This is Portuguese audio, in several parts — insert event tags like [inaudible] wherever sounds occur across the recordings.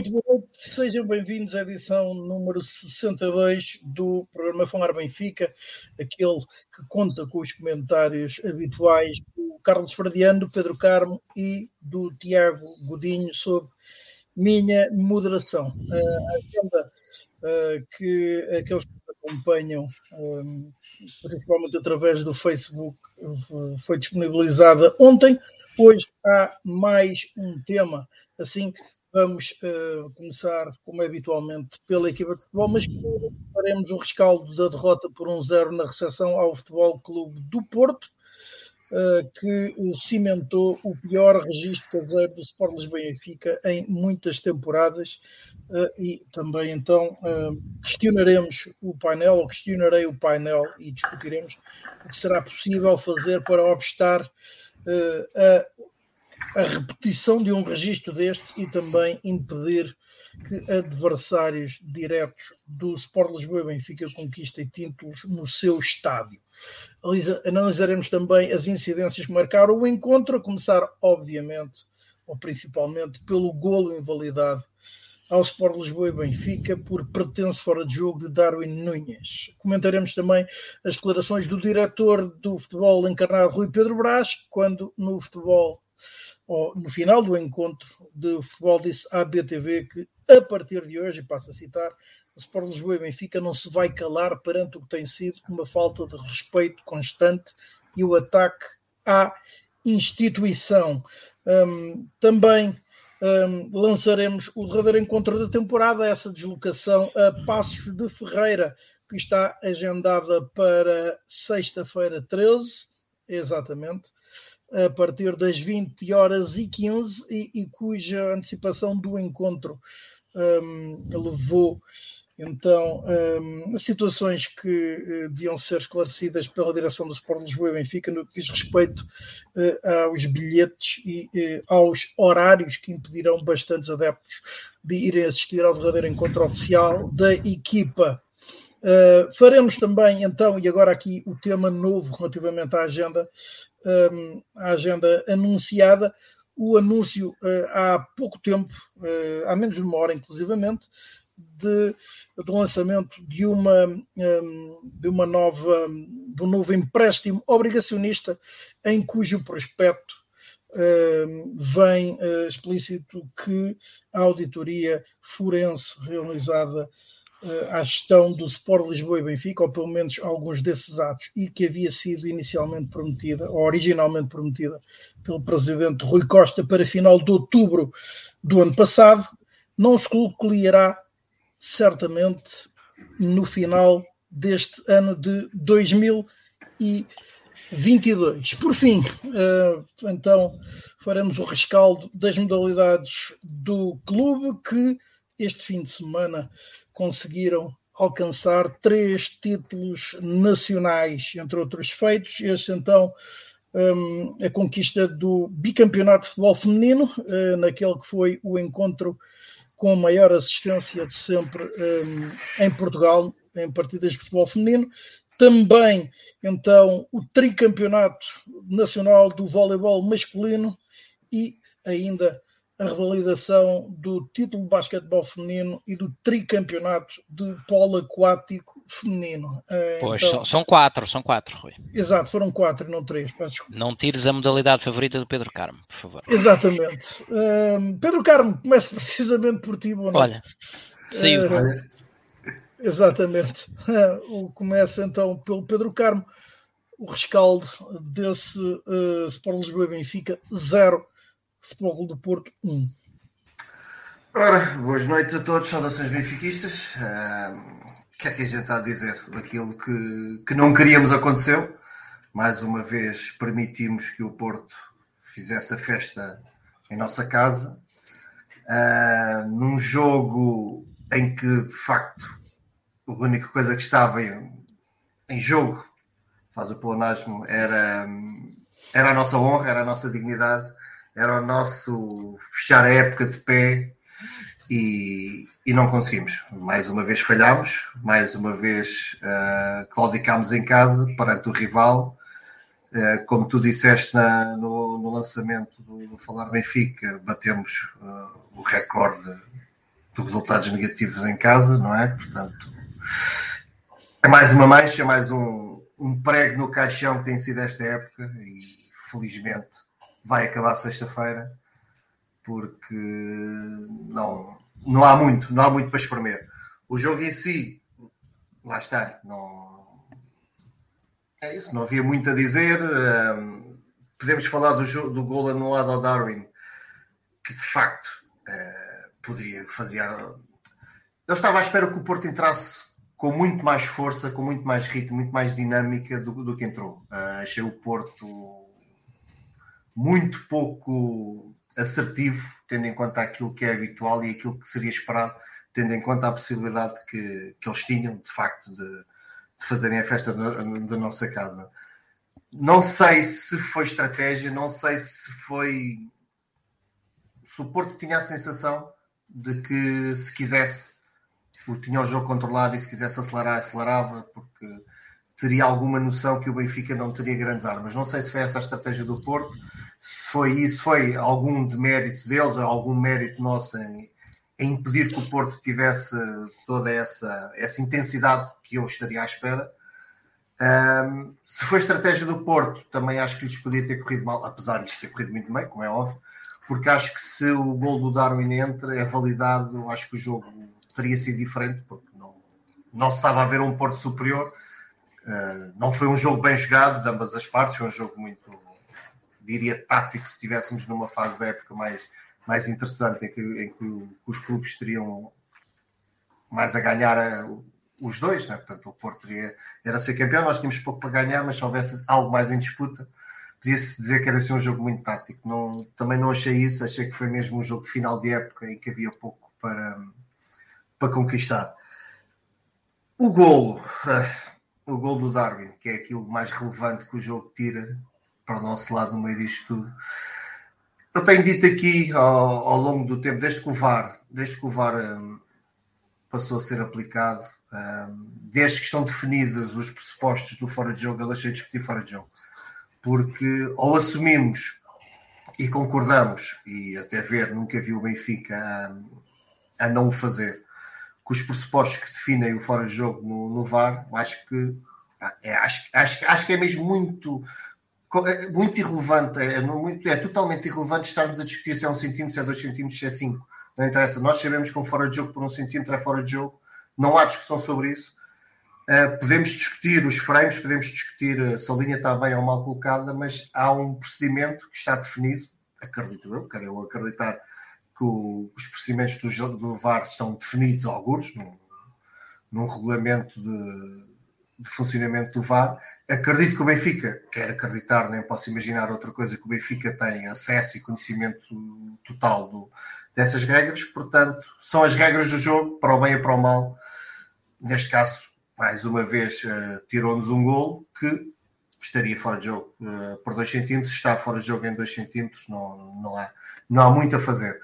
Muito boa noite, sejam bem-vindos à edição número 62 do programa Falar Benfica, aquele que conta com os comentários habituais do Carlos Fradiano, do Pedro Carmo e do Tiago Godinho sobre minha moderação. a agenda que aqueles que acompanham, principalmente através do Facebook, foi disponibilizada ontem. Hoje há mais um tema, assim Vamos uh, começar, como é habitualmente, pela equipa de futebol, mas faremos o rescaldo da derrota por 1-0 na recepção ao Futebol Clube do Porto, uh, que cimentou o pior registro caseiro do Sport Lisboa Benfica em muitas temporadas. Uh, e também, então, questionaremos o painel, ou questionarei o painel e discutiremos o que será possível fazer para obstar a a repetição de um registro deste e também impedir que adversários diretos do Sport Lisboa e Benfica conquistem títulos no seu estádio. Analisaremos também as incidências que marcaram o encontro, a começar, obviamente, ou principalmente, pelo golo invalidado ao Sport Lisboa e Benfica por pretenso fora de jogo de Darwin Nunes. Comentaremos também as declarações do diretor do futebol encarnado Rui Pedro Brás, quando no futebol no final do encontro de futebol, disse à BTV que a partir de hoje, e passo a citar, o Sport Lisboa e Benfica não se vai calar perante o que tem sido uma falta de respeito constante e o ataque à instituição. Um, também um, lançaremos o derradeiro encontro da temporada, essa deslocação a Passos de Ferreira, que está agendada para sexta-feira 13, exatamente a partir das 20 horas e 15 e, e cuja antecipação do encontro um, levou então um, situações que uh, deviam ser esclarecidas pela direção do Sport Lisboa e Benfica no que diz respeito uh, aos bilhetes e uh, aos horários que impedirão bastantes adeptos de irem assistir ao derradeiro encontro oficial da equipa. Uh, faremos também, então, e agora aqui o tema novo relativamente à agenda, um, a agenda anunciada, o anúncio uh, há pouco tempo, uh, há menos de uma hora inclusivamente, de, do lançamento de uma, um, de uma nova, de um novo empréstimo obrigacionista em cujo prospecto uh, vem explícito que a auditoria forense realizada à gestão do Sport Lisboa e Benfica, ou pelo menos alguns desses atos, e que havia sido inicialmente prometida, ou originalmente prometida, pelo presidente Rui Costa para final de outubro do ano passado, não se concluirá certamente no final deste ano de 2022. Por fim, uh, então faremos o rescaldo das modalidades do clube que este fim de semana conseguiram alcançar três títulos nacionais, entre outros feitos. Este, então, um, a conquista do bicampeonato de futebol feminino, uh, naquele que foi o encontro com maior assistência de sempre um, em Portugal, em partidas de futebol feminino. Também, então, o tricampeonato nacional do voleibol masculino e ainda a revalidação do título de basquetebol feminino e do tricampeonato de polo aquático feminino. Eh, pois, então, são, quatro, são quatro, Rui. Exato, foram quatro, não três. Não tires a modalidade favorita do Pedro Carmo, por favor. Exatamente. Um, Pedro Carmo, começa [laughs] precisamente por ti, boa Olha, saiu. Uh, exatamente. [laughs] Uh, começa então pelo Pedro Carmo. O rescaldo desse uh, Sport Lisboa e Benfica, zero Futebol do Porto 1. Ora, boas noites a todos, saudações benfiquistas. O que é que a gente está a dizer? Aquilo que, que não queríamos aconteceu. Mais uma vez permitimos que o Porto fizesse a festa em nossa casa. Uh, num jogo em que, de facto, a única coisa que estava em, em jogo, faz o planasmo, era, era a nossa honra, era a nossa dignidade era o nosso fechar a época de pé e, e não conseguimos. Mais uma vez falhámos, mais uma vez uh, claudicámos em casa perante o rival. Uh, como tu disseste na, no, no, lançamento do, do, Falar Benfica, batemos uh, o recorde de resultados negativos em casa, não é? Portanto, é mais uma mancha, é mais um, um prego no caixão que tem sido esta época e felizmente vai acabar sexta-feira porque não, não há muito, não há muito para espremer. O jogo em si, lá está, não é isso, não havia muito a dizer. Um, podemos falar do, do gol anulado ao Darwin, que de facto uh, poderia fazer. Eu estava à espera que o Porto entrasse com muito mais força, com muito mais ritmo, muito mais dinâmica do, do que entrou. Uh, achei o Porto muito pouco assertivo, tendo em conta aquilo que é habitual e aquilo que seria esperado, tendo em conta a possibilidade que, que eles tinham, de facto, de, de fazerem a festa da, nossa casa. Não sei se foi estratégia, não sei se foi. Se o Porto tinha a sensação de que se quisesse, tinha o jogo controlado e se quisesse acelerar, acelerava, porque teria alguma noção que o Benfica não teria grandes armas. Não sei se foi essa a estratégia do Porto, se foi isso, foi algum demérito deles, algum mérito nosso em, em, impedir que o Porto tivesse toda essa, essa intensidade que eu estaria à espera. Um, se foi estratégia do Porto, também acho que lhes podia ter corrido mal, apesar de lhes ter corrido muito bem, como é óbvio, porque acho que se o gol do Darwin entra, é validado, acho que o jogo teria sido diferente, porque não, não se estava a ver um Porto superior Uh, não foi um jogo bem jogado de ambas as partes, foi um jogo muito, diria, tático, se estivéssemos numa fase da época mais, mais interessante, em que, em que os clubes teriam mais a ganhar a, eh, os dois, né? portanto o Porto teria, era ser campeão, nós tínhamos pouco para ganhar, mas se houvesse algo mais em disputa, podia-se dizer que era assim um jogo muito tático. Não, também não achei isso, achei que foi mesmo um jogo de final de época em que havia pouco para, para conquistar. O golo, uh, o gol do Darwin, que é aquilo mais relevante que o jogo tira para o nosso lado no meio disto tudo. Eu tenho dito aqui ao, ao longo do tempo, desde que o VAR, desde que o VAR um, passou a ser aplicado, um, desde que estão definidos os pressupostos do fora de jogo, eu deixei de discutir fora de jogo. Porque ou assumimos e concordamos, e até ver, nunca vi o Benfica a, a não o fazer, com os pressupostos que definem o fora de jogo no, no VAR, acho que é, acho, acho, acho que é mesmo muito é muito irrelevante, é, muito, é totalmente irrelevante estarmos a discutir se é um centímetro, se é dois centímetros, se é cinco. Não interessa. Nós sabemos que um fora de jogo por um centímetro é fora de jogo. Não há discussão sobre isso. Uh, podemos discutir os frames, podemos discutir uh, se a linha está bem ou mal colocada, mas há um procedimento que está definido, acredito eu, quero eu acreditar que o, os procedimentos do, do, VAR estão definidos alguns num, num regulamento de, de, funcionamento do VAR. Acredito que o Benfica, quer acreditar, nem posso imaginar outra coisa, que o Benfica tem acesso e conhecimento total do, dessas regras, portanto, são as regras do jogo, para o bem e para o mal. Neste caso, mais uma vez, uh, tirou-nos um gol que estaria fora de jogo uh, por 2 centímetros, está fora de jogo em 2 centímetros, não, não, há, não há muito a fazer.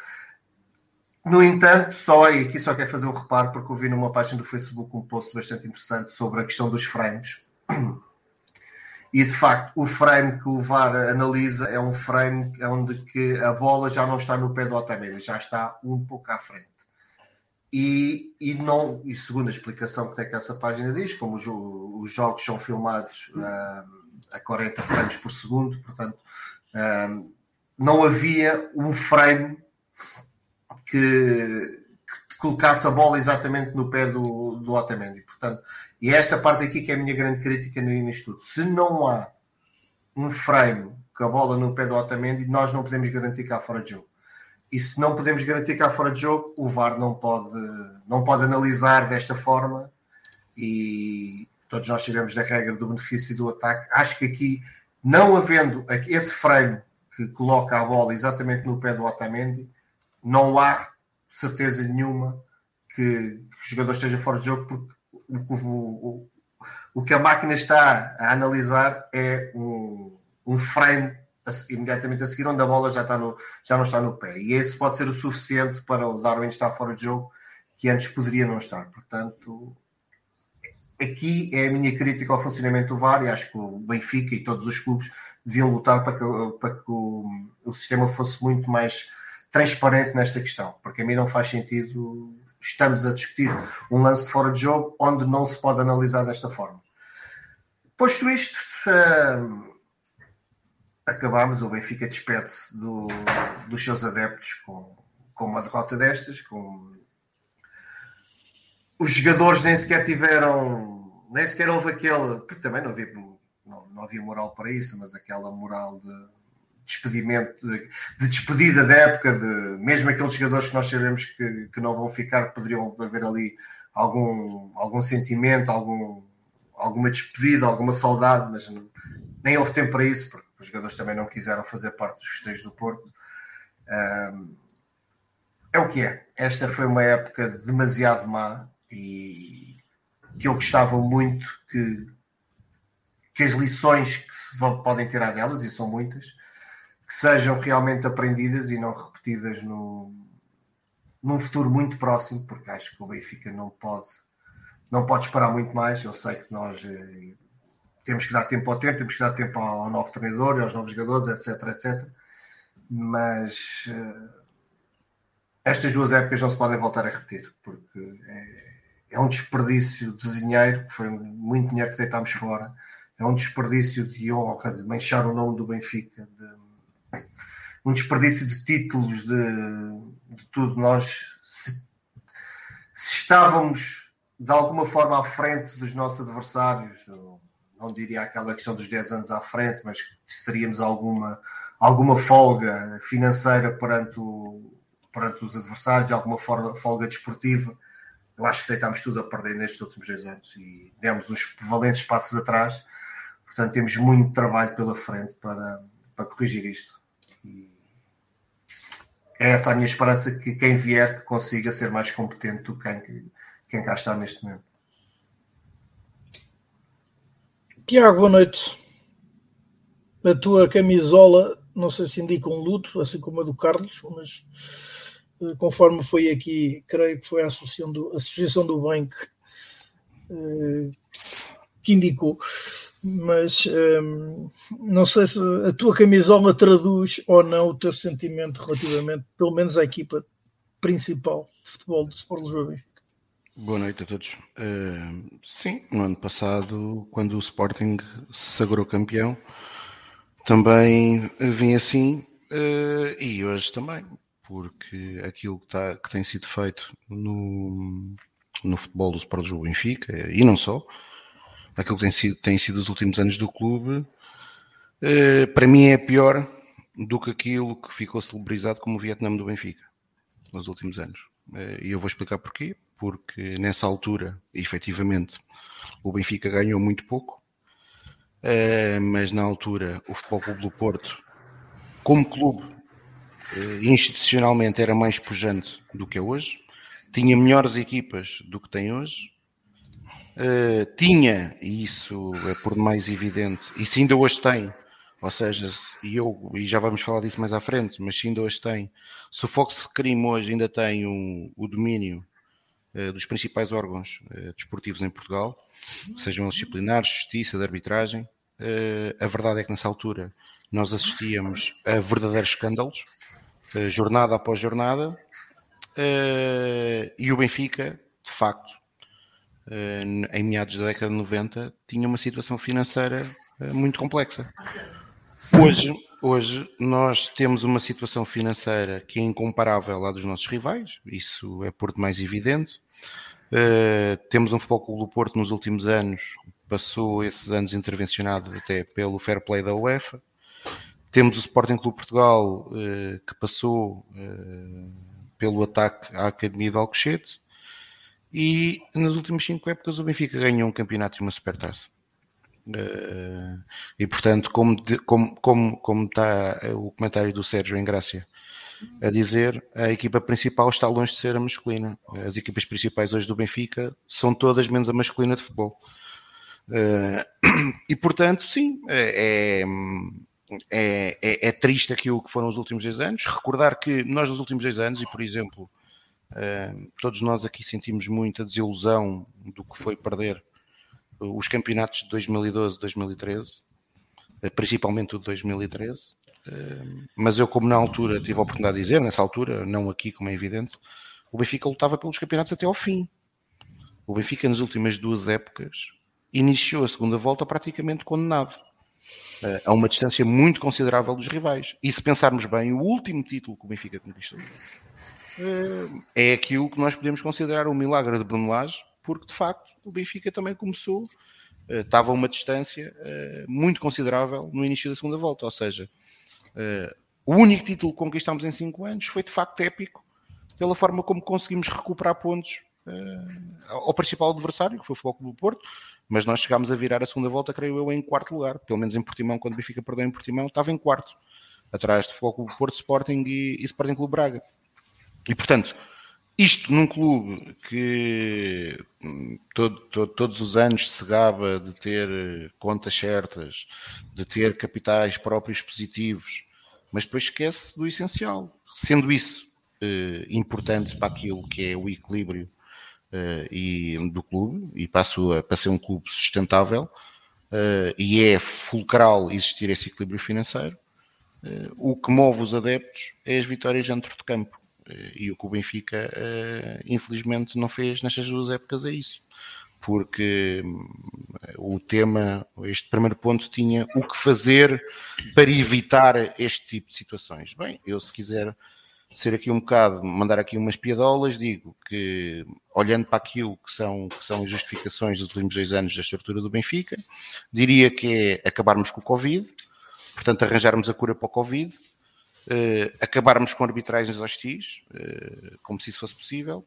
No entanto, só aqui só quero fazer um reparo, porque eu vi numa página do Facebook um post bastante interessante sobre a questão dos frames. E de facto, o frame que o VAR analisa é um frame onde que a bola já não está no pé do Otamendi, já está um pouco à frente. E, e, não, e segundo a explicação que, é que essa página diz, como os, os jogos são filmados uh, a 40 frames por segundo, portanto, uh, não havia um frame que, que, colocasse a bola exatamente no pé do, do Otamendi. Portanto, e é esta parte aqui que é a minha grande crítica nisto tudo. Se não há um frame com a bola no pé do Otamendi, nós não podemos garantir há fora de jogo. E se não podemos garantir há fora de jogo, o VAR não pode, não pode analisar desta forma e todos nós sabemos da regra do benefício do ataque. Acho que aqui, não havendo esse frame que coloca a bola exatamente no pé do Otamendi, não há certeza nenhuma que, que o jogador esteja fora de jogo, porque o, o, o, que a máquina está a analisar é um, um frame imediatamente a seguir, onde a bola já, está no, já não está no pé. E esse pode ser o suficiente para o Darwin estar fora de jogo, que antes poderia não estar. Portanto, aqui é a minha crítica ao funcionamento do VAR e acho que o Benfica e todos os clubes deviam lutar para que, para que o, o sistema fosse muito mais transparente nesta questão, porque a mim não faz sentido estamos a discutir um lance de fora de jogo onde não se pode analisar desta forma. Posto isto, uh, acabámos, o Benfica despede-se do, dos seus adeptos com, com uma derrota destas, com os jogadores nem sequer tiveram, nem sequer houve aquele, porque também não havia, não, não havia moral para isso, mas aquela moral de despedimento, de, de, despedida da época, de mesmo aqueles jogadores que nós sabemos que, que não vão ficar, poderiam haver ali algum, algum sentimento, algum, alguma despedida, alguma saudade, mas não, nem houve tempo para isso, porque os jogadores também não quiseram fazer parte dos festejos do Porto. Um, é o que é. Esta foi uma época demasiado má e que eu gostava muito que, que as lições que se podem tirar delas, e são muitas, que sejam realmente aprendidas e não repetidas no, num futuro muito próximo, porque acho que o Benfica não pode, não pode esperar muito mais. Eu sei que nós eh, temos que dar tempo ao tempo, temos que dar tempo ao, ao novo treinador, aos novos jogadores, etc, etc. Mas eh, estas duas épocas não se podem voltar a repetir, porque é, é um desperdício de dinheiro, que foi muito dinheiro que deitámos fora, é um desperdício de honra, de manchar o nome do Benfica, de um desperdício de títulos, de, de tudo. Nós, se, se, estávamos de alguma forma à frente dos nossos adversários, não diria aquela questão dos 10 anos à frente, mas se teríamos alguma, alguma folga financeira perante, o, perante os adversários, alguma folga desportiva, eu acho que deitámos tudo a perder nestes últimos dois anos e demos uns valentes passos atrás. Portanto, temos muito trabalho pela frente para, para corrigir isto. E é essa a minha esperança que quem vier que consiga ser mais competente do que quem, quem cá está neste momento. Tiago, boa noite. A tua camisola, não sei se indica um luto, assim como a do Carlos, mas eh, conforme foi aqui, creio que foi a Associação do, a Associação do que, eh, que indicou mas hum, não sei se a tua camisola traduz ou não o teu sentimento relativamente, pelo menos à equipa principal de futebol do Sport Lisboa Benfica. Boa noite a todos. Uh, sim, no ano passado, quando o Sporting se sagrou campeão, também vim assim uh, e hoje também, porque aquilo que, tá, que tem sido feito no, no futebol do Sport Lisboa Benfica, e não só, aquilo que tem sido, tem sido os últimos anos do clube, uh, para mim é pior do que aquilo que ficou celebrizado como o Vietnã do Benfica nos últimos anos. Uh, e eu vou explicar porquê. Porque nessa altura, efetivamente, o Benfica ganhou muito pouco, uh, mas na altura o Futebol Clube do Porto, como clube, institucionalmente era mais pujante do que é hoje, tinha melhores equipas do que tem hoje, uh, tinha, e isso é por demais evidente, e se ainda hoje tem, ou seja, e, eu, e já vamos falar disso mais à frente, mas se ainda hoje tem, se o Fox Crime hoje ainda tem um, o domínio uh, dos principais órgãos uh, desportivos em Portugal, sejam disciplinares, justiça, de arbitragem, a verdade é que nessa altura nós assistíamos a verdadeiros escândalos, jornada após jornada, e o Benfica, de facto, eh, em meados da década de 90, tinha uma situação financeira eh, muito complexa. Hoje, hoje nós temos uma situação financeira que é incomparável à dos nossos rivais, isso é por demais evidente. Uh, temos um Futebol Clube do Porto nos últimos anos, passou esses anos intervencionado até pelo fair play da UEFA. Temos o Sporting Clube Portugal, uh, que passou uh, pelo ataque à Academia de Alcochete. E nas últimas cinco épocas o Benfica ganhou um campeonato e uma supertaça. Uh, e portanto, como, como, como, como está o comentário do Sérgio em Grácia a dizer, a equipa principal está longe de ser a masculina. As equipas principais hoje do Benfica são todas menos a masculina de futebol. Uh, [clears throat] e portanto, sim, é, é, é, é, triste aquilo que foram os últimos dois anos. Recordar que nós, nos últimos dois anos, e por exemplo, Uh, todos nós aqui sentimos muita desilusão do que foi perder os campeonatos de 2012, 2013, principalmente o de 2013. Mas eu, como na altura tive a oportunidade de dizer, nessa altura, não aqui, como é evidente, o Benfica lutava pelos campeonatos até ao fim. O Benfica, nas últimas duas épocas, iniciou a segunda volta praticamente condenado a uma distância muito considerável dos rivais. E se pensarmos bem, o último título que o Benfica conquistou é aquilo que nós podemos considerar um milagre de Bruno Lage, porque de facto o Benfica também começou, eh, estava a uma distância eh, muito considerável no início da segunda volta, ou seja, eh, o único título que conquistamos em cinco anos foi de facto épico pela forma como conseguimos recuperar pontos ao principal adversário, que foi o Futebol do Porto, mas nós chegámos a virar a segunda volta, creio eu, em quarto lugar, pelo menos em Portimão, quando o Benfica perdeu em Portimão, estava em quarto, atrás de Futebol do Porto, Sporting e, e Sporting Clube Braga. E portanto, isto num clube que hum, todo, todo, todos os anos se gaba de ter contas certas, de ter capitais próprios positivos, mas depois esquece do essencial. Sendo isso eh, importante para aquilo que é o equilíbrio eh, e, do clube e para, sua, para ser um clube sustentável, eh, e é fulcral existir esse equilíbrio financeiro, eh, o que move os adeptos é as vitórias dentro de campo eh, e o que o Benfica, uh, infelizmente, não fez nestas duas épocas é isso. Porque hum, o tema, este primeiro ponto, tinha o que fazer para evitar este tipo de situações. Bem, eu se quiser ser aqui um bocado, mandar aqui umas piadolas, digo que, olhando para aquilo que são, que são as justificações dos últimos dois anos da estrutura do Benfica, diria que é acabarmos com o Covid, portanto, arranjarmos a cura para o Covid, acabarmos com arbitragens hostis, uh, como se isso fosse possível,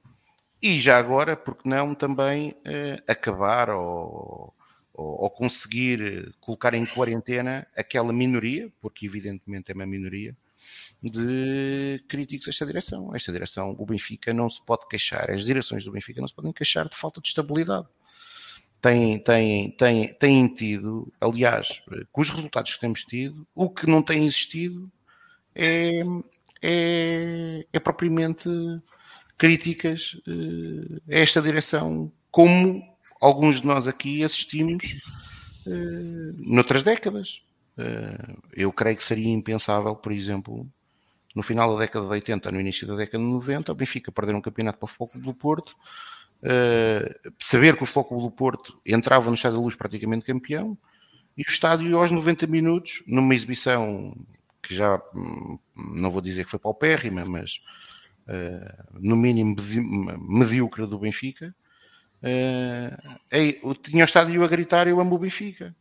e já agora, porque não, também uh, acabar ou, ou, ou, conseguir colocar em quarentena aquela minoria, porque evidentemente é uma minoria, de críticos a esta direção. Esta direção, o Benfica não se pode queixar, as direções do Benfica não se podem queixar de falta de estabilidade. Têm, têm, têm, têm tido, aliás, com os resultados que temos tido, o que não tem existido é, é, é propriamente críticas uh, a esta direção, como alguns de nós aqui assistimos uh, noutras décadas. Uh, eu creio que seria impensável, por exemplo, no final da década de 80, no início da década de 90, o Benfica perder um campeonato para o Foco do Porto, uh, saber que o Foco do Porto entrava no Estádio da Luz praticamente campeão, e o estádio aos 90 minutos, numa exibição que já hum, não vou dizer que foi paupérrima, mas uh, no mínimo medíocre do Benfica, uh, tinha o estádio a gritar eu amo o Benfica.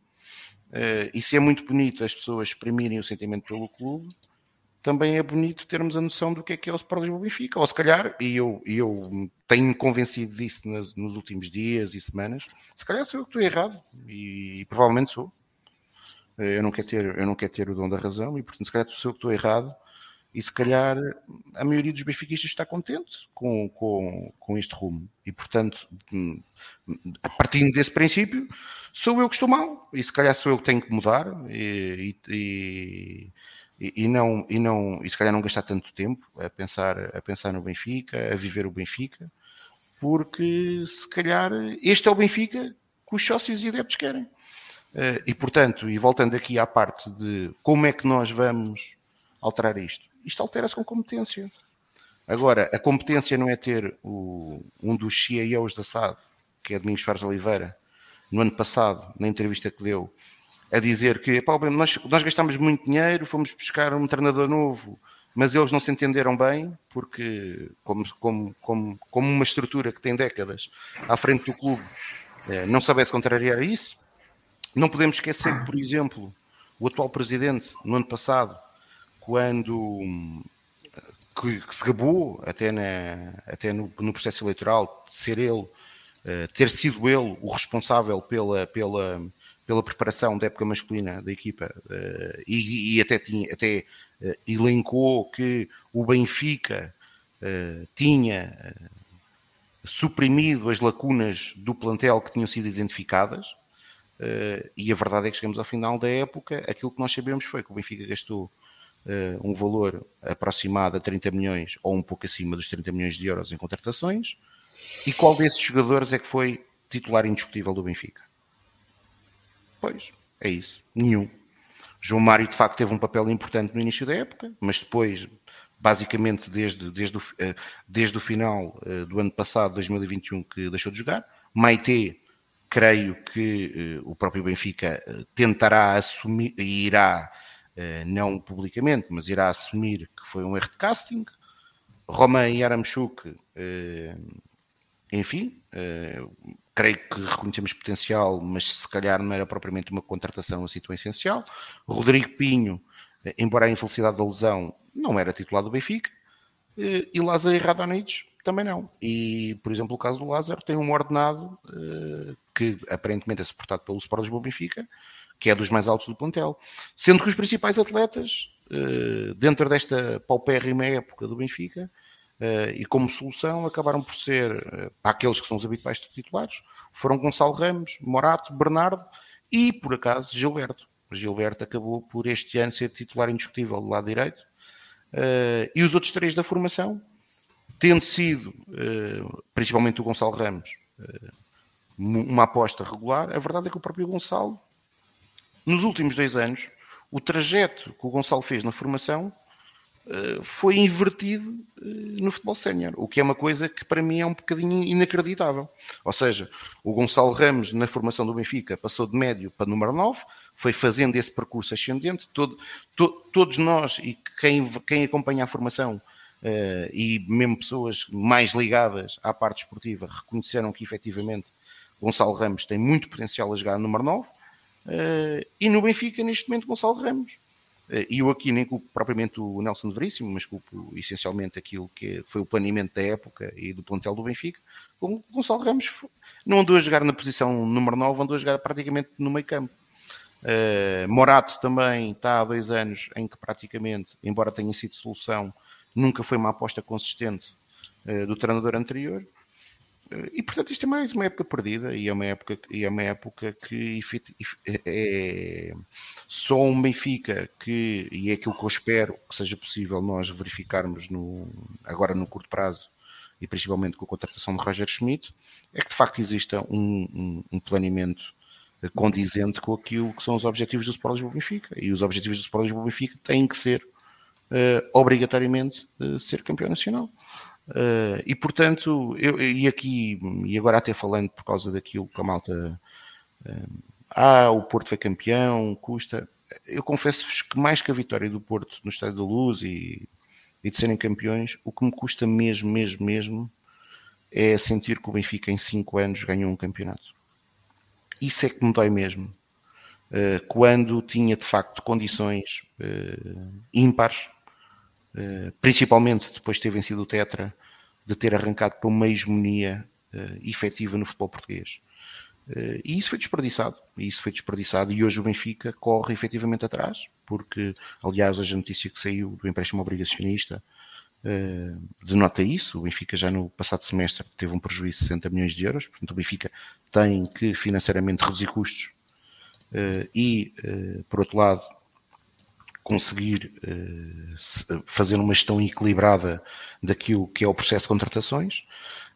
Uh, e se é muito bonito as pessoas exprimirem o sentimento pelo clube, também é bonito termos a noção do que é que é o Sport Lisboa Benfica. Ou se calhar, e eu, eu tenho convencido disso nas, nos últimos dias e semanas, se calhar sou eu que estou errado, e, e provavelmente sou. Eh, eu não quero ter, eu não quero ter o dom da razão e, portanto, se calhar sou eu que estou errado e se calhar a maioria dos benfiquistas está contente com, com, com este rumo. E, portanto, hum, a partir desse princípio, sou eu que estou mal e se calhar sou eu que tenho que mudar e, e, e, e não, e, não, e se calhar não gastar tanto tempo a pensar, a pensar no Benfica, a viver o Benfica, porque se calhar este é o Benfica que os sócios e adeptos querem. Eh, e, portanto, e voltando aqui à parte de como é que nós vamos alterar isto, isto altera-se com competência. Agora, a competência não é ter o, um dos CEOs da SAD, que é Domingos Fares Oliveira, no ano passado, na entrevista que deu, a dizer que nós, nós gastamos muito dinheiro, fomos buscar um treinador novo, mas eles não se entenderam bem, porque, como, como, como, como uma estrutura que tem décadas à frente do clube, eh, não soubesse contrariar isso, não podemos esquecer que, por exemplo, o atual presidente, no ano passado, quando que, que se gabou até, na, até no, no, processo eleitoral de ser ele, uh, ter sido ele o responsável pela, pela, pela preparação da época masculina da equipa uh, e, e, até, tinha, até uh, elencou que o Benfica tinha suprimido as lacunas do plantel que tinham sido identificadas e a verdade é que chegamos ao final da época, aquilo que nós sabemos foi que o Benfica gastou uh, um valor aproximado a 30 milhões ou um pouco acima dos 30 milhões de euros em contratações. E qual desses jogadores é que foi titular indiscutível do Benfica? Pois, é isso. Nenhum. João Mário, de facto, teve um papel importante no início da época, mas depois, basicamente, desde, desde, o, eh, desde o final eh, do ano passado, 2021, que deixou de jogar. Maite, creio que o próprio Benfica tentará assumir, e irá, não publicamente, mas irá assumir que foi um erro de casting. Romain e Aramchuk, enfim, creio que reconhecemos potencial, mas se calhar não era propriamente uma contratação assim tão essencial. Rodrigo Pinho, eh, embora a infelicidade da lesão, não era titular do Benfica. Eh, e Lázaro Radonjic também não. E, por exemplo, o caso do Lázaro tem um ordenado eh, que aparentemente é suportado pelo Sport Lisboa Benfica, que é dos mais altos do plantel. Sendo que os principais atletas, dentro desta paupérrima época do Benfica, Uh, e como solução acabaram por ser, para aqueles que são os habituais titulares, foram Gonçalo Ramos, Morato, Bernardo e, por acaso, Gilberto. Gilberto acabou por este ano ser titular indiscutível do lado direito. E os outros três da formação, tendo sido, principalmente o Gonçalo Ramos, uma aposta regular, a verdade é que o próprio Gonçalo, nos últimos dois anos, o trajeto que o Gonçalo fez na formação eh, foi invertido eh, no futebol sénior, o que é uma coisa que para mim é um bocadinho inacreditável. Ou seja, o Gonçalo Ramos, na formação do Benfica, passou de médio para número 9, foi fazendo esse percurso ascendente. Todo, to, todos nós e quem, quem acompanha a formação e mesmo pessoas mais ligadas à parte esportiva reconheceram que efetivamente Gonçalo Ramos tem muito potencial a jogar no número 9. Uh, e no Benfica, neste momento, Gonçalo Ramos eh, e eu aqui nem culpo propriamente o Nelson Veríssimo, mas culpo essencialmente aquilo que foi o planeamento da época e do plantel do Benfica. Gonçalo Ramos não andou a jogar na posição número 9, andou a jogar praticamente no meio campo. Uh, Morato também está há dois anos em que praticamente, embora tenha sido solução, nunca foi uma aposta consistente uh, do treinador anterior. E portanto isto é mais uma época perdida e é uma época, e é uma época que é, é só um Benfica que, e é aquilo que eu espero que seja possível nós verificarmos no, agora no curto prazo e principalmente com a contratação de Roger Schmidt, é que de facto exista um, um, um planeamento condizente com aquilo que são os objetivos do Sport Lisboa Benfica. E os objetivos do Sport Lisboa Benfica têm que ser obrigatoriamente uh, ser campeão nacional. Uh, e portanto, eu, e aqui, e agora até falando por causa daquilo que a malta. Ah, o Porto foi campeão, custa. Eu confesso-vos que mais que a vitória do Porto no Estádio da Luz e, e de serem campeões, o que me custa mesmo, mesmo, mesmo é sentir que o Benfica em 5 anos ganhou um campeonato. Isso é que me dói mesmo. Quando tinha de facto condições ímpares eh, principalmente depois de ter vencido o Tetra, de ter arrancado para uma hegemonia uh, efetiva no futebol português. Uh, e isso foi desperdiçado, e isso foi desperdiçado, e hoje o Benfica corre efetivamente atrás, porque, aliás, hoje a notícia que saiu do empréstimo obrigacionista denota isso, o Benfica já no passado semestre teve um prejuízo de 60 milhões de euros, portanto o Benfica tem que financeiramente reduzir custos, e, por outro lado, conseguir uh, fazer uma gestão equilibrada daquilo que é o processo de contratações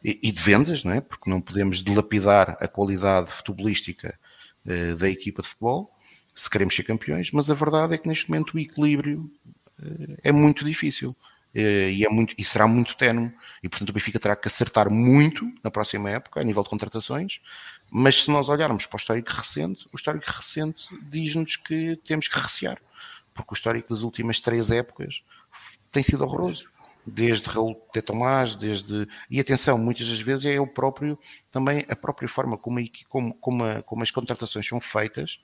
e, de vendas, não é? porque não podemos dilapidar a qualidade futebolística uh, da equipa de futebol se queremos ser campeões, mas a verdade é que neste momento o equilíbrio uh, é muito difícil e, é muito, e será muito tenue e portanto o Benfica terá que acertar muito na próxima época a nível de contratações mas se nós olharmos para o histórico recente o histórico recente diz-nos que temos que recear porque o histórico das últimas três épocas tem sido horroroso. Desde Raul de Tomás, desde. E atenção, muitas das vezes é o próprio, também a própria forma como, como, como, a, como as contratações são feitas,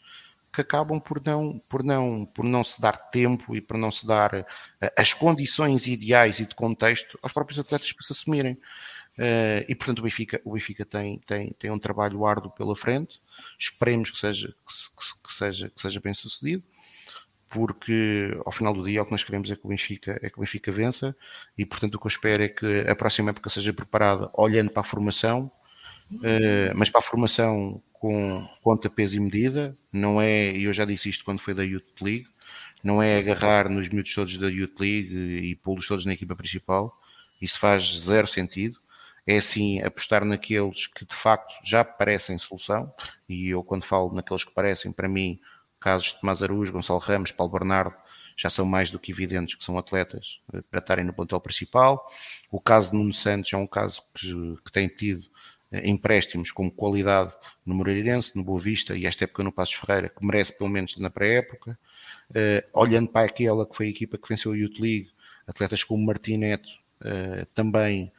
que acabam por não, por, não, por não se dar tempo e por não se dar uh, as condições ideais e de contexto aos próprios atletas para se assumirem. Uh, e portanto o Benfica, o Benfica tem, tem, tem um trabalho árduo pela frente. Esperemos que seja, que, que seja, que seja bem sucedido porque ao final do dia o que nós queremos é que o Benfica, é que o Benfica vença e portanto o que eu espero é que a próxima época seja preparada olhando para a formação, uh, mas para a formação com conta, peso e medida, não é, e eu já disse isto quando foi da Youth League, não é agarrar nos miúdos todos da Youth League e pô-los todos na equipa principal, isso faz zero sentido. é sim apostar naqueles que de facto já parecem solução, e eu quando falo naqueles que parecem, para mim, casos de Tomás Araújo, Gonçalo Ramos, Paulo Bernardo, já são mais do que evidentes que são atletas eh, para estarem no plantel principal. O caso de Nuno Santos é um caso que, que tem tido eh, empréstimos com qualidade no Moreirense, no Boa Vista e esta época no Passos Ferreira, que merece pelo menos na pré-época. Uh, olhando para aquela que foi a equipa que venceu a Youth League, atletas como Martim Neto uh, também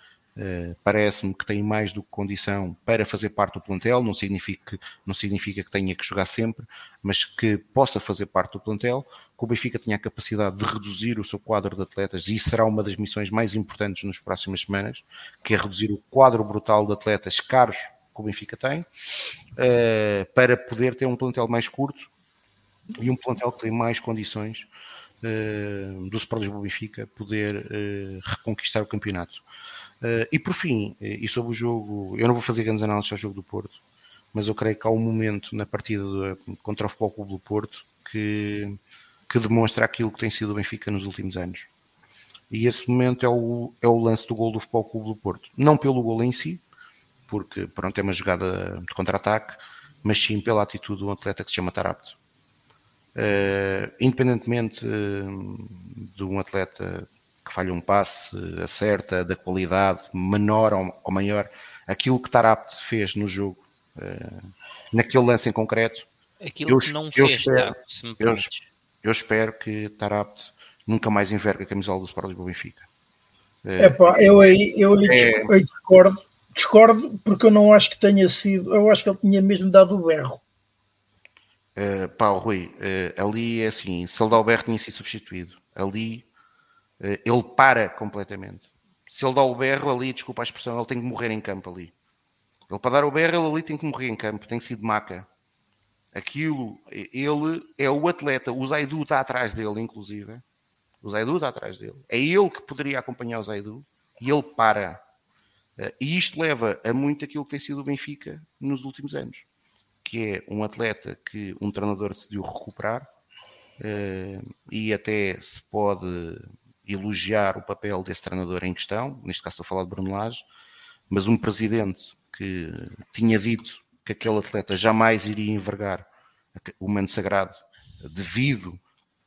parece-me que tem mais do que condição para fazer parte do plantel, não significa, não significa que tenha que jogar sempre, mas que possa fazer parte do plantel, que o Benfica tenha a capacidade de reduzir o seu quadro de atletas, e isso será uma das missões mais importantes nas próximas semanas, que é reduzir o quadro brutal de atletas caros que o Benfica tem, uh, para poder ter um plantel mais curto e um plantel que tem mais condições do Sport Lisboa Benfica poder reconquistar o campeonato. Uh, e por fim, eh, e sobre o jogo, eu não vou fazer grandes análises ao jogo do Porto, mas eu creio que há um momento na partida contra o Futebol Clube do Porto que, que demonstra aquilo que tem sido o Benfica nos últimos anos. E esse momento é o, é o lance do gol do Futebol Clube do Porto. Não pelo gol em si, porque pronto, é uma jogada de contra-ataque, mas sim pela atitude do atleta que se chama Tarapto. Uh, independentemente uh, de um atleta que falha um passe, acerta, da qualidade menor ou, maior, aquilo que Tarapte fez no jogo, uh, naquele lance em concreto. Aquilo eu, que não eu fez, espero, se me eu, eu, espero que Tarapte nunca mais envergue a camisola do Sport Lisboa Benfica. Epá, eu aí, eu aí é... discordo, discordo porque eu não acho que tenha sido, eu acho que ele tinha mesmo dado o berro. Uh, pá, Rui, uh, ali é assim, se ele dá o berro tinha sido substituído. Ali eh, ele para completamente. Se ele dá o berro ali, desculpa a expressão, ele tem que morrer em campo ali. Ele para dar o berro, ele ali tem que morrer em campo, tem sido maca. Aquilo, ele é o atleta, o Zaidu está atrás dele, inclusive. O Zaidu está atrás dele. É ele que poderia acompanhar o Zaidu e ele para. E isto leva a muito aquilo que tem sido o Benfica nos últimos anos, que é um atleta que um treinador decidiu recuperar eh, e até se pode elogiar o papel desse treinador em questão, neste caso estou a falar de Bruno Lage, mas um presidente que tinha dito que aquele atleta jamais iria envergar o manto sagrado devido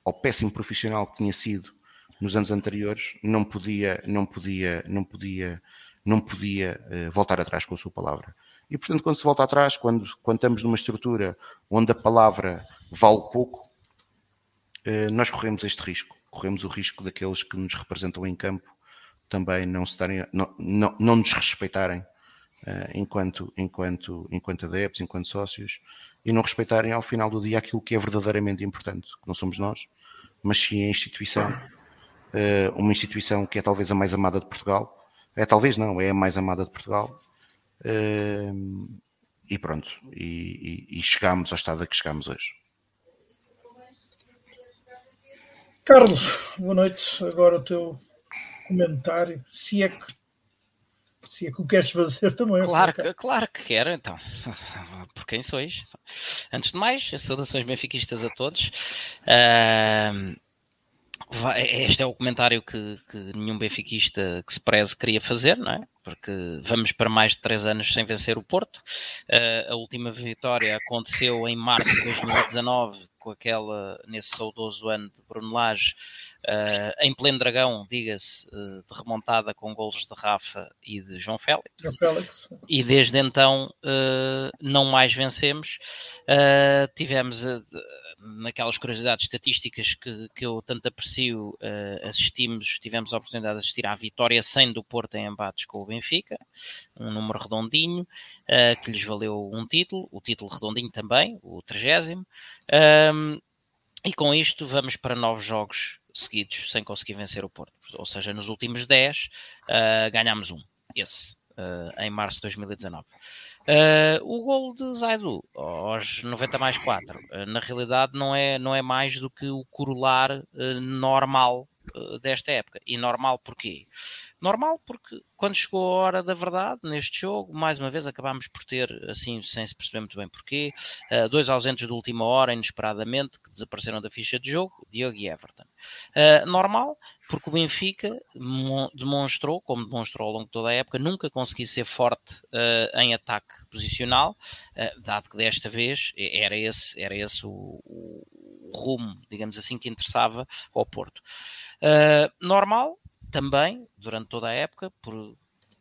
ao péssimo profissional que tinha sido nos anos anteriores, não podia, não podia, não podia, não podia uh, voltar atrás com a sua palavra. E portanto, quando se volta atrás, quando, quando estamos numa estrutura onde a palavra vale pouco, uh, nós corremos este risco. Corremos o risco daqueles que nos representam em campo também não se darem, não, não, não nos respeitarem uh, enquanto, enquanto, enquanto adeptos, enquanto sócios, e não respeitarem ao final do dia aquilo que é verdadeiramente importante, que não somos nós, mas sim a instituição, uh, uma instituição que é talvez a mais amada de Portugal, é talvez não, é a mais amada de Portugal, e pronto, e, e, e chegamos ao estado a que chegamos hoje. Carlos, boa noite. Agora o teu comentário, se é que se é que o queres fazer também. Claro, que, claro que quero, então. [laughs] Por quem sois? Antes de mais, saudações benfiquistas a todos. Uh, este é o comentário que, que, nenhum benfiquista que se preze queria fazer, não é? Porque vamos para mais de três anos sem vencer o Porto. Uh, a última vitória aconteceu em março de 2019, com aquela, nesse saudoso ano de Bruno Lage, uh, em pleno dragão, diga-se, uh, de remontada com golos de Rafa e de João Félix. João Félix. E desde então não mais vencemos. tivemos naquelas curiosidades estatísticas que, que eu tanto aprecio, uh, assistimos, tivemos a oportunidade de assistir à vitória 100 do Porto em embates com o Benfica, um número redondinho, uh, que lhes valeu um título, o título redondinho também, o 30 um, e com isto vamos para novos jogos seguidos sem conseguir vencer o Porto. Ou seja, nos últimos 10 uh, eh, ganhámos um, esse, em março de 2019. Uh, o gol de Zaidu, aos 90 mais 4, uh, na realidade não é, não é mais do que o corolar uh, normal desta época. E normal porquê? Normal porque quando chegou a hora da verdade neste jogo, mais uma vez acabámos por ter, assim, sem se perceber muito bem porquê, uh, dois ausentes de última hora, inesperadamente, que desapareceram da ficha de jogo, Diogo e Everton. Uh, normal porque o Benfica demonstrou, como demonstrou ao longo de toda a época, nunca conseguiu ser forte uh, em ataque posicional, dado que desta vez era esse, era esse o, o, rumo, digamos assim, que interessava ao Porto. normal, também, durante toda a época, por,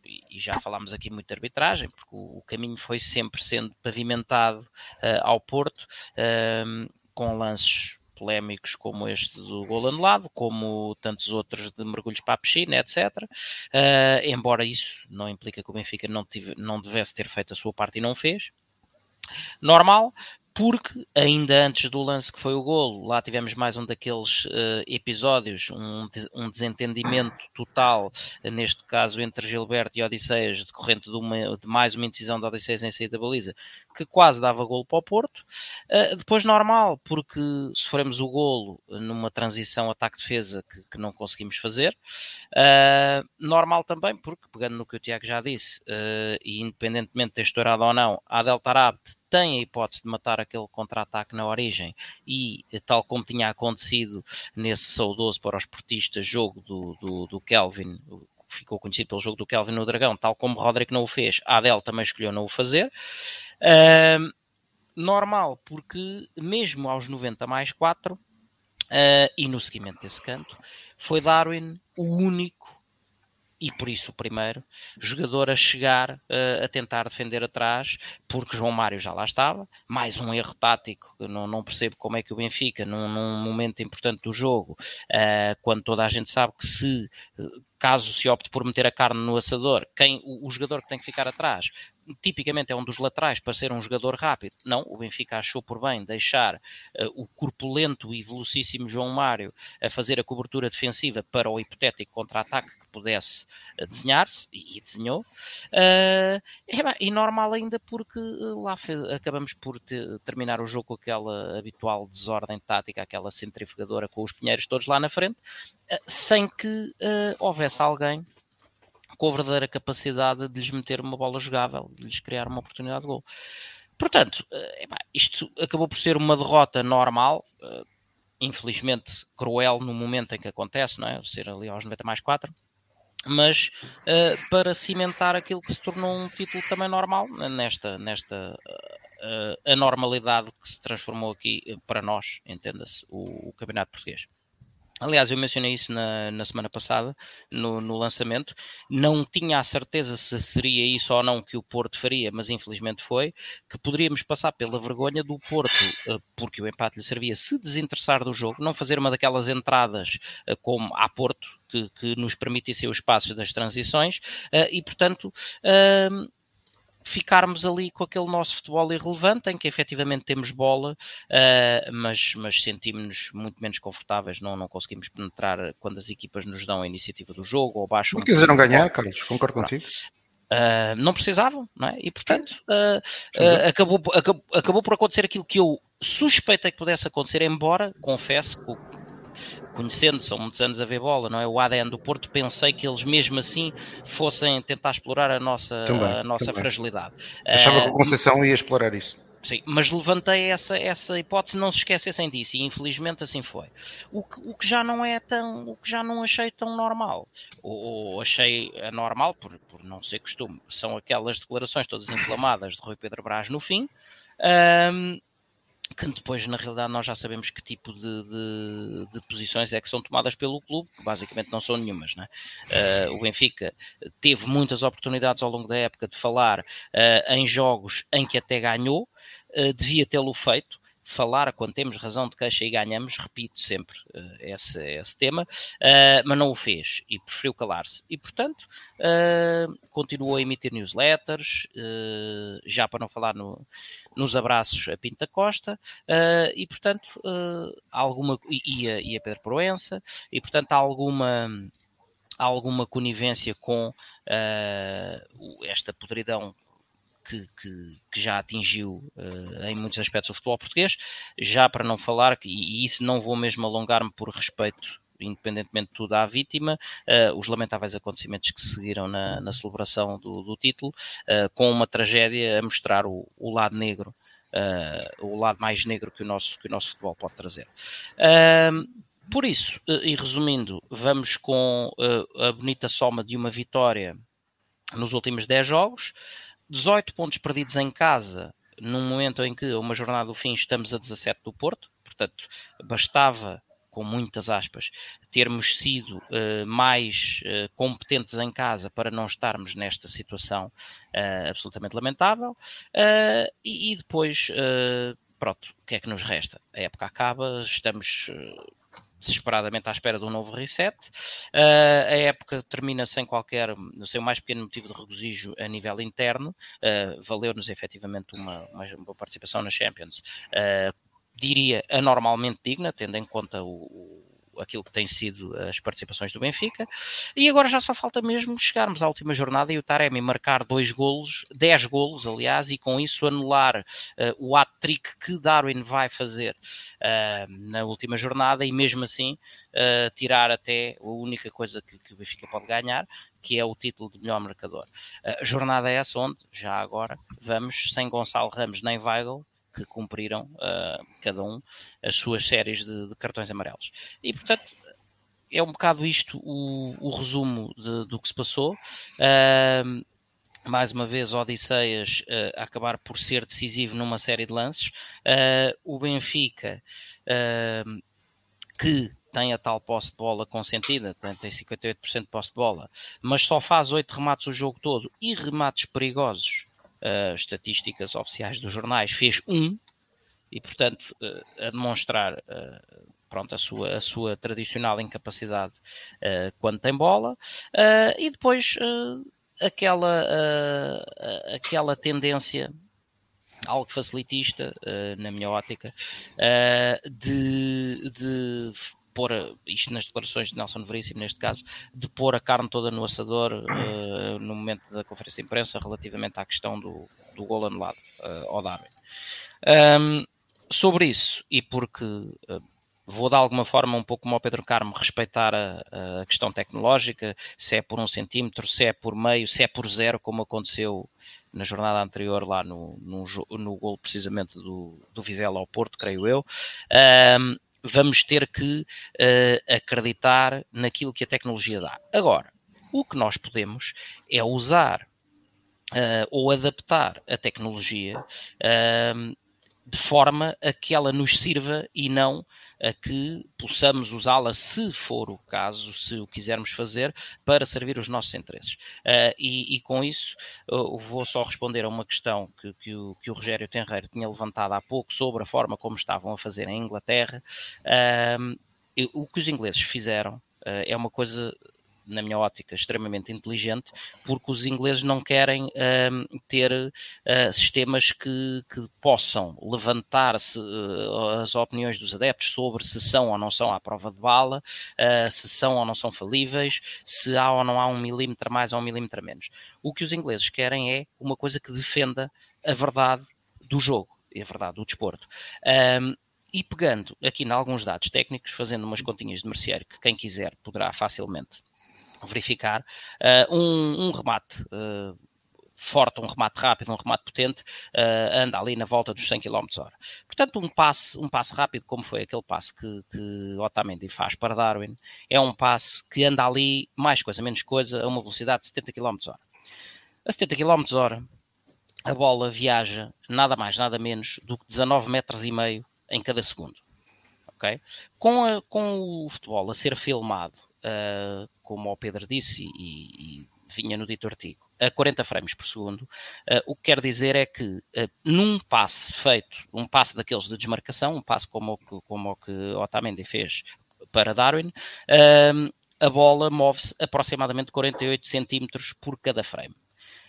e já falámos aqui muito de arbitragem, porque o, o caminho foi sempre sendo pavimentado uh, ao Porto, uh, com lances polémicos como este do gol anulado, como tantos outros de mergulhos para a piscina, etc. Uh, eh, embora isso não implica que o Benfica não, tive, não devesse ter feito a sua parte e não fez. Normal, porque ainda antes do lance que foi o golo, lá tivemos mais um daqueles uh, episódios, um, um, desentendimento total, uh, neste caso entre Gilberto e Odisseias, decorrente de, uma, de, mais uma indecisão de Odisseias em saída da baliza, que quase dava golo para o Porto. Uh, depois normal, porque sofremos o golo numa transição ataque-defesa que, que, não conseguimos fazer. normal também, porque, pegando no que o Tiago já disse, e independentemente de ter estourado ou não, a Del Tarabt tem a hipótese de matar aquele contra-ataque na origem e, tal como tinha acontecido nesse saudoso para os portistas jogo do, do, do Kelvin, ficou conhecido pelo jogo do Kelvin no Dragão, tal como Roderick não o fez, a Adel também escolheu não o fazer. Uh, normal, porque mesmo aos 90 mais 4, uh, e no seguimento desse canto, foi Darwin o único e por isso o primeiro jogador a chegar uh, a tentar defender atrás, porque João Mário já lá estava. Mais um erro tático, não, não percebo como é que o Benfica, num, num momento importante do jogo, uh, quando toda a gente sabe que se caso se opte por meter a carne no assador, quem, o, o, jogador que tem que ficar atrás tipicamente é um dos laterais para ser um jogador rápido. Não, o Benfica achou por bem deixar uh, o corpulento e velocíssimo João Mário a fazer a cobertura defensiva para o hipotético contra-ataque que pudesse uh, desenhar-se, e, e, desenhou. Uh, e, e, normal ainda porque lá fez, acabamos por te, terminar o jogo com aquela habitual desordem tática, aquela centrifugadora com os pinheiros todos lá na frente, sem que houvesse alguém com a verdadeira capacidade de lhes meter uma bola jogável, de lhes criar uma oportunidade de gol. Portanto, eh, isto acabou por ser uma derrota normal, eh, infelizmente cruel no momento em que acontece, não é? Ser ali aos 90 mais 4, mas uh, para cimentar aquilo que se tornou um título também normal nesta, nesta uh, anormalidade que se transformou aqui para nós, entenda-se, o, o Campeonato Português. Aliás, eu mencionei isso na, na semana passada, no, no, lançamento. Não tinha a certeza se seria isso ou não que o Porto faria, mas infelizmente foi, que poderíamos passar pela vergonha do Porto, eh, porque o empate lhe servia, se desinteressar do jogo, não fazer uma daquelas entradas eh, como a Porto, que, que nos permitissem os passos das transições, eh, e portanto ficarmos ali com aquele nosso futebol irrelevante, em que efetivamente temos bola, uh, mas, mas sentimos-nos muito menos confortáveis, não, não conseguimos penetrar quando as equipas nos dão a iniciativa do jogo ou baixam. Não quiseram ganhar, Carlos, concordo contigo. Uh, não precisavam, não é? E portanto uh, uh, acabou, acabou, acabou por acontecer aquilo que eu suspeitei que pudesse acontecer, embora confesso que conhecendo, são muitos anos a ver bola, não é? O ADN do Porto, pensei que eles mesmo assim fossem tentar explorar a nossa, também, a nossa fragilidade. Achava uh, que o Conceição ia explorar isso. Sim, mas levantei essa, essa hipótese, não se esquecessem disso, e infelizmente assim foi. O que, o que já não é tão, o que já não achei tão normal, ou, ou achei anormal, por, por não ser costume, são aquelas declarações todas inflamadas de Rui Pedro Brás no fim, um, que depois na realidade nós já sabemos que tipo de, de, de, posições é que são tomadas pelo clube, que basicamente não são nenhumas. Né? Uh, o Benfica teve muitas oportunidades ao longo da época de falar uh, em jogos em que até ganhou, uh, devia tê-lo feito, falar quando temos razão de queixa e ganhamos, repito sempre uh, esse, esse tema, uh, mas não o fez e preferiu calar-se. E, portanto, uh, continuou a emitir newsletters, já para não falar no, nos abraços a Pinta Costa, e, portanto, alguma, e, a, e a Pedro Proença, e, portanto, há alguma alguma conivência com esta podridão que, que, que já atingiu uh, em muitos aspectos o futebol português, já para não falar, que, e isso não vou mesmo alongar-me por respeito independentemente de tudo, à vítima, uh, os lamentáveis acontecimentos que seguiram na, na celebração do, do título, uh, com uma tragédia a mostrar o, o lado negro, uh, o lado mais negro que o nosso, que o nosso futebol pode trazer. por isso, e resumindo, vamos com a bonita soma de uma vitória nos últimos 10 jogos, 18 pontos perdidos em casa, num momento em que, uma jornada do fim, estamos a 17 do Porto, portanto, bastava com muitas aspas, termos sido uh, mais uh, competentes em casa para não estarmos nesta situação uh, absolutamente lamentável. E, e, depois, pronto, o que é que nos resta? A época acaba, estamos desesperadamente à espera de um novo reset. Uh, a época termina sem qualquer, sem o mais pequeno motivo de regozijo a nível interno. Uh, Valeu-nos efetivamente uma, uma, uma, participação na Champions. Uh, diria anormalmente digna, tendo em conta o, aquilo que tem sido as participações do Benfica, e agora já só falta mesmo chegarmos à última jornada e o Taremi marcar dois golos, dez golos, aliás, e com isso anular uh, o hat-trick que Darwin vai fazer uh, na última jornada e mesmo assim uh, tirar até a única coisa que, que, o Benfica pode ganhar, que é o título de melhor marcador. Jornada é essa onde, já agora, vamos sem Gonçalo Ramos nem Weigl, que cumpriram uh, cada um as suas séries de, de, cartões amarelos. E portanto é um bocado isto o, o resumo de, do que se passou. Uh, mais uma vez, Odisseias uh, acabar por ser decisivo numa série de lances. o Benfica, que tem a tal posse de bola consentida, tem 58% de posse de bola, mas só faz 8 remates o jogo todo e remates perigosos uh, estatísticas oficiais dos jornais, fez um, e portanto uh, a demonstrar uh, pronto, a, sua, a sua tradicional incapacidade quando tem bola, e depois aquela, aquela tendência algo facilitista, na minha ótica, de, de pôr, isto nas declarações de Nelson Veríssimo, neste caso, de pôr a carne toda no assador uh, no momento da conferência de imprensa relativamente à questão do, do gol anulado uh, ao Darwin. Um, sobre isso, e porque uh, vou de alguma forma, um pouco como ao Pedro Carmo, respeitar a, a, questão tecnológica, se é por um centímetro, se é por meio, se é por zero, como aconteceu na jornada anterior lá no, no, no gol precisamente do, do Vizela ao Porto, creio eu. Um, vamos ter que uh, acreditar naquilo que a tecnologia dá. Agora, o que nós podemos é usar uh, ou adaptar a tecnologia uh, de forma a que ela nos sirva e não a que possamos usá-la, se for o caso, se o quisermos fazer, para servir os nossos interesses. Uh, e, e, com isso, uh, vou só responder a uma questão que, que, o, que o Rogério Tenreiro tinha levantado há pouco sobre a forma como estavam a fazer em Inglaterra. Uh, o que os ingleses fizeram é uma coisa na minha ótica, extremamente inteligente, porque os ingleses não querem uh, ter uh, sistemas que, que possam levantar-se uh, as opiniões dos adeptos sobre se são ou não são à prova de bala, ah, se são ou não são falíveis, se há ou não há um milímetro mais ou um milímetro menos. O que os ingleses querem é uma coisa que defenda a verdade do jogo e a verdade do desporto. Um, e pegando aqui em alguns dados técnicos, fazendo umas continhas de merceário que quem quiser poderá facilmente verificar uh, um, um, remate uh, forte, um remate rápido, um remate potente, uh, anda ali na volta dos 100 km hora. Portanto, um passe, um passe rápido, como foi aquele passe que, que Otamendi faz para Darwin, é um passe que anda ali, mais coisa, menos coisa, a uma velocidade de 70 km hora. A 70 km hora, a bola viaja nada mais, nada menos do que 19 metros e meio em cada segundo. Okay? Com, a, com o futebol a ser filmado uh, como o Pedro disse e, e, vinha no dito artigo, a 40 frames por segundo, uh, o que quer dizer é que uh, num passe feito, um passe daqueles de desmarcação, um passe como o que, como o que Otamendi fez para Darwin, a bola move-se aproximadamente 48 centímetros por cada frame.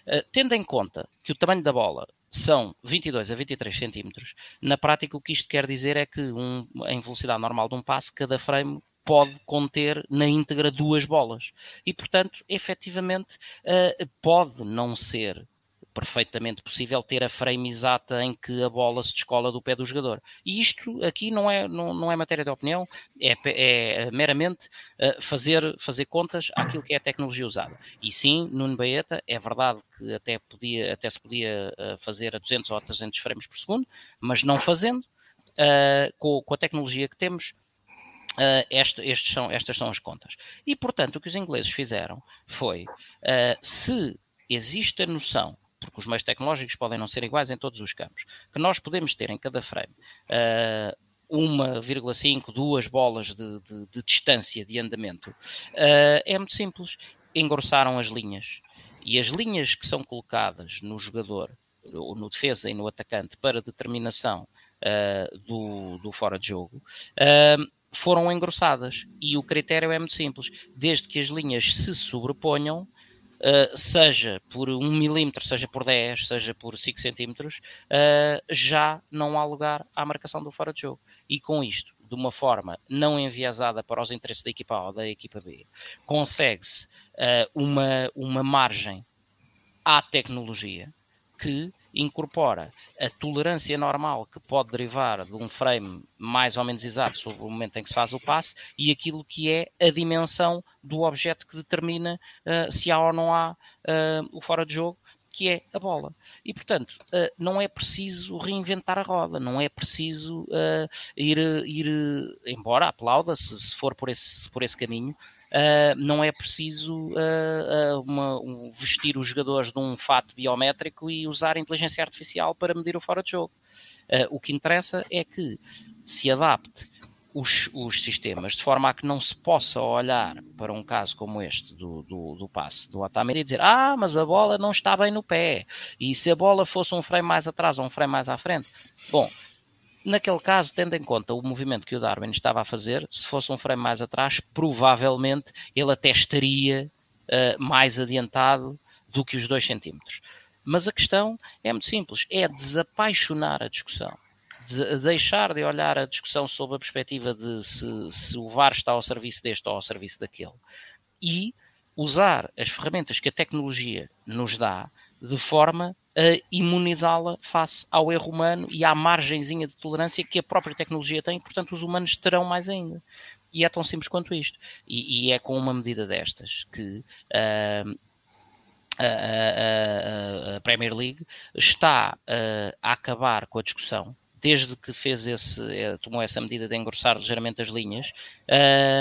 Uh, tendo em conta que o tamanho da bola são 22 a 23 centímetros, na prática o que isto quer dizer é que um, em velocidade normal de um passe, cada frame pode conter na íntegra duas bolas. E, portanto, efetivamente, uh, pode não ser perfeitamente possível ter a frame exata em que a bola se descola do pé do jogador. E isto aqui não é, não, não é matéria de opinião, é, é meramente uh, fazer, fazer contas àquilo que é a tecnologia usada. E sim, no Baeta, é verdade que até, podia, até se podia uh, fazer a 200 ou a 300 frames por segundo, mas não fazendo, com a tecnologia que temos, Uh, este, são, estas são as contas. E, portanto, o que os ingleses fizeram foi: uh, se existe a noção, porque os meios tecnológicos podem não ser iguais em todos os campos, que nós podemos ter em cada frame uh, 1,5, 2 bolas de, de, de, distância de andamento, uh, é muito simples. Engrossaram as linhas. E as linhas que são colocadas no jogador, ou no defesa e no atacante, para determinação do, do fora de jogo, foram engrossadas. E o critério é muito simples: desde que as linhas se sobreponham, uh, seja por 1 milímetro, seja por 10, seja por 5 centímetros, uh, já não há lugar à marcação do fora de jogo. E com isto, de uma forma não enviesada para os interesses da equipa A ou da equipa B, consegue-se uh, uma, uma margem à tecnologia que incorpora a tolerância normal que pode derivar de um frame mais ou menos exato sobre o momento em que se faz o passe e aquilo que é a dimensão do objeto que determina uh, se há ou não há uh, o fora de jogo que é a bola. E, portanto, uh, não é preciso reinventar a roda, não é preciso ir, ir, embora aplauda-se se for por esse, por esse caminho, uh, não é preciso uh, uma, um, vestir os jogadores de um fato biométrico e usar inteligência artificial para medir o fora de jogo. o que interessa é que se adapte os, os, sistemas, de forma a que não se possa olhar para um caso como este do, do, do passe do Otamendi e dizer ah, mas a bola não está bem no pé, e se a bola fosse um frame mais atrás ou um frame mais à frente. Bom, Naquele caso, tendo em conta o movimento que o Darwin estava a fazer, se fosse um frame mais atrás, provavelmente ele até estaria uh, mais adiantado do que os 2 centímetros. Mas a questão é muito simples: é desapaixonar a discussão. De deixar de olhar a discussão sob a perspectiva de se, se o VAR está ao serviço deste ou ao serviço daquele e usar as ferramentas que a tecnologia nos dá de forma a imunizá-la face ao erro humano e à margenzinha de tolerância que a própria tecnologia tem, portanto os humanos terão mais ainda. E é tão simples quanto isto. E, e é com uma medida destas que uh, a, a, a, Premier League está uh, a acabar com a discussão desde que fez esse, eh, tomou essa medida de engrossar ligeiramente as linhas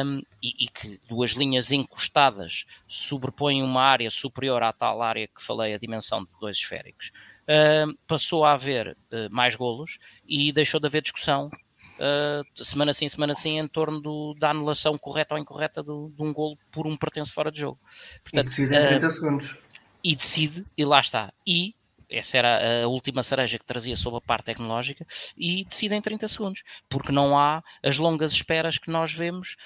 um, e, e, que duas linhas encostadas sobrepõem uma área superior à tal área que falei, a dimensão de dois esféricos, um, passou a haver uh, mais golos e deixou de haver discussão uh, semana sim, semana sim, em torno do, da anulação correta ou incorreta do, de um golo por um pertence fora de jogo. Portanto, e decide em 30 uh, segundos. E decide, e lá está. E essa era a última cereja que trazia sobre a parte tecnológica, e decide em 30 segundos, porque não há as longas esperas que nós vemos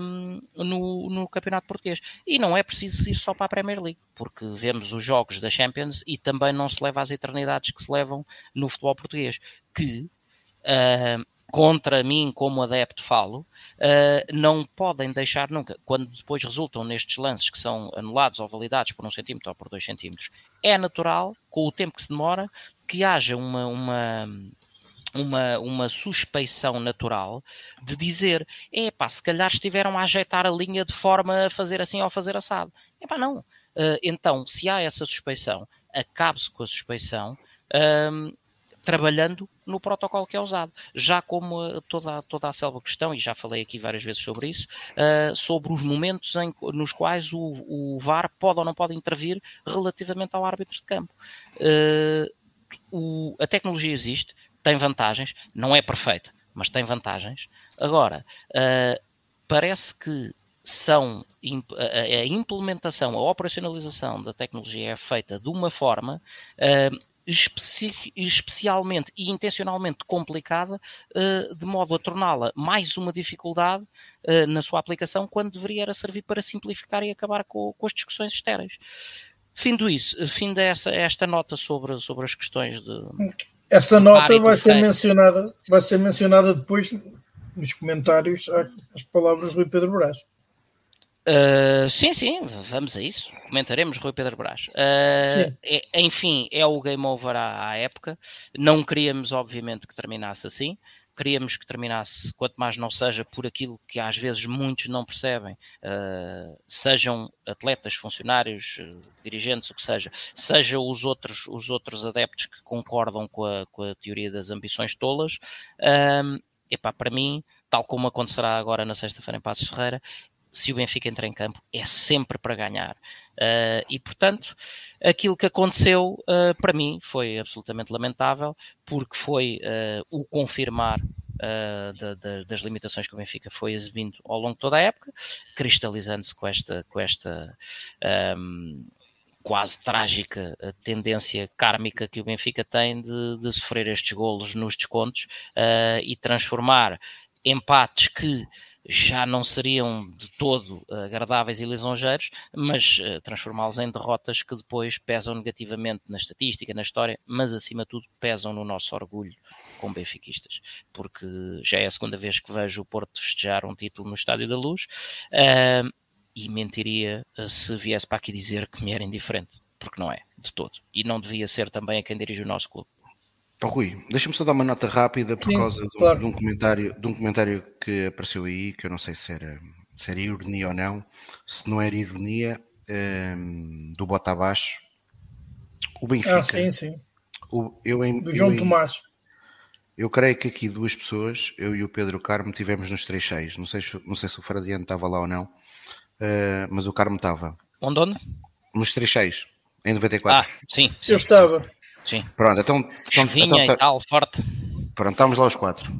um, no, no Campeonato Português. E não é preciso ir só para a Premier League, porque vemos os jogos da Champions e também não se leva às eternidades que se levam no futebol português, que uh, contra mim, como adepto, falo, uh, não podem deixar nunca, quando depois resultam nestes lances que são anulados ou validados por um centímetro ou por dois centímetros, é natural, com o tempo que se demora, que haja uma, uma uma, uma suspeição natural de dizer, é pá, se calhar estiveram a ajeitar a linha de forma a fazer assim ou fazer assado. É pá, não. Uh, então, se há essa suspeição, acabe-se com a suspeição, uh, trabalhando no protocolo que é usado. Já como eh, toda, toda a selva questão, e já falei aqui várias vezes sobre isso, uh, sobre os momentos em, nos quais o, o, VAR pode ou não pode intervir relativamente ao árbitro de campo. Uh, o, a tecnologia existe, tem vantagens, não é perfeita, mas tem vantagens. Agora, uh, parece que são a implementação, a operacionalização da tecnologia é feita de uma forma especialmente e intencionalmente complicada, uh, de modo a torná-la mais uma dificuldade uh, na sua aplicação, quando deveria servir para simplificar e acabar com, com as discussões estéreis. Findo isso, findo essa, esta nota sobre, sobre as questões de. Essa nota vai ser mencionada, vai ser mencionada depois nos comentários às palavras do Rui Pedro Brás. Uh, sim, sim, vamos a isso. Comentaremos Rui Pedro Brás. Uh, é, enfim, é o game over à, à, época. Não queríamos, obviamente, que terminasse assim. Queríamos que terminasse, quanto mais não seja por aquilo que às vezes muitos não percebem, uh, sejam atletas, funcionários, dirigentes, o que seja, seja os outros, os outros adeptos que concordam com a, com a teoria das ambições tolas. Epá, para mim, tal como acontecerá agora na sexta-feira em Passos Ferreira, se o Benfica entra em campo, é sempre para ganhar. Uh, e, portanto, aquilo que aconteceu uh, para mim foi absolutamente lamentável, porque foi uh, o confirmar da, da, das limitações que o Benfica foi exibindo ao longo de toda a época, cristalizando-se com esta, com esta um, quase trágica tendência kármica que o Benfica tem de, de sofrer estes golos nos descontos e transformar empates que já não seriam de todo agradáveis e lisonjeiros, mas uh, transformá-los em derrotas que depois pesam negativamente na estatística, na história, mas acima de tudo pesam no nosso orgulho como benfiquistas, porque já é a segunda vez que vejo o Porto festejar um título no Estádio da Luz uh, e mentiria eh, se viesse para aqui dizer que me era indiferente, porque não é, de todo, e não devia ser também a quem dirige o nosso clube. Oh, Rui, deixa-me só dar uma nota rápida por Sim, causa de um, claro. de um, comentário, de um comentário que apareceu aí, que eu não sei se era, se era ironia ou não. Se não era ironia, um, ehm, do bota abaixo, o Benfica. Ah, sim, sim. O, eu em, do João eu, Tomás. Eu creio que aqui duas pessoas, eu e o Pedro Carmo, tivemos nos 3-6. Não sei, não sei se o Fradiano estava lá ou não, uh, mas o Carmo estava. Onde, onde? Nos 3-6, em 94. Ah, sim. sim eu estava. Sim. Pronto, então. então, então e tal, forte. Pronto, estamos lá os quatro.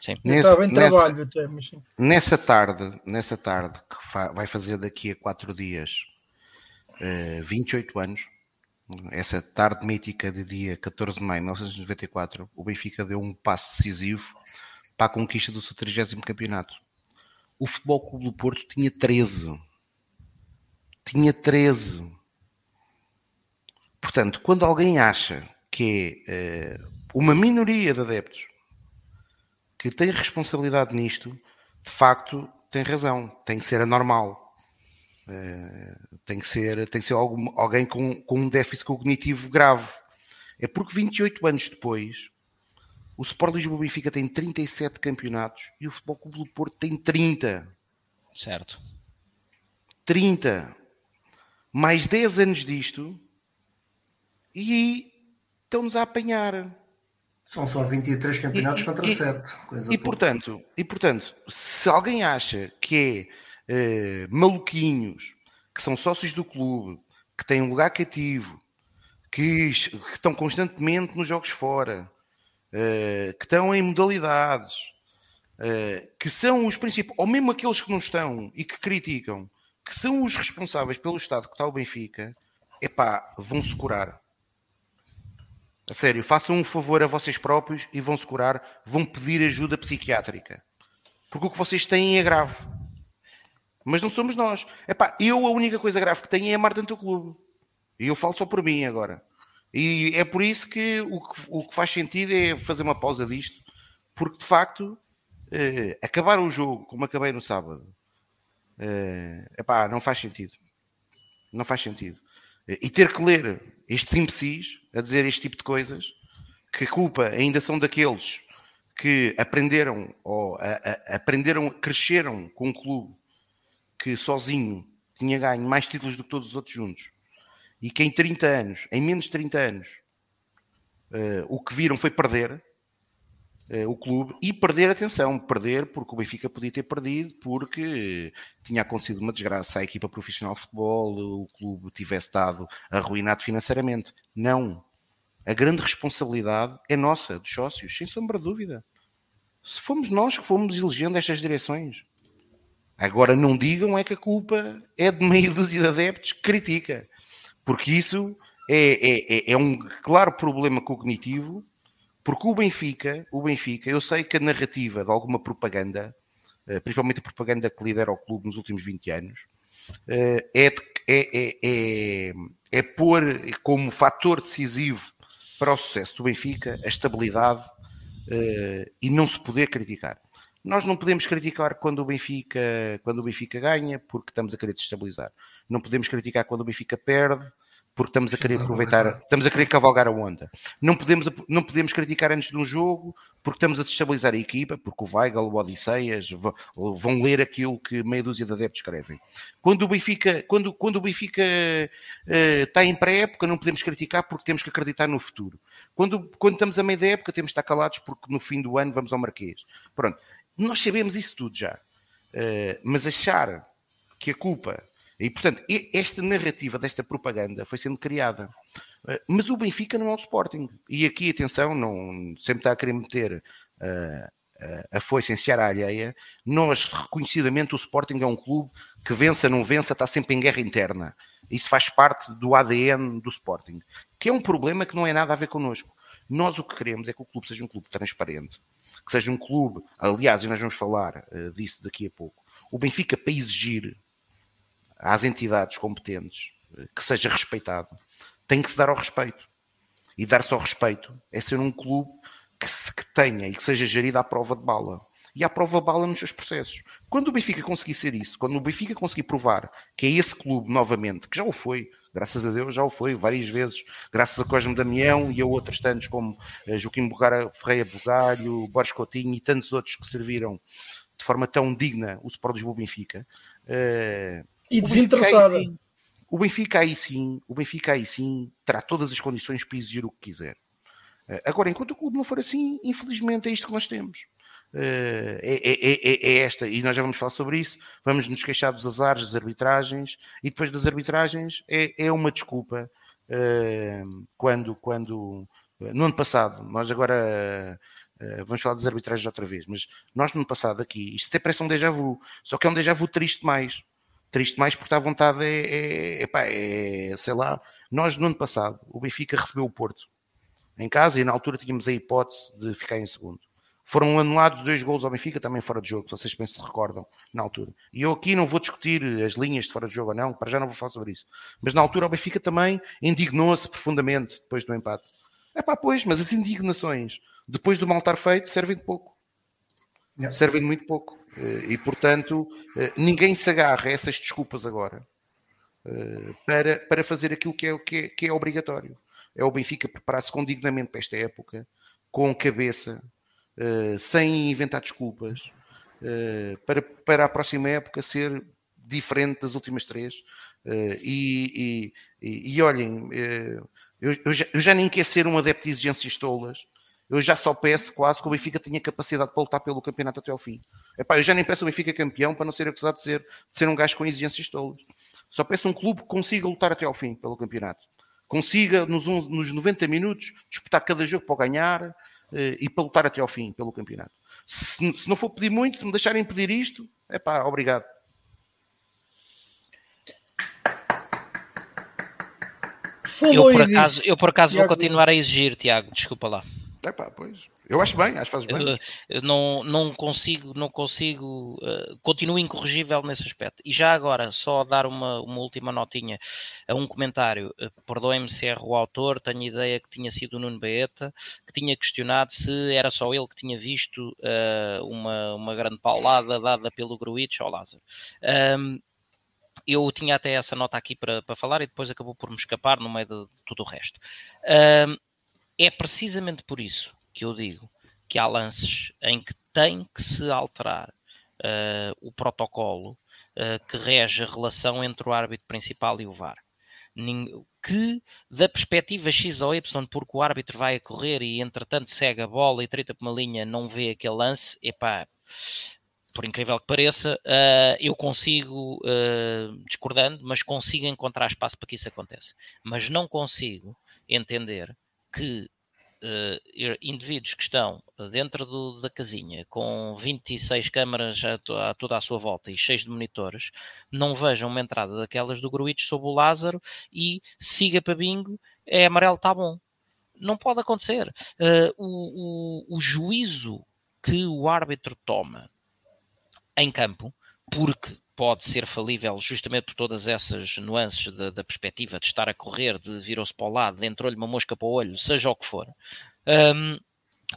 Sim. Nesse, estava em nessa, trabalho até, mas sim. Nessa tarde, nessa tarde, que fa vai fazer daqui a quatro dias uh, 28 anos, essa tarde mítica de dia 14 de maio de 1994, o Benfica deu um passo decisivo para a conquista do seu 30 campeonato. O Futebol Clube do Porto tinha 13. Tinha 13. Portanto, quando alguém acha que é uh, uma minoria de adeptos que tem responsabilidade nisto, de facto tem razão, tem que ser anormal. Uh, tem que ser, tem que ser algum, alguém com, com um déficit cognitivo grave. É porque 28 anos depois, o Sport Lisboa Benfica tem 37 campeonatos e o Futebol Clube do Porto tem 30. Certo. 30. Mais 10 anos disto, e estão-nos a apanhar. São só 23 campeonatos e, contra e, 7. Coisa e, portanto, e portanto, se alguém acha que é uh, maluquinhos, que são sócios do clube, que têm um lugar cativo, que, que estão constantemente nos jogos fora, uh, que estão em modalidades, uh, que são os principais, ou mesmo aqueles que não estão e que criticam, que são os responsáveis pelo estado que está o Benfica, epá, vão-se curar. A sério, façam um favor a vocês próprios e vão se curar, vão pedir ajuda psiquiátrica. Porque o que vocês têm é grave. Mas não somos nós. Epá, eu a única coisa grave que tenho é amar tanto o clube. E eu falo só por mim agora. E é por isso que o que, o que faz sentido é fazer uma pausa disto. Porque de facto, eh, acabar o jogo como acabei no sábado, eh, epá, não faz sentido. Não faz sentido. E ter que ler estes imbecis a dizer este tipo de coisas, que a culpa ainda são daqueles que aprenderam ou a, a, aprenderam, cresceram com um clube que sozinho tinha ganho mais títulos do que todos os outros juntos. E que em 30 anos, em menos de 30 anos, uh, o que viram foi perder, o clube e perder atenção, perder porque o Benfica podia ter perdido porque tinha acontecido uma desgraça à equipa profissional de futebol, o clube tivesse estado arruinado financeiramente. Não. A grande responsabilidade é nossa, dos sócios, sem sombra de dúvida. Se fomos nós que fomos elegendo estas direções. Agora não digam é que a culpa é de meia dúzia de adeptos que critica. Porque isso é, é, é, é um claro problema cognitivo porque o Benfica, o Benfica, eu sei que a narrativa de alguma propaganda, eh, principalmente a propaganda que lidera o clube nos últimos 20 anos, eh, é, é, é, é pôr como fator decisivo para o sucesso do Benfica a estabilidade eh, e não se poder criticar. Nós não podemos criticar quando o Benfica, quando o Benfica ganha, porque estamos a querer destabilizar. Não podemos criticar quando o Benfica perde, porque estamos a querer aproveitar, estamos a querer cavalgar a onda. Não podemos, não podemos criticar antes de um jogo, porque estamos a destabilizar a equipa, porque o Weigl, o Odisseias vão ler aquilo que meia dúzia de adeptos escrevem. Quando o Benfica, quando, quando o Benfica uh, está em pré-época, não podemos criticar porque temos que acreditar no futuro. Quando, quando estamos a meio da época, temos de estar calados porque no fim do ano vamos ao Marquês. Pronto, nós sabemos isso tudo já. Uh, mas achar que a culpa e, portanto, esta narrativa desta propaganda foi sendo criada. Eh, mas o Benfica não é o Sporting. E aqui, atenção, não, sempre está a querer meter uh, a foice em seara alheia. Nós, reconhecidamente, o Sporting é um clube que vença, não vença, está sempre em guerra interna. Isso faz parte do ADN do Sporting. Que é um problema que não é nada a ver connosco. Nós o que queremos é que o clube seja um clube transparente. Que seja um clube, aliás, e nós vamos falar uh, disso daqui a pouco. O Benfica, para exigir às entidades competentes eh, que seja respeitado, tem que se dar ao respeito. E dar-se ao respeito é ser um clube que, se, que tenha e que seja gerido à prova de bala. E à prova de bala nos seus processos. Quando o Benfica conseguir ser isso, quando o Benfica conseguir provar que é esse clube novamente, que já o foi, graças a Deus já o foi várias vezes, graças a Cosme Damião e a outros tantos como eh, Joaquim Bugara, Ferreira Bugalho, Borges Coutinho e tantos outros que serviram de forma tão digna o Sport Lisboa Benfica. Uh, e desinteressada. O Benfica aí sim, o Benfica aí sim terá todas as condições para exigir o que quiser. Eh, agora, enquanto o clube não for assim, infelizmente é isto que nós temos. Eh, é, é, é, é, esta, e nós já vamos falar sobre isso. Vamos nos queixar dos azares, das arbitragens, e depois das arbitragens é, é uma desculpa. Eh, quando, quando no ano passado, nós agora vamos falar das arbitragens outra vez, mas nós no ano passado aqui, isto até parece um déjà vu, só que é um déjà vu triste mais triste mais porque à vontade é, é, é, sei lá, nós no ano passado o Benfica recebeu o Porto em casa e na altura tínhamos a hipótese de ficar em segundo. Foram anulados dois gols ao Benfica também fora de jogo, vocês bem se recordam na altura. E eu aqui não vou discutir as linhas de fora de jogo ou não, para já não vou falar sobre isso. Mas na altura o Benfica também indignou-se profundamente depois do empate. É pá, pois, mas as indignações depois do mal estar feito servem de pouco. Yeah. Servem de muito pouco. Eh, e, portanto, eh, ninguém se agarra a essas desculpas agora eh, para, para fazer aquilo que é, que, é, que é obrigatório. É o Benfica preparar-se condignamente para esta época, com cabeça, sem inventar desculpas, para, para a próxima época ser diferente das últimas três. E, e, e olhem, eu, eu, já, eu já nem quero ser um adepto de exigências tolas, eu já só peço quase que o Benfica tinha capacidade para lutar pelo campeonato até ao fim. Epá, eu já nem peço o Benfica campeão para não ser acusado de ser, de ser um gajo com exigências tolas. Só peço um clube que consiga lutar até ao fim pelo campeonato. Consiga, nos, nos 90 minutos, disputar cada jogo para ganhar eh, e para lutar até ao fim pelo campeonato. Se, se não for pedir muito, se me deixarem pedir isto, é pá, obrigado. Eu por, acaso, eu por acaso vou continuar a exigir, Tiago, desculpa lá. É pá, pois. Eu acho bem, acho que fazes bem. Não, não consigo, não consigo, uh, continuo incorrigível nesse aspecto. E já agora, só dar uma, uma última notinha a um comentário. Uh, Perdoem-me se erro o autor, tenho ideia que tinha sido o Nuno Baeta, que tinha questionado se era só ele que tinha visto uh, uma, uma grande paulada dada pelo Gruitch ao Lázaro. Um, eu tinha até essa nota aqui para, para falar e depois acabou por me escapar no meio de, de tudo o resto. Um, é precisamente por isso que eu digo que há lances em que tem que se alterar uh, o protocolo uh, que rege a relação entre o árbitro principal e o VAR. Que, da perspectiva X ou Y, porque o árbitro vai a correr e entretanto segue a bola e trita por uma linha, não vê aquele lance, epá, por incrível que pareça, uh, eu consigo, uh, discordando, mas consigo encontrar espaço para que isso aconteça. Mas não consigo entender que uh, indivíduos que estão dentro do, da casinha com 26 câmaras a, a, toda a sua volta e cheios de monitores não vejam uma entrada daquelas do Gruitch sob o Lázaro e siga para bingo, é amarelo, está bom. Não pode acontecer. Uh, o, o, o juízo que o árbitro toma em campo, porque pode ser falível justamente por todas essas nuances da, da perspectiva de estar a correr, de virou-se para o lado, entrou-lhe uma mosca para o olho, seja o que for. Um,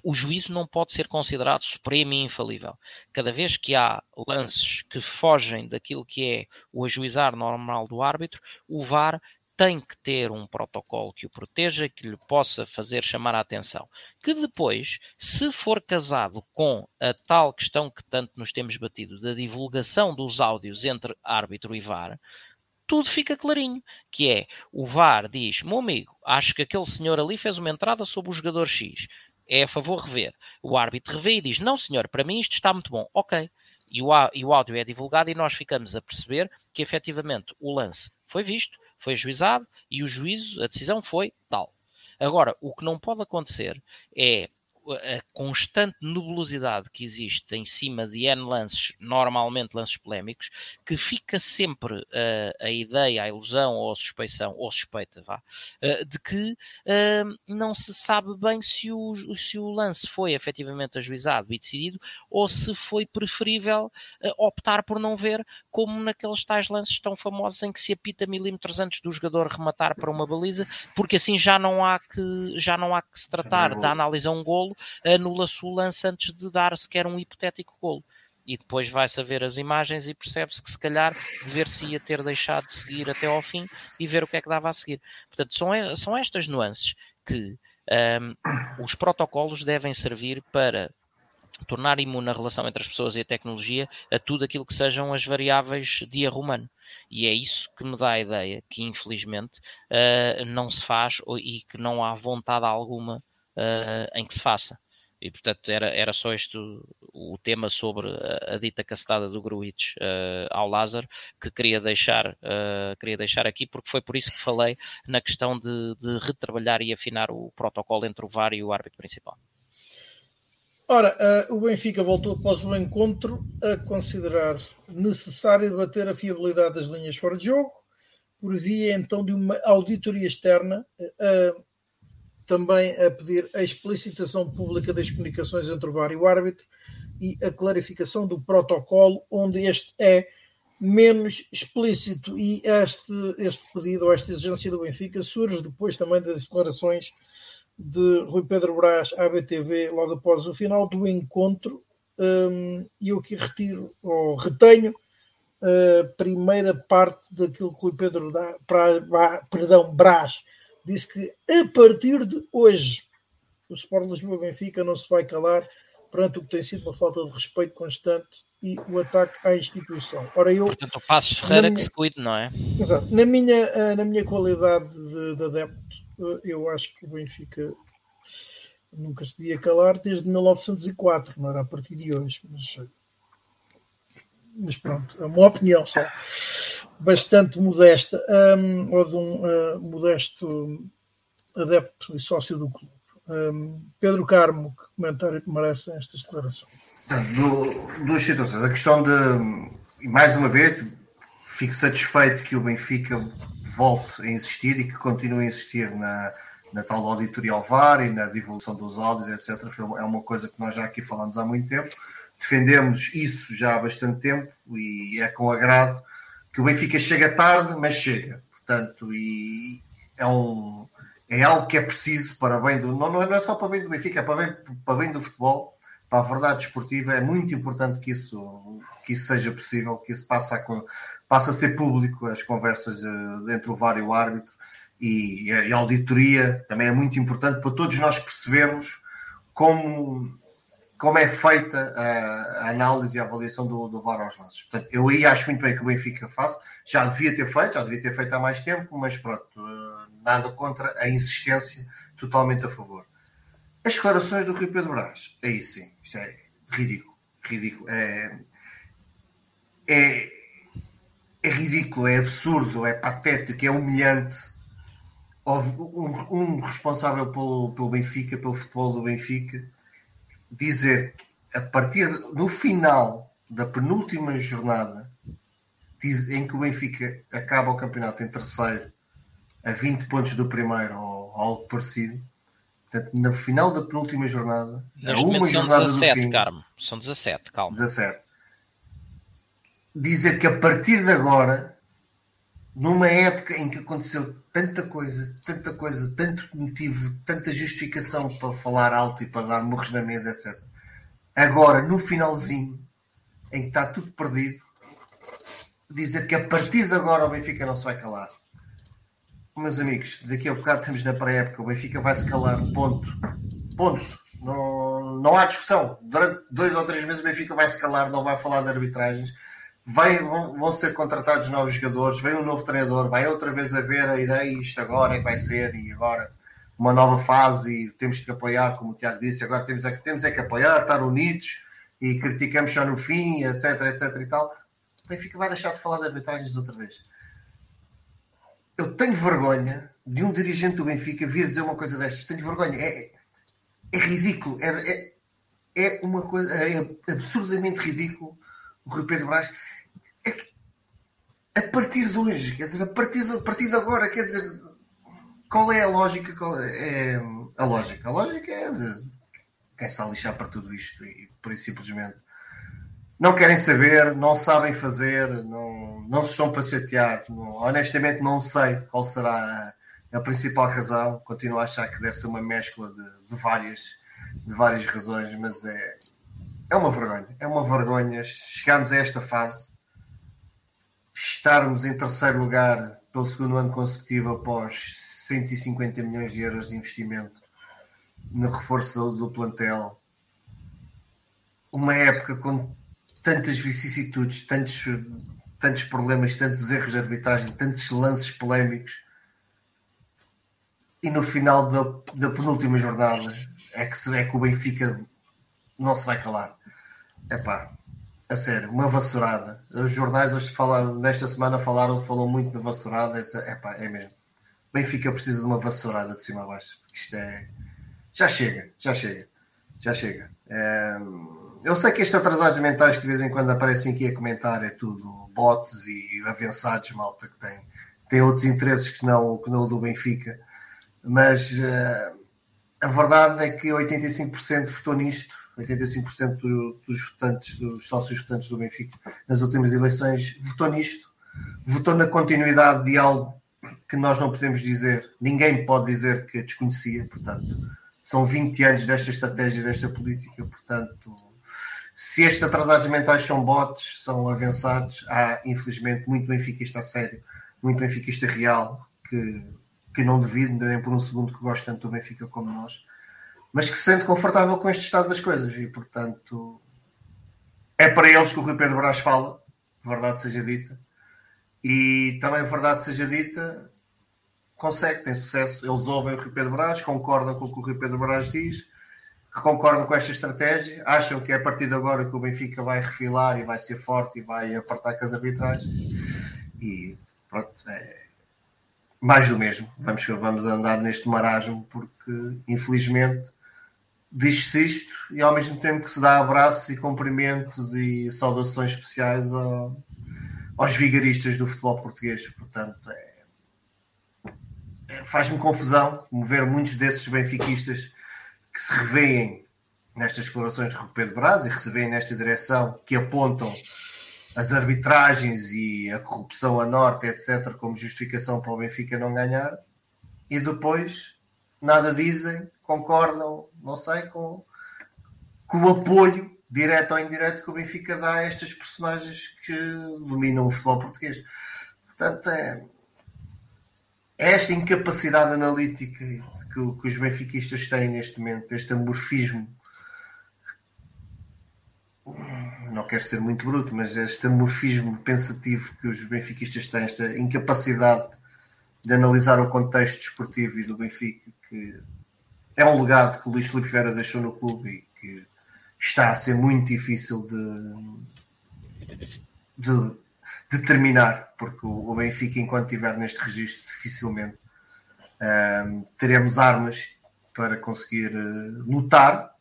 o juízo não pode ser considerado supremo e infalível. Cada vez que há lances que fogem daquilo que é o ajuizar normal do árbitro, o VAR tem que ter um protocolo que o proteja, que lhe possa fazer chamar a atenção. Que depois, se for casado com a tal questão que tanto nos temos batido, da divulgação dos áudios entre árbitro e VAR, tudo fica clarinho, que é, o VAR diz, meu amigo, acho que aquele senhor ali fez uma entrada sobre o jogador X é a favor rever. O árbitro revê e diz: Não, senhor, para mim isto está muito bom. Ok. E o, e o áudio é divulgado e nós ficamos a perceber que efetivamente o lance foi visto, foi ajuizado e o juízo, a decisão foi tal. Agora, o que não pode acontecer é a constante nebulosidade que existe em cima de N lances, normalmente lances polémicos, que fica sempre uh, a ideia, a ilusão ou a suspeição, ou suspeita, vá, uh, de que uh, não se sabe bem se o, se o lance foi efetivamente ajuizado e decidido ou se foi preferível optar por não ver, como naqueles tais lances tão famosos em que se apita milímetros antes do jogador rematar para uma baliza, porque assim já não há que, já não há que se tratar da análise a um golo anula-se o lance antes de dar sequer um hipotético golo. E depois vai-se a ver as imagens e percebe-se que se calhar ver-se ia ter deixado de seguir até ao fim e ver o que é que dava a seguir. Portanto, são, são estas nuances que um, os protocolos devem servir para tornar imune a relação entre as pessoas e a tecnologia a tudo aquilo que sejam as variáveis de erro humano. E é isso que me dá a ideia que, infelizmente, uh, não se faz e que não há vontade alguma uh, em que se faça. E portanto era, era só este o, tema sobre a, a, dita cacetada do Gruitch uh, ao Lázaro que queria deixar, uh, queria deixar aqui, porque foi por isso que falei na questão de, de retrabalhar e afinar o protocolo entre o VAR e o árbitro principal. Ora, uh, o Benfica voltou após o encontro a considerar necessário debater a fiabilidade das linhas fora de jogo, por via então de uma auditoria externa. Uh, também a pedir a explicitação pública das comunicações entre o VAR e o árbitro e a clarificação do protocolo onde este é menos explícito e este, este pedido ou esta exigência do Benfica surge depois também das declarações de Rui Pedro Brás à BTV logo após o final do encontro. Um, e eu aqui retiro ou retenho a primeira parte daquilo que Rui Pedro dá, pra, perdão, Brás disse que a partir de hoje o Sport Lisboa Benfica não se vai calar perante o que tem sido uma falta de respeito constante e o ataque à instituição. Ora, eu, Portanto, o Passos Ferreira minha, que se cuide, não é? Exato. Na minha, eh, na minha qualidade de, de adepto, eh, eu acho que o Benfica nunca se devia calar desde 1904, não era a partir de hoje, mas, mas pronto, é uma opinião só bastante modesta, um, ou de um uh, modesto adepto e sócio do clube. Um, Pedro Carmo, que comentário que merecem estas declarações? Do, duas situações. A questão de, mais uma vez, fico satisfeito que o Benfica volte a insistir e que continue a insistir na, na tal auditorial VAR e na divulgação dos áudios, etc. É uma coisa que nós já aqui falamos há muito tempo. Defendemos isso já há bastante tempo e é com agrado que o Benfica chega tarde, mas chega. Portanto, e é um é algo que é preciso para bem do não, não é só para bem do Benfica, é para bem, para bem do futebol, para a verdade esportiva. É muito importante que isso que isso seja possível, que isso passe a, passe a ser público as conversas eh, entre o VAR e o árbitro e, e a auditoria também é muito importante para todos nós percebermos como como é feita a, a, análise e a avaliação do, do VAR aos lances. Portanto, eu aí acho muito bem que o Benfica faz. Já devia ter feito, já devia ter feito há mais tempo, mas pronto, eh, nada contra a insistência, totalmente a favor. As declarações do Rio Pedro Brás, aí sim, isso é ridículo, ridículo. É, é, é ridículo, é absurdo, é patético, é humilhante. Um, um responsável pelo, pelo Benfica, pelo futebol do Benfica, dizer que a partir no final da penúltima jornada diz, em que o Benfica acaba o campeonato em terceiro a 20 pontos do primeiro ou algo parecido. Portanto no final da penúltima jornada Neste uma jornada são 17 fim, Carmo. são 17, calma. 17 dizer que a partir de agora numa época em que aconteceu tanta coisa, tanta coisa, tanto motivo, tanta justificação para falar alto e para dar morros na mesa, etc. Agora, no finalzinho, em que está tudo perdido, dizer que a partir de agora o Benfica não se vai calar. Meus amigos, daqui a bocado estamos na pré-época, o Benfica vai se calar, ponto. Ponto. Não, não há discussão. Durante dois ou três meses o Benfica vai se calar, não vai falar de arbitragens. Vai, vão, vão, ser contratados novos jogadores, vem um novo treinador, vai outra vez haver a ideia, isto agora é que vai ser, e agora uma nova fase, e temos que apoiar, como o Tiago disse, agora temos é, que, temos é que apoiar, estar unidos, e criticamos só no fim, etc, etc e tal. Benfica vai deixar de falar de arbitragens outra vez. Eu tenho vergonha de um dirigente do Benfica vir dizer uma coisa destas. Tenho vergonha. É, é ridículo. É, é, é uma coisa é absurdamente ridículo o Rui Pedro Brás. É, a partir de hoje, quer dizer, a partir de, a partir de agora, quer dizer, qual é a lógica? Qual é, é a lógica? A lógica é de quem está a lixar para tudo isto e por isso simplesmente não querem saber, não sabem fazer, não, não se estão para chatear. Não, honestamente, não sei qual será a, a, principal razão. Continuo a achar que deve ser uma mescla de, de, várias, de várias razões, mas é, é uma vergonha. É uma vergonha chegarmos a esta fase, estarmos em terceiro lugar pelo segundo ano consecutivo após 150 milhões de euros de investimento no reforço do, do plantel. Uma época com tantas vicissitudes, tantos, tantos problemas, tantos erros de arbitragem, tantos lances polémicos. E no final da, da penúltima jornada é que se vê que o Benfica não se vai calar. É pá, a sério, uma vassourada. Os jornais hoje falam, nesta semana falaram, falou muito de vassourada. É pá, é mesmo. Benfica precisa de uma vassourada de cima a baixo. Isto é. Já chega, já chega, já chega. É eu sei que estes atrasados mentais que de vez em quando aparecem aqui a comentar é tudo bots e avançados, malta, que tem, tem outros interesses que não, que não o do Benfica, mas uh, a verdade é que 85% votou nisto, 85% do, dos votantes, dos sócios votantes do Benfica nas últimas eleições votou nisto, votou na continuidade de algo que nós não podemos dizer, ninguém pode dizer que desconhecia, portanto, são 20 anos desta estratégia, desta política, portanto se estes atrasados mentais são bots, são avançados, há infelizmente muito benfiquista a sério, muito benfiquista real, que, que não devido nem por um segundo que gosta tanto do Benfica como nós, mas que se sente confortável com este estado das coisas e, portanto, é para eles que o Rui Pedro Brás fala, verdade seja dita, e também verdade seja dita, consegue, tem sucesso. Eles ouvem o Rui Pedro Brás, concordam com o que o Rui Pedro Brás diz concordam com esta estratégia, acham que é a partir de agora que o Benfica vai refilar e vai ser forte e vai apertar com as arbitragens. E pronto, é mais do mesmo. Vamos, vamos andar neste marasmo porque, infelizmente, diz-se isto e ao mesmo tempo que se dá abraços e cumprimentos e saudações especiais ao, aos vigaristas do futebol português. Portanto, é, é, faz-me confusão mover muitos desses benfiquistas que se revêem nestas declarações de Pedro Braz e recebem nesta direção que apontam as arbitragens e a corrupção a norte, etc., como justificação para o Benfica não ganhar, e depois nada dizem, concordam, não sei, com, com o apoio, direto ou indireto, que o Benfica dá a estas personagens que dominam o futebol português. Portanto, é, é esta incapacidade analítica que, que os benfiquistas têm neste momento, este amorfismo. Não quero ser muito bruto, mas este amorfismo pensativo que os benfiquistas têm, esta incapacidade de analisar o contexto desportivo e do Benfica, que é um legado que o Luís Felipe Vera deixou no clube e que está a ser muito difícil de, de, de terminar, porque o Benfica, enquanto estiver neste registro, dificilmente teremos armas para conseguir uh, lutar,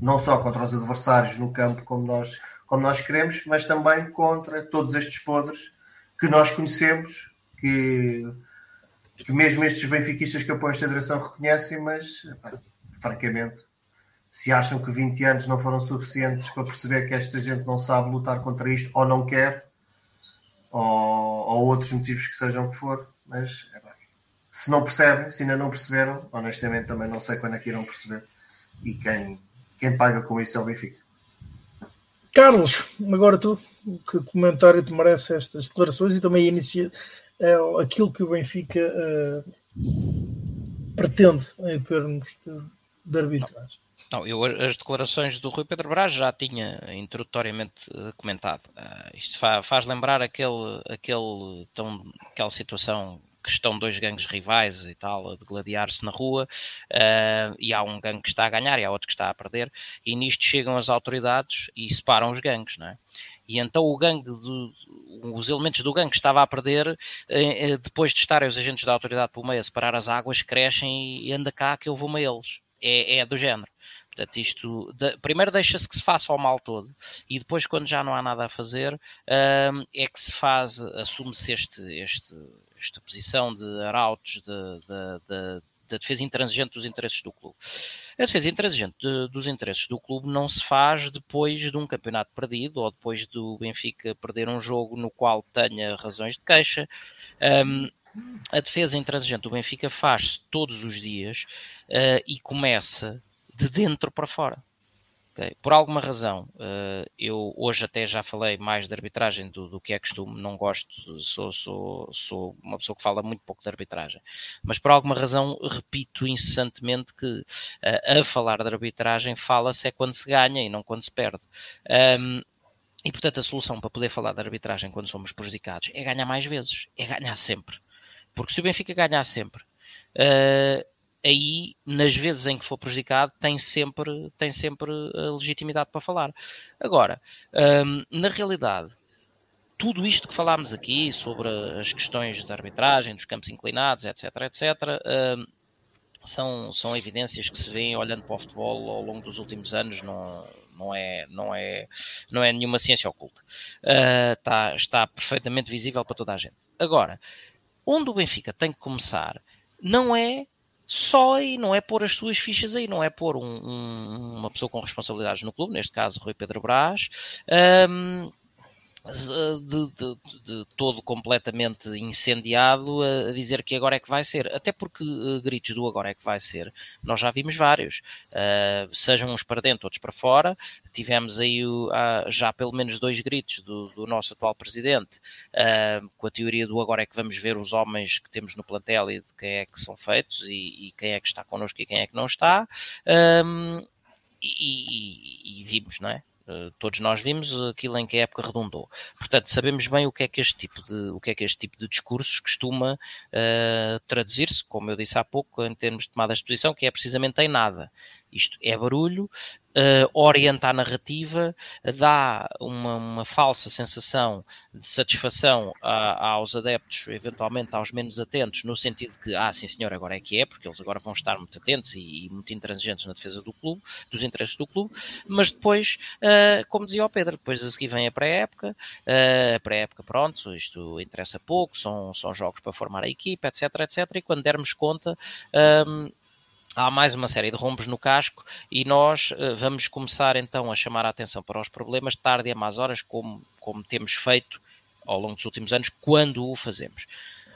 não só contra os adversários no campo como nós, como nós queremos, mas também contra todos estes podres que nós conhecemos, que mesmo estes benfiquistas que apoiam esta direção reconhecem, mas francamente, se acham que 20 anos não foram suficientes para perceber que esta gente não sabe lutar contra isto ou não quer, ou, ou ou outros motivos que sejam que for, mas é bem. se não percebem, se ainda não perceberam, honestamente também não sei quando é que irão perceber e quem, quem paga com isso é o Benfica. Carlos, agora tu, que comentário te merece estas declarações e também inicia é, aquilo que o Benfica uh, pretende em termos de, de arbitragem? Não, eu as declarações do Rui Pedro Brás já tinha introdutoriamente eh, comentado. Uh, isto fa faz lembrar aquele, aquele, tão, aquela situação que estão dois gangues rivais e tal, a degladiar-se na rua, uh, e há um gangue que está a ganhar e há outro que está a perder, e nisto chegam as autoridades e separam os gangues, não é? E então o gangue, do, os elementos do gangue que estava a perder, eh, depois de estarem os agentes da autoridade pelo meio a separar as águas, crescem e anda cá que eu vou-me a eles. É, é do género. Portanto, isto de, primeiro deixa-se que se faça o mal todo e depois, quando já não há nada a fazer, um, é que se faz, assume-se este, este, esta posição de arautos da defesa intransigente dos interesses do clube. A defesa intransigente de, dos interesses do clube não se faz depois de um campeonato perdido ou depois do Benfica perder um jogo no qual tenha razões de queixa. Um, a defesa intransigente do Benfica faz-se todos os dias uh, e começa de dentro para fora. Okay. Por alguma razão, uh, eu hoje até já falei mais de arbitragem do, do, que é costume, não gosto, sou, sou, sou uma pessoa que fala muito pouco de arbitragem, mas por alguma razão repito incessantemente que uh, a falar de arbitragem fala-se é quando se ganha e não quando se perde. Um, e portanto a solução para poder falar de arbitragem quando somos prejudicados é ganhar mais vezes, é ganhar sempre. Porque se o Benfica ganhar sempre, uh, aí, nas vezes em que for prejudicado, tem sempre, tem sempre a legitimidade para falar. Agora, hum, na realidade, tudo isto que falámos aqui sobre as questões de arbitragem, dos campos inclinados, etc., etc., hum, são, são evidências que se vêem olhando para o futebol ao longo dos últimos anos, não, não é, não é, não é nenhuma ciência oculta. Uh, está, está perfeitamente visível para toda a gente. Agora, onde o Benfica tem que começar não é só e não é pôr as suas fichas aí, não é pôr um, um, uma pessoa com responsabilidades no clube, neste caso Rui Pedro Brás, um, de, de, de, todo completamente incendiado a dizer que agora é que vai ser. Até porque uh, gritos do agora é que vai ser, nós já vimos vários, uh, sejam uns para dentro, outros para fora. Tivemos aí uh, já pelo menos dois gritos do, do nosso atual presidente, com a teoria do agora é que vamos ver os homens que temos no plantel e de quem é que são feitos e, e quem é que está connosco e quem é que não está. Um, e, e, e, vimos, não é? Eh, todos nós vimos aquilo em que a época redundou. Portanto, sabemos bem o que é que este tipo de, o que é que este tipo de discursos costuma uh, traduzir-se, como eu disse há pouco, em termos de tomada de posição, que é precisamente em nada. Isto é barulho, uh, orienta a narrativa, dá uma, uma, falsa sensação de satisfação a, aos adeptos, eventualmente aos menos atentos, no sentido que, ah, sim senhor, agora é que é, porque eles agora vão estar muito atentos e, e muito intransigentes na defesa do clube, dos interesses do clube, mas depois, uh, como dizia o Pedro, depois a seguir vem a pré-época, uh, a pré-época, pronto, isto interessa pouco, são, são jogos para formar a equipa, etc, etc, e quando dermos conta, um, há mais uma série de rombos no casco e nós uh, vamos começar então a chamar a atenção para os problemas tarde e a más horas, como, como temos feito ao longo dos últimos anos, quando o fazemos.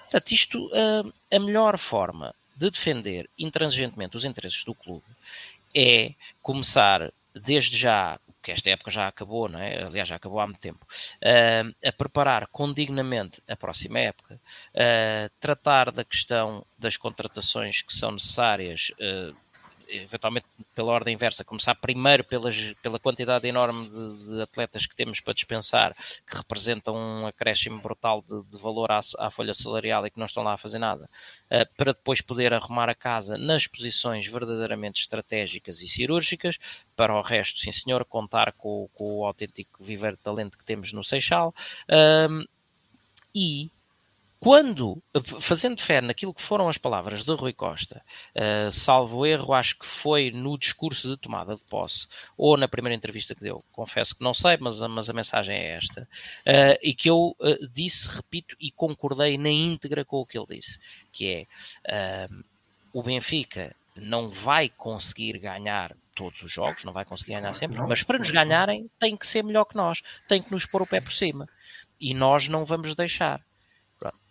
Portanto, isto, uh, a melhor forma de defender intransigentemente os interesses do clube é começar desde já, que esta época já acabou, não é? aliás, já acabou há muito tempo, uh, a preparar condignamente a próxima época, uh, tratar da questão das contratações que são necessárias. Uh, eventualmente pela ordem inversa, começar primeiro pelas, pela quantidade enorme de, de, atletas que temos para dispensar, que representam um acréscimo brutal de, de valor à, à, folha salarial e que não estão lá a fazer nada, uh, para depois poder arrumar a casa nas posições verdadeiramente estratégicas e cirúrgicas, para o resto, sim senhor, contar com, com o autêntico viver de talento que temos no Seixal. Uh, e quando, fazendo fé naquilo que foram as palavras de Rui Costa, uh, salvo erro, acho que foi no discurso de tomada de posse, ou na primeira entrevista que deu, confesso que não sei, mas, mas a mensagem é esta, uh, e que eu uh, disse, repito, e concordei na íntegra com o que ele disse, que é o Benfica não vai conseguir ganhar todos os jogos, não vai conseguir ganhar sempre, mas para nos ganharem tem que ser melhor que nós, tem que nos pôr o pé por cima. E nós não vamos deixar.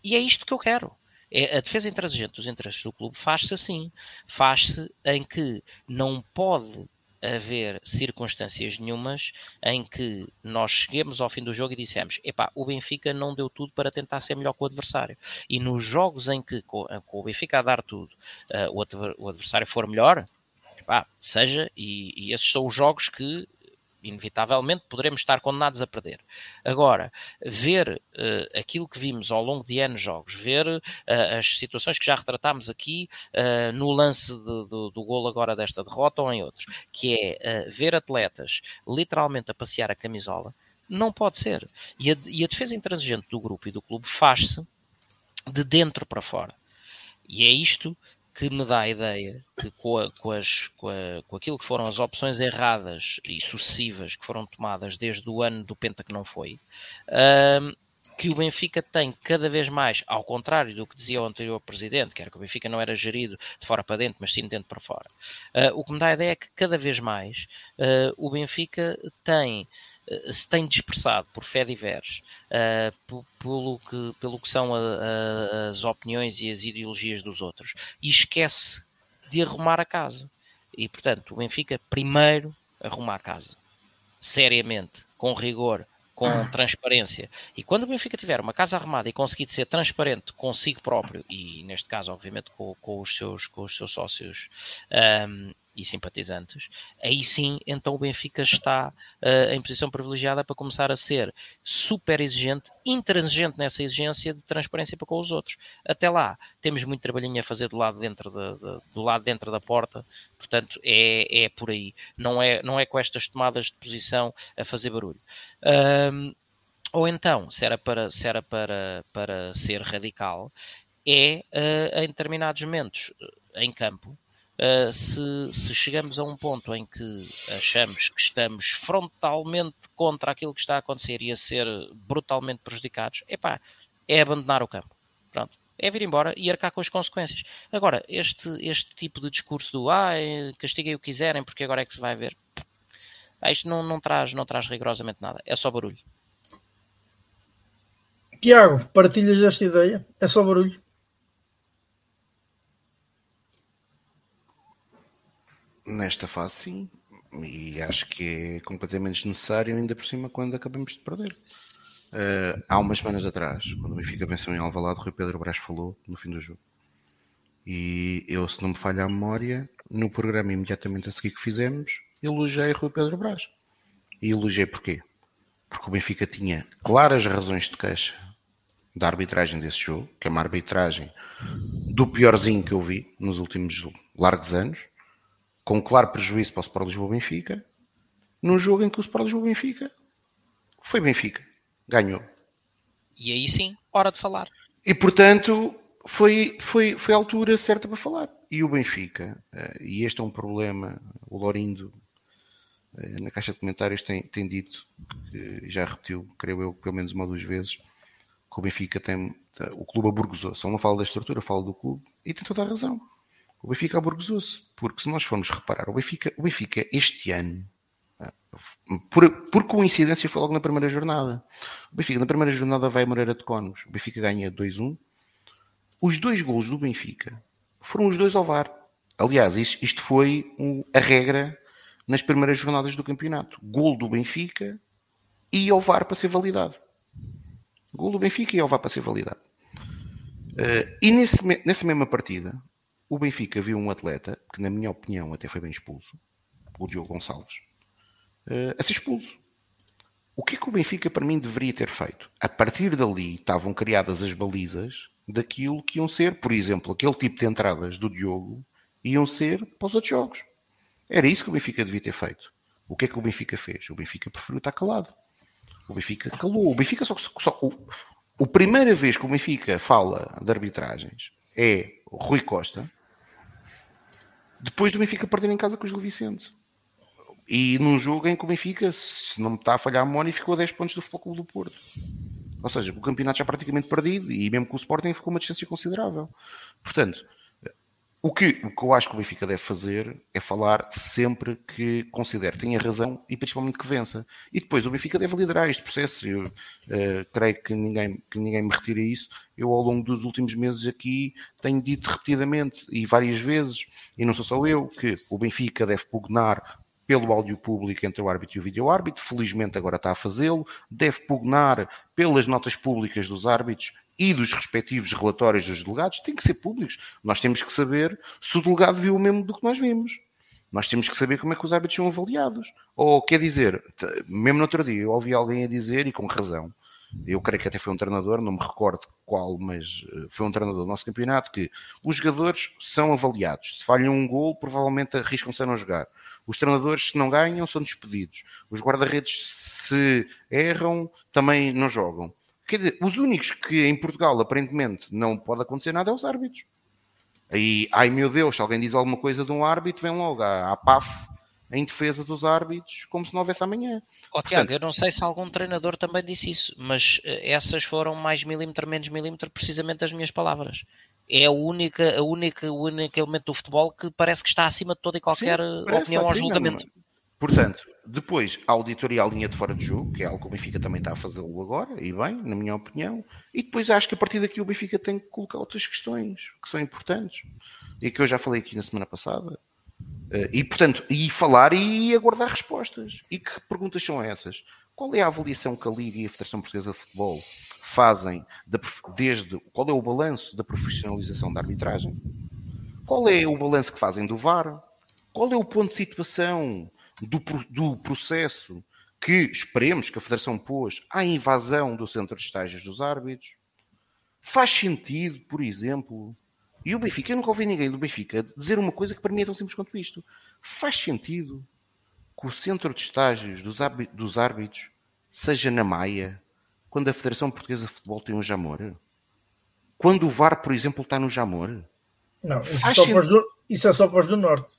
E é isto que eu quero. É, a defesa intransigente dos interesses do clube faz-se assim. Faz-se em que não pode haver circunstâncias nenhumas em que nós cheguemos ao fim do jogo e dissemos: epá, o Benfica não deu tudo para tentar ser melhor que o adversário. E nos jogos em que, com, o Benfica a dar tudo, uh, o, o, adversário for melhor, epá, seja, e, e esses são os jogos que inevitavelmente poderemos estar condenados a perder. Agora, ver uh, aquilo que vimos ao longo de anos jogos, ver uh, as situações que já retratámos aqui uh, no lance de, do, do golo agora desta derrota ou em outros, que é ver atletas literalmente a passear a camisola, não pode ser. E a, e a defesa intransigente do grupo e do clube faz-se de dentro para fora. E é isto que me dá a ideia que com, a, com, as, com, a, com, aquilo que foram as opções erradas e sucessivas que foram tomadas desde o ano do Penta que não foi, uh, que o Benfica tem cada vez mais, ao contrário do que dizia o anterior presidente, que era que o Benfica não era gerido de fora para dentro, mas sim de dentro para fora. Uh, o que me dá a ideia é que cada vez mais uh, o Benfica tem se tem dispersado por fé diversa uh, pelo, que, pelo que são a, a, as opiniões e as ideologias dos outros e esquece de arrumar a casa. E portanto, o Benfica primeiro arrumar a casa, seriamente, com rigor, com transparência. E quando o Benfica tiver uma casa arrumada e conseguir ser transparente consigo próprio, e neste caso, obviamente, com, com os, seus, com os seus sócios um, e simpatizantes, aí sim, então o Benfica está uh, em posição privilegiada para começar a ser super exigente, intransigente nessa exigência de transparência para com os outros. Até lá, temos muito trabalhinho a fazer do lado dentro da, de, do lado dentro da porta, portanto, é, é por aí. Não é, não é com estas tomadas de posição a fazer barulho. Um, ou então, se era para, se era para, para ser radical, é uh, em determinados momentos em campo, Uh, se, se, chegamos a um ponto em que achamos que estamos frontalmente contra aquilo que está a acontecer e a ser brutalmente prejudicados, epá, é abandonar o campo. Pronto. É vir embora e arcar com as consequências. Agora, este, este tipo de discurso do ah, castiguem o que quiserem porque agora é que se vai ver. Ah, isto não, não, traz, não traz rigorosamente nada. É só barulho. Tiago, partilhas esta ideia? É só barulho? Nesta fase, sim. E acho que é completamente desnecessário, ainda por cima, quando acabamos de perder. Uh, há umas semanas atrás, quando o Benfica venceu em Alvalade, o Rui Pedro Brás falou no fim do jogo. E eu, se não me falha a memória, no programa imediatamente a seguir que fizemos, elogiei Rui Pedro Brás. E elogiei porquê? Porque o Benfica tinha claras razões de queixa da arbitragem desse jogo, que é uma arbitragem do piorzinho que eu vi nos últimos largos anos, com claro prejuízo para o Sport Lisboa Benfica, num jogo em que o Sport Lisboa Benfica foi Benfica, ganhou. E aí sim, hora de falar. E portanto, foi, foi, foi a altura certa para falar. E o Benfica, eh, e este é um problema, o Lorindo, eh, na caixa de comentários, tem, tem dito, já repetiu, creio eu, pelo menos uma ou duas vezes, que o Benfica tem, o clube aburguesou-se. Ele não fala da estrutura, fala do clube, e tem toda a razão. O Benfica aburguesou-se, porque se nós formos reparar, o Benfica, o Benfica este ano, ah, por, por coincidência, foi logo na primeira jornada. O Benfica na primeira jornada vai a Moreira de Cónegos. O Benfica ganha 2-1. Os dois golos do Benfica foram os dois ao VAR. Aliás, isto, isto foi a regra nas primeiras jornadas do campeonato. Gol do Benfica e ao VAR para ser validado. Gol do Benfica e ao VAR para ser validado. Uh, e nesse, nessa mesma partida, o Benfica viu um atleta, que na minha opinião até foi bem expulso, o Diogo Gonçalves, uh, a ser expulso. O que é que o Benfica, para mim, deveria ter feito? A partir dali estavam criadas as balizas daquilo que iam ser, por exemplo, aquele tipo de entradas do Diogo iam ser para os outros jogos. Era isso que o Benfica devia ter feito. O que é que o Benfica fez? O Benfica preferiu estar calado. O Benfica calou. O Benfica só. só o, a primeira vez que o Benfica fala de arbitragens é o Rui Costa, depois do Benfica perder em casa com os Gil Vicente. E num jogo em que o Benfica, se não me está a falhar a memória, ficou a 10 pontos do Futebol Clube do Porto. Ou seja, o campeonato já praticamente perdido e mesmo com o Sporting ficou uma distância considerável. Portanto, o que, o que eu acho que o Benfica deve fazer é falar sempre que considere tenha razão e principalmente que vença. E depois o Benfica deve liderar este processo. Eu uh, creio que ninguém, que ninguém me retire isso. Eu, ao longo dos últimos meses aqui, tenho dito repetidamente e várias vezes, e não sou só eu, que o Benfica deve pugnar pelo áudio público entre o árbitro e o vídeo-árbitro, felizmente agora está a fazê-lo, deve pugnar pelas notas públicas dos árbitros e dos respectivos relatórios dos delegados, têm que ser públicos. Nós temos que saber se o delegado viu o mesmo do que nós vimos. Nós temos que saber como é que os árbitros são avaliados. Ou, quer dizer, mesmo no outro dia, eu ouvi alguém a dizer, e com razão, eu creio que até foi um treinador, não me recordo qual, mas eh, foi um treinador do nosso campeonato, que os jogadores são avaliados. Se falham um gol, provavelmente arriscam-se a não jogar. Os treinadores, se não ganham, são despedidos. Os guarda-redes, se erram, também não jogam. Quer dizer, os únicos que em Portugal aparentemente não pode acontecer nada é os árbitros. Aí, ai meu Deus, se alguém diz alguma coisa de um árbitro, vem logo à, à PAF em defesa dos árbitros, como se não houvesse amanhã. Oh, Portanto, Tiago, eu não sei se algum treinador também disse isso, mas eh, essas foram mais milímetro, menos milímetro, precisamente as minhas palavras. É a única, a única, o único elemento do futebol que parece que está acima de toda e qualquer Sim, opinião ou julgamento. Não, Portanto, depois a auditoria à linha de fora de jogo, que é algo que o Benfica também está a fazê-lo agora, e bem, na minha opinião, e depois acho que a partir daqui o Benfica tem que colocar outras questões que são importantes e que eu já falei aqui na semana passada. Eh, e portanto, e falar e aguardar respostas. E que perguntas são essas? Qual é a avaliação que a Liga e a Federação Portuguesa de Futebol fazem desde qual é o balanço da profissionalização da arbitragem? Qual é o balanço que fazem do VAR? Qual é o ponto de situação do, do processo que esperemos que a Federação pôs à invasão do centro de estágios dos árbitros? Faz sentido, por exemplo, e o Benfica, eu nunca ouvi ninguém do Benfica dizer uma coisa que para mim é tão simples quanto isto. Faz sentido que o centro de estágios dos, dos árbitros seja na Maia quando a Federação Portuguesa de Futebol tem um Jamor? Quando o VAR, por exemplo, está no Jamor? Não, isso, é só, para do, isso é só para os do Norte.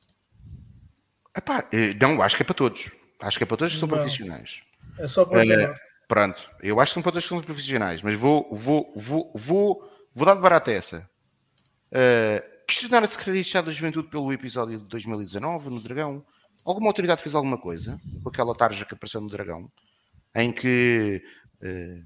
Epá, eh, não, acho que é para todos. Acho que é para todos que são não, profissionais. É só para uh, Pronto, eu acho que são para todos que são profissionais, mas vou, vou, vou, vou, vou dar de barata essa. Uh, questionar a Secretaria de Estado da Juventude pelo episódio de 2019 no Dragão. Alguma autoridade fez alguma coisa com aquela tarja que apareceu no Dragão, em que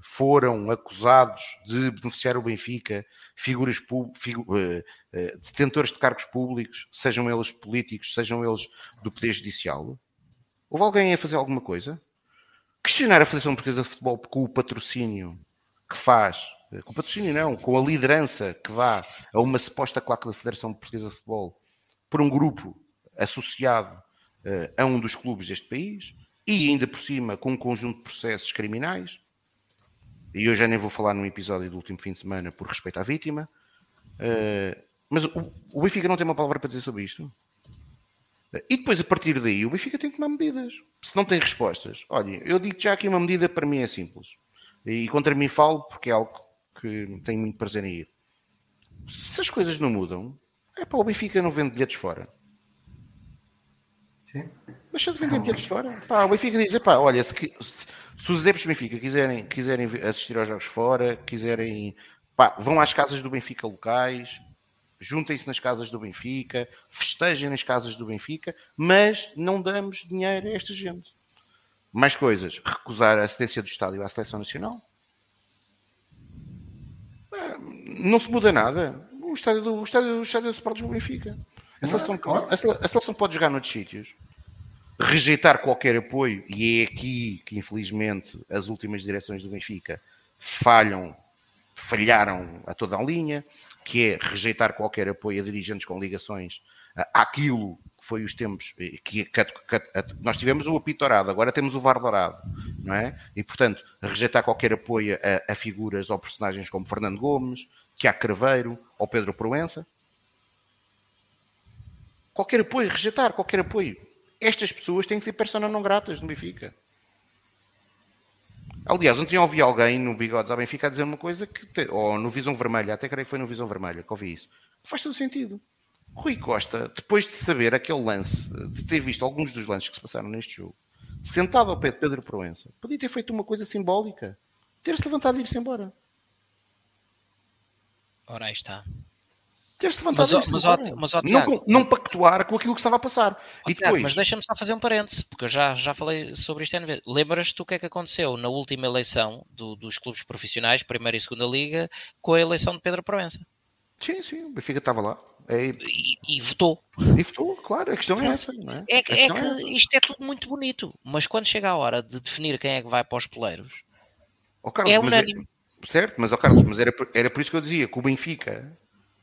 foram acusados de beneficiar o Benfica figuras figu uh, detentores de cargos públicos, sejam eles políticos, sejam eles do Poder Judicial? Houve alguém a fazer alguma coisa? Questionar a Federação Portuguesa de Futebol com o patrocínio que faz com patrocínio não, com a liderança que dá a uma suposta claque da Federação Portuguesa de Futebol por um grupo associado a um dos clubes deste país e ainda por cima com um conjunto de processos criminais. E eu já nem vou falar num episódio do último fim de semana por respeito à vítima. Uh, mas o, o Benfica não tem uma palavra para dizer sobre isto. E depois, a partir daí, o Benfica tem que tomar medidas. Se não tem respostas, olha, eu digo já que uma medida para mim é simples. E contra mim falo porque é algo que tenho muito prazer em ir. Se as coisas não mudam, é para o Benfica não vende bilhetes fora. Sim. Deixa de vender bilhetes fora. Pá, o Benfica diz: pá, olha, se, se, se, os adeptos do Benfica quiserem, quiserem assistir aos jogos fora, quiserem, pá, vão às casas do Benfica locais, juntem-se nas casas do Benfica, festejem nas casas do Benfica, mas não damos dinheiro a esta gente. Mais coisas: recusar a assistência do estádio à seleção nacional não se muda nada. O estádio do, o estádio, o estádio do Sporting do Benfica. A seleção, a, a seleção pode jogar noutros sítios. Rejeitar qualquer apoio, e é aqui que infelizmente as últimas direções do Benfica falham, falharam a toda a linha, que é rejeitar qualquer apoio a dirigentes com ligações àquilo que foi os tempos eh, que, que, que, nós tivemos o apito dourado, agora temos o VAR dourado, não é? E portanto, rejeitar qualquer apoio a, a figuras ou personagens como Fernando Gomes, Tiago Craveiro ou Pedro Proença. Qualquer apoio, rejeitar qualquer apoio. Estas pessoas têm que ser persona não gratas no Benfica. Aliás, ontem ouvi alguém no Bigodes ao Benfica a dizer uma coisa que, ou no Visão Vermelha, até creio que foi no Visão Vermelha que ouvi isso. Faz todo sentido. Rui Costa, depois de saber aquele lance, de ter visto alguns dos lances que se passaram neste jogo, sentado ao pé de Pedro Proença, podia ter feito uma coisa simbólica. Ter-se levantado e ir-se embora. Ora, aí está. Levantado Mas, mas, ó, mas ó, Tiago, não, não pactuar com aquilo que estava a passar. ó, e Tiago, depois, mas deixa-me só fazer um parêntese, porque eu já, já falei sobre isto. Lembras-te o que é que aconteceu na última eleição do- dos clubes profissionais, primeira e segunda liga, com a eleição de Pedro Proença? sim, sim, o Benfica estava lá. É, E, e votou. e votou, claro, a questão é essa. Não é? É, que- é é que isto é tudo muito bonito, mas quando chega a hora de definir quem é que vai para os poleiros, Ó, Carlos, é mas unânime. certo, mas ó, Carlos, mas era, era por isso que eu dizia que o Benfica,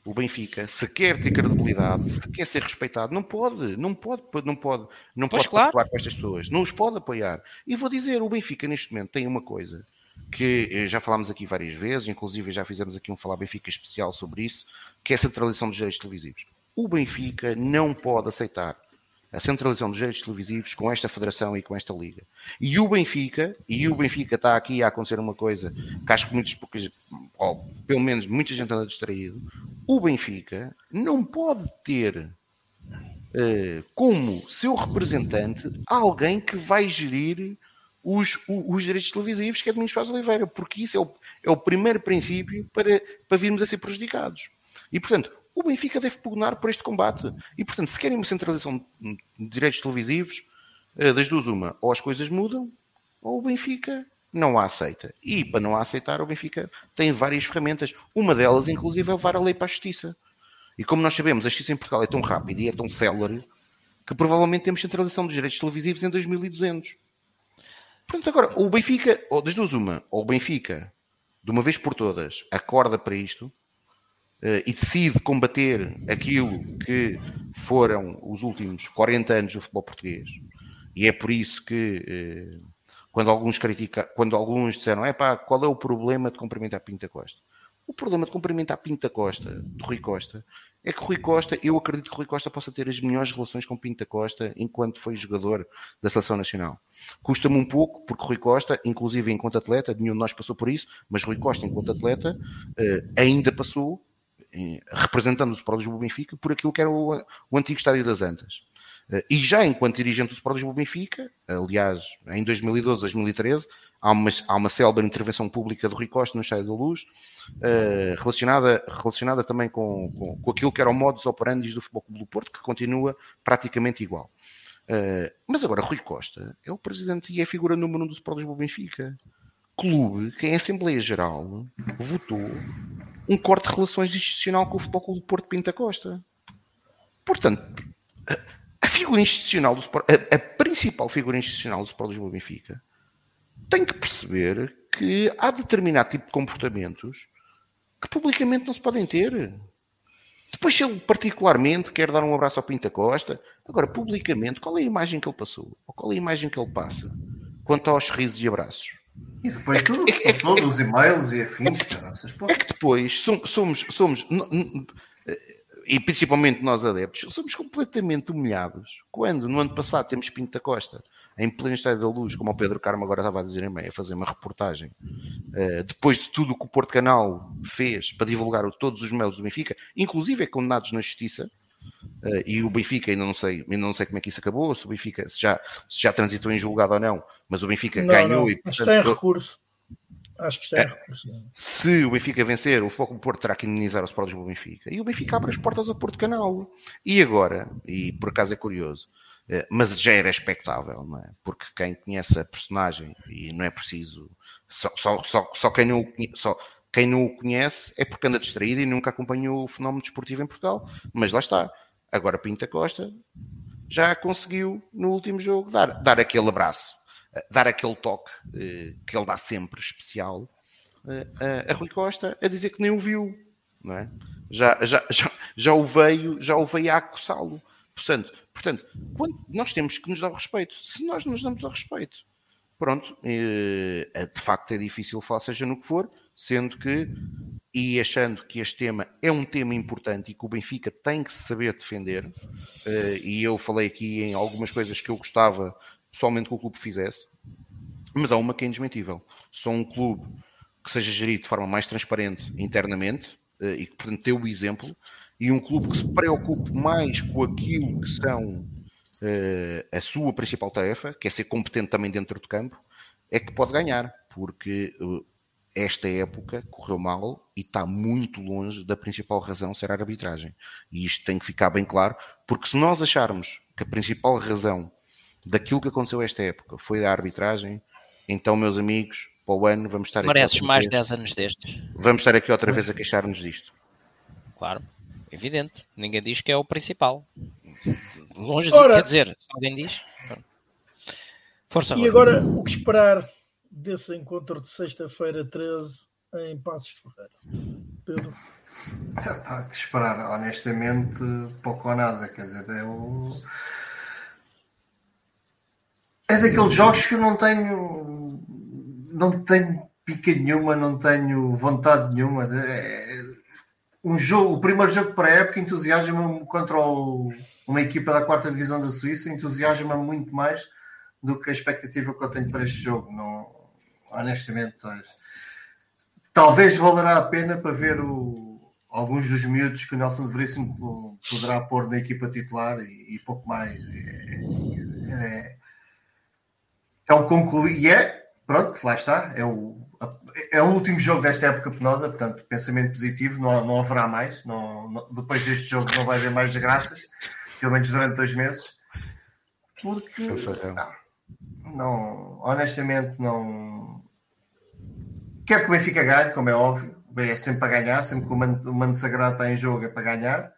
o Benfica, se quer ter credibilidade, se quer ser respeitado, não pode, não pode, não pode, não Pois pode claro. com estas pessoas, não os pode apoiar. E vou dizer, o Benfica neste momento tem uma coisa que eh, já falámos aqui várias vezes, inclusive já fizemos aqui um Falar Benfica especial sobre isso, que é a centralização dos direitos televisivos. O Benfica não pode aceitar a centralização dos direitos televisivos com esta federação e com esta liga. E o Benfica, e o Benfica está aqui a acontecer uma coisa que acho que muitas poucas, ou pelo menos muita gente anda distraído, o Benfica não pode ter eh, como seu representante alguém que vai gerir os, os direitos televisivos, que é Domingos Paz Oliveira, porque isso é o, é o primeiro princípio para, para virmos a ser prejudicados. E, portanto, o Benfica deve pugnar por este combate. E, portanto, se querem uma centralização de direitos televisivos, eh, das duas uma, ou as coisas mudam, ou o Benfica não a aceita. E, para não a aceitar, o Benfica tem várias ferramentas. Uma delas, inclusive, é levar a lei para a justiça. E como nós sabemos, a justiça em Portugal é tão rápida e é tão célere que provavelmente temos centralização dos direitos televisivos em 2200. Portanto, agora, o Benfica, ou das duas uma, ou o Benfica, de uma vez por todas, acorda para isto e decide combater aquilo que foram os últimos 40 anos do futebol português. E é por isso que, eh, quando alguns critica, quando alguns disseram, é pá, qual é o problema de cumprimentar Pinta Costa? O problema de cumprimentar Pinta Costa, de Rui Costa, é que Rui Costa, eu acredito que Rui Costa possa ter as melhores relações com Pinta Costa enquanto foi jogador da Seleção Nacional. Custa-me um pouco, porque Rui Costa, inclusive enquanto atleta, nenhum de nós passou por isso, mas Rui Costa, enquanto atleta, eh, ainda passou, eh, representando o Sport Lisboa Benfica, por aquilo que era o, o antigo Estádio das Antas. Eh, E já enquanto dirigente do Sport Lisboa Benfica, aliás, em 2012, 2013, há uma, há uma célebre intervenção pública do Rui Costa no Estádio da Luz, eh, relacionada, relacionada também com, com, com aquilo que era o modus operandi do Futebol Clube do Porto, que continua praticamente igual. Eh, mas agora, Rui Costa é o presidente e é a figura número um do Sport Lisboa Benfica. Clube que em Assembleia Geral votou um corte de relações institucional com o Futebol Clube do Porto Pinta Costa. Portanto, a, figura institucional do Sport, a, a principal figura institucional do Sport Lisboa Benfica tem que perceber que há determinado tipo de comportamentos que publicamente não se podem ter. Depois, se ele particularmente quer dar um abraço ao Pinta Costa, agora, publicamente, qual é a imagem que ele passou? Ou qual é a imagem que ele passa quanto aos sorrisos e abraços? E depois tudo o que se passou dos e-mails e afins, pô. É que depois som- somos, somos, e principalmente nós adeptos, somos completamente humilhados quando no ano passado temos Pinto da Costa em pleno estádio da luz, como o Pedro Carmo agora estava a dizer em meio, a fazer uma reportagem, eh, depois de tudo o que o Porto Canal fez para divulgar todos os mails do Benfica, inclusive é condenados na justiça, eh, e o Benfica ainda não sei, ainda não sei como é que isso acabou, se o Benfica se já, se já transitou em julgado ou não, mas o Benfica Não, ganhou não. e Acho que portanto, está em recurso. Acho que está em recurso. não. se o Benfica vencer, o Foco do Porto terá que indemnizar o Sport Lisboa Benfica. E o Benfica abre as portas ao Porto Canal. E agora, e por acaso é curioso, eh, mas já era expectável, não é? Porque quem conhece a personagem, e não é preciso, só, só, só, só quem não o conhece, só, quem não o conhece é porque anda distraído e nunca acompanhou o fenómeno desportivo em Portugal. Mas lá está. Agora Pinta Costa já conseguiu no último jogo dar, dar aquele abraço, eh, dar aquele toque eh, que ele dá sempre especial eh, a, a Rui Costa a dizer que nem o viu, não é? Já, já, já, já o veio, já o veio a acossá-lo. Portanto, portanto, quando nós temos que nos dar o respeito. Se nós nos damos o respeito, pronto, eh, de facto é difícil falar seja no que for, sendo que e achando que este tema é um tema importante e que o Benfica tem que saber defender, eh, e eu falei aqui em algumas coisas que eu gostava pessoalmente que o clube fizesse, mas há uma que é indesmentível. Só um clube que seja gerido de forma mais transparente internamente eh, e que, portanto, dê o exemplo, e um clube que se preocupe mais com aquilo que são a sua principal tarefa, que é ser competente também dentro do campo, é que pode ganhar, porque eh, esta época correu mal e está muito longe da principal razão ser a arbitragem. E isto tem que ficar bem claro, porque se nós acharmos que a principal razão daquilo que aconteceu esta época foi a arbitragem, então, meus amigos, para o ano vamos estar Mereces aqui. mais 10 anos destes. Vamos estar aqui outra vez a queixar-nos disto. Claro, evidente. Ninguém diz que é o principal. Longe Ora, de quer dizer, se alguém diz. Força E agora, o que esperar desse encontro de sexta-feira 13 em Passos Ferreira? Pedro? Há que esperar, honestamente, pouco ou nada. Quer dizer, é o. É daqueles jogos que eu não tenho. Não tenho pica nenhuma, não tenho vontade nenhuma. É, um jogo, o primeiro jogo para a época entusiasma-me contra o, uma equipa da quarta divisão da Suíça, entusiasma-me muito mais do que a expectativa que eu tenho para este jogo. Não, honestamente, talvez valerá a pena para ver o, alguns dos miúdos que o Nelson de Veríssimo poderá pôr na equipa titular e, e pouco mais. É, é, é um concluir. E é, pronto, lá está. É o, é o último jogo desta época penosa, portanto, pensamento positivo, não, não haverá mais. Não, não, depois deste jogo não vai haver mais desgraças, pelo menos durante dois meses. Porque. Não, não, honestamente, não. Quero que o Benfica ganhe, como é óbvio. É sempre para ganhar, sempre que o Mano, o Mano Sagrado está em jogo é para ganhar.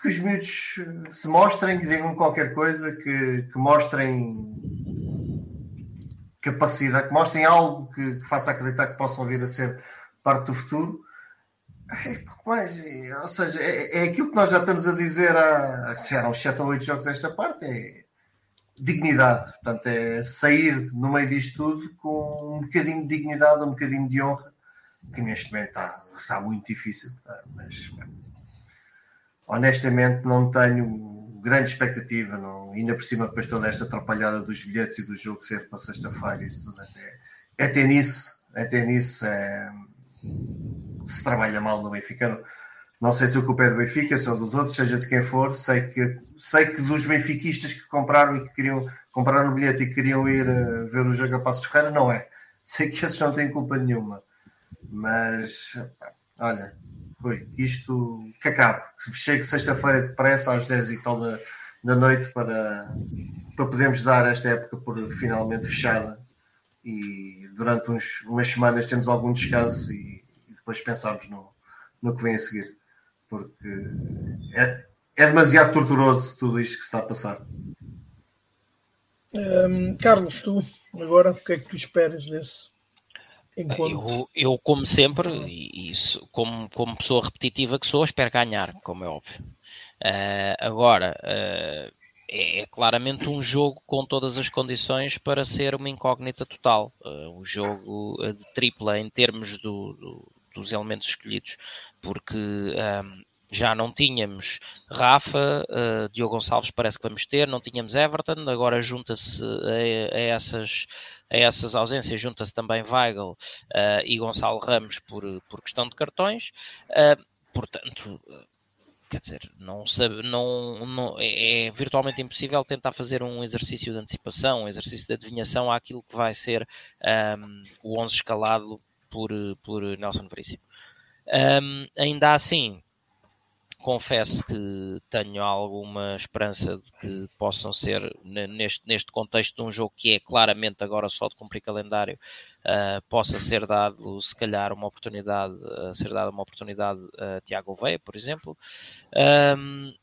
Que os miúdos se mostrem, que digam qualquer coisa, que, que mostrem capacidade, que mostrem algo que, que, faça acreditar que possam vir a ser parte do futuro. É mais, ou seja, é, é aquilo que nós já estamos a dizer há, há uns 7 ou 8 jogos desta parte. É, dignidade. Portanto, é sair no meio disto tudo com um bocadinho de dignidade, um bocadinho de honra, que neste momento está, está muito difícil. Tá? Mas honestamente não tenho grande expectativa. Não, ainda por cima, depois toda esta atrapalhada dos bilhetes e do jogo ser para sexta-feira, isso tudo até, é ter nisso, é nisso, é, se trabalha mal no Benfica. Não sei se o culpa é do Benfica, se é dos outros, seja de quem for. Sei que, sei que dos benfiquistas que compraram e que queriam comprar o bilhete e queriam ir uh, ver o jogo a Passos de Ferreira, não é. [laughs] Sei que esses não têm culpa nenhuma. Mas, olha, foi isto que acabe. Chegue sexta-feira depressa às 10 e tal da, da noite para, para podermos dar esta época por finalmente fechada e durante uns, umas semanas temos algum descanso e depois pensarmos no, no que vem a seguir porque é, é demasiado torturoso tudo isto que se está a passar. Um, Carlos, tu agora o que é que tu esperas desse encontro? Eu, eu como sempre, e isso, como, como pessoa repetitiva que sou, espero ganhar, como é óbvio. Uh, agora, uh, é, é, claramente um jogo com todas as condições para ser uma incógnita total. Uh, um jogo de tripla em termos do, do, dos elementos escolhidos, porque um, já não tínhamos Rafa, uh, Diogo Gonçalves parece que vamos ter, não tínhamos Everton, agora junta-se a, a, essas, a essas ausências, junta-se também Weigl uh, e Gonçalo Ramos por, por questão de cartões, uh, portanto, quer dizer, não sabe, não, não, é, é, virtualmente impossível tentar fazer um exercício de antecipação, um exercício de adivinhação àquilo que vai ser um, o 11 escalado por, por Nelson Veríssimo. Um, ainda assim, confesso que tenho alguma esperança de que possam ser, neste, neste contexto de um jogo que é claramente agora só de cumprir calendário, uh, possa ser dado, se calhar, uma oportunidade, uh, ser dada uma oportunidade a Tiago Veia, por exemplo. Um,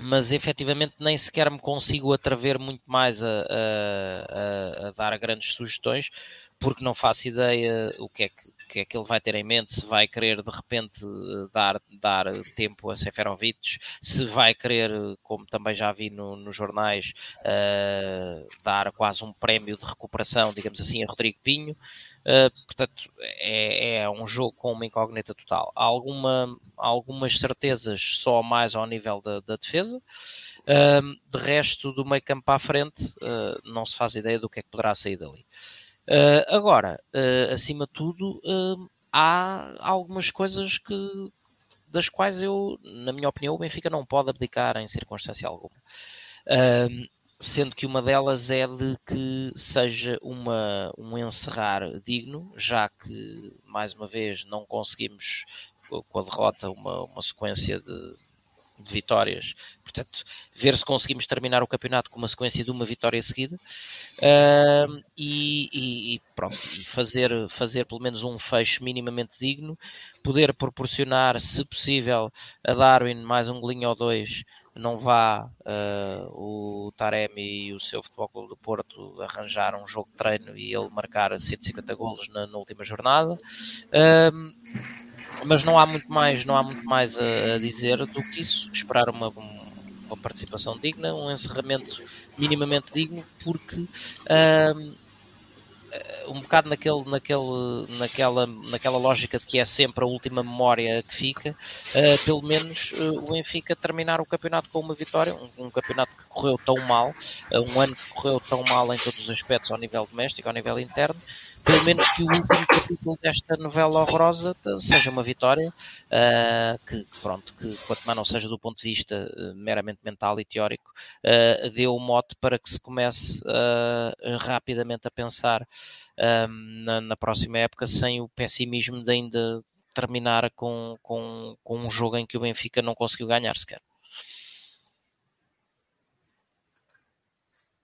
mas efetivamente nem sequer me consigo atrever muito mais a, a, a, a dar grandes sugestões, porque não faço ideia o que é que, que, é que ele vai ter em mente, se vai querer de repente dar, dar tempo a Seferovic, se vai querer, como também já vi no, nos jornais, uh, dar quase um prémio de recuperação, digamos assim, a Rodrigo Pinho. Uh, portanto, é, é, um jogo com uma incógnita total. Há alguma, algumas certezas só mais ao nível da, da defesa. Uh, de resto, do meio campo à frente, não se faz ideia do que é que poderá sair dali. Uh, agora, uh, acima de tudo, uh, há algumas coisas que, das quais eu, na minha opinião, o Benfica não pode abdicar em circunstância alguma. sendo que uma delas é de que seja uma, um encerrar digno, já que, mais uma vez, não conseguimos, com a derrota, uma, uma sequência de, de vitórias. Portanto, ver se conseguimos terminar o campeonato com uma sequência de uma vitória seguida uh, e, e, pronto, e fazer, fazer pelo menos um fecho minimamente digno, poder proporcionar, se possível, a Darwin mais um golinho ou dois não vá uh, o Taremi e o seu Futebol Clube do Porto arranjar um jogo de treino e ele marcar 150 golos na, na última jornada. Uh, mas não há muito mais, não há muito mais a, a dizer do que isso. Esperar uma, uma participação digna, um encerramento minimamente digno, porque uh, um bocado naquele, naquele, naquela, naquela lógica de que é sempre a última memória que fica, uh, pelo menos uh, o Benfica terminar o campeonato com uma vitória, um, um campeonato que correu tão mal, uh, um ano que correu tão mal em todos os aspectos, ao nível doméstico, ao nível interno, pelo menos que o último capítulo desta novela horrorosa seja uma vitória, uh, que pronto, que quanto mais não seja do ponto de vista uh, meramente mental e teórico, uh, dê o mote para que se comece rapidamente a pensar na, na, próxima época sem o pessimismo de ainda terminar com, com, com um jogo em que o Benfica não conseguiu ganhar sequer.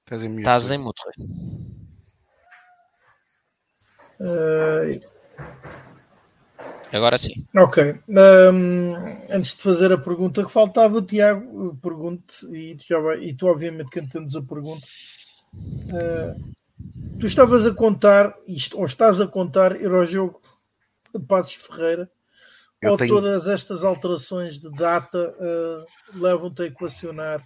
Estás em mute. Estás em mute, Agora sim. Ok. Um, antes de fazer a pergunta que faltava, Tiago, pergunto, e, e tu, obviamente, que entendes a pergunta. Uh, tu estavas a contar, isto, ou estás a contar, ir ao jogo de Passos Ferreira, Eu ou tenho... todas estas alterações de data uh, levam-te a equacionar?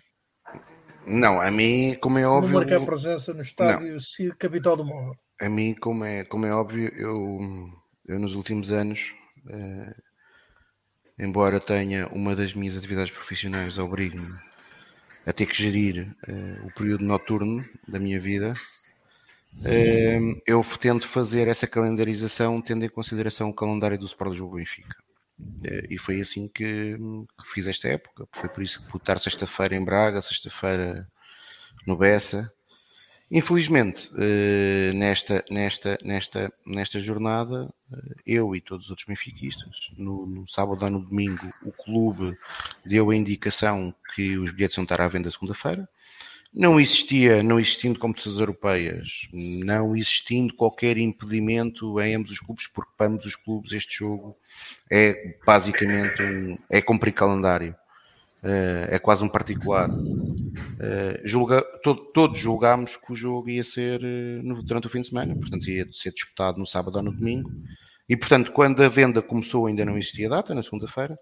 Não, a mim, como é óbvio. Não marcar presença no estádio Cid, capital do Móvel a mim, como é, como é óbvio, eu, eu nos últimos anos, eh, embora tenha uma das minhas atividades profissionais, obrigo-me a ter que gerir eh, o período noturno da minha vida, eh, eu tento fazer essa calendarização tendo em consideração o calendário do Sport Lisboa Benfica. E foi assim que, que, fiz esta época. Foi por isso que pude estar sexta-feira em Braga, sexta-feira no Bessa, Infelizmente, eh, nesta, nesta, nesta, nesta jornada, eh, eu e todos os outros benfiquistas, no, no sábado ou no domingo, o clube deu a indicação que os bilhetes iam estar à venda segunda-feira. Não existia, não existindo competições europeias, não existindo qualquer impedimento em ambos os clubes, porque para ambos os clubes este jogo é basicamente um, é cumprir calendário. Uh, é quase um particular. Uh, julga, to, todos julgámos que o jogo ia ser uh, no, durante o fim de semana, portanto ia ser disputado no sábado ou no domingo. E portanto, quando a venda começou, ainda não existia data, na segunda-feira.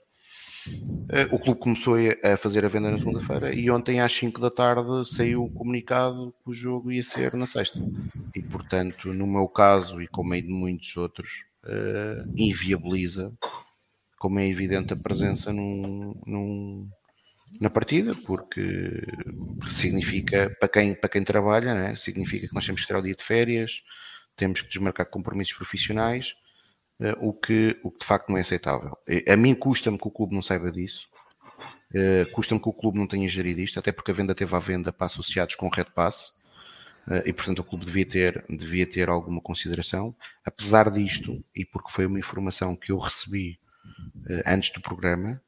O clube começou a fazer a venda na segunda-feira e ontem às 5 da tarde saiu o comunicado que o jogo ia ser na sexta. E portanto, no meu caso e como é de muitos outros, inviabiliza, como é evidente, a presença num, num na partida, porque significa, para quem, para quem trabalha, né, significa que nós temos que ter o dia de férias, temos que desmarcar compromissos profissionais, o, que, o que de facto não é aceitável. A mim custa-me que o clube não saiba disso, uh, custa-me que o clube não tenha gerido isto, até porque a venda teve à venda para associados com Red Pass, e portanto o clube devia ter, devia ter alguma consideração. Apesar disto, e porque foi uma informação que eu recebi antes do programa,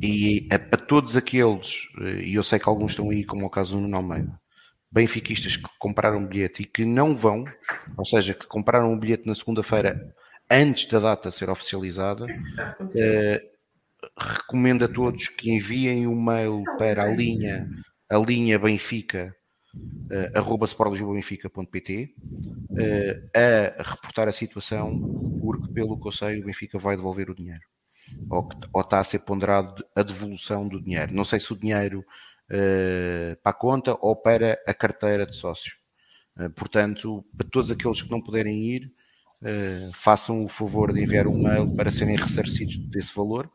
e a, todos aqueles, e eu sei que alguns estão aí, como é o caso do Nuno Almeida, benfiquistas que compraram um bilhete e que não vão, ou seja, que compraram um bilhete na segunda-feira antes da data ser oficializada, uh, recomendo a todos que enviem um mail para a linha, a linha Benfica, uh, arroba sportlisboabenfica.pt uh, a reportar a situação, porque pelo que eu sei o Benfica vai devolver o dinheiro ou, ou está a ser ponderado a devolução do dinheiro. Não sei se o dinheiro para a conta ou para a carteira de sócio. Uh, portanto, para todos aqueles que não puderem ir, uh, façam o favor de enviar um mail para serem ressarcidos desse valor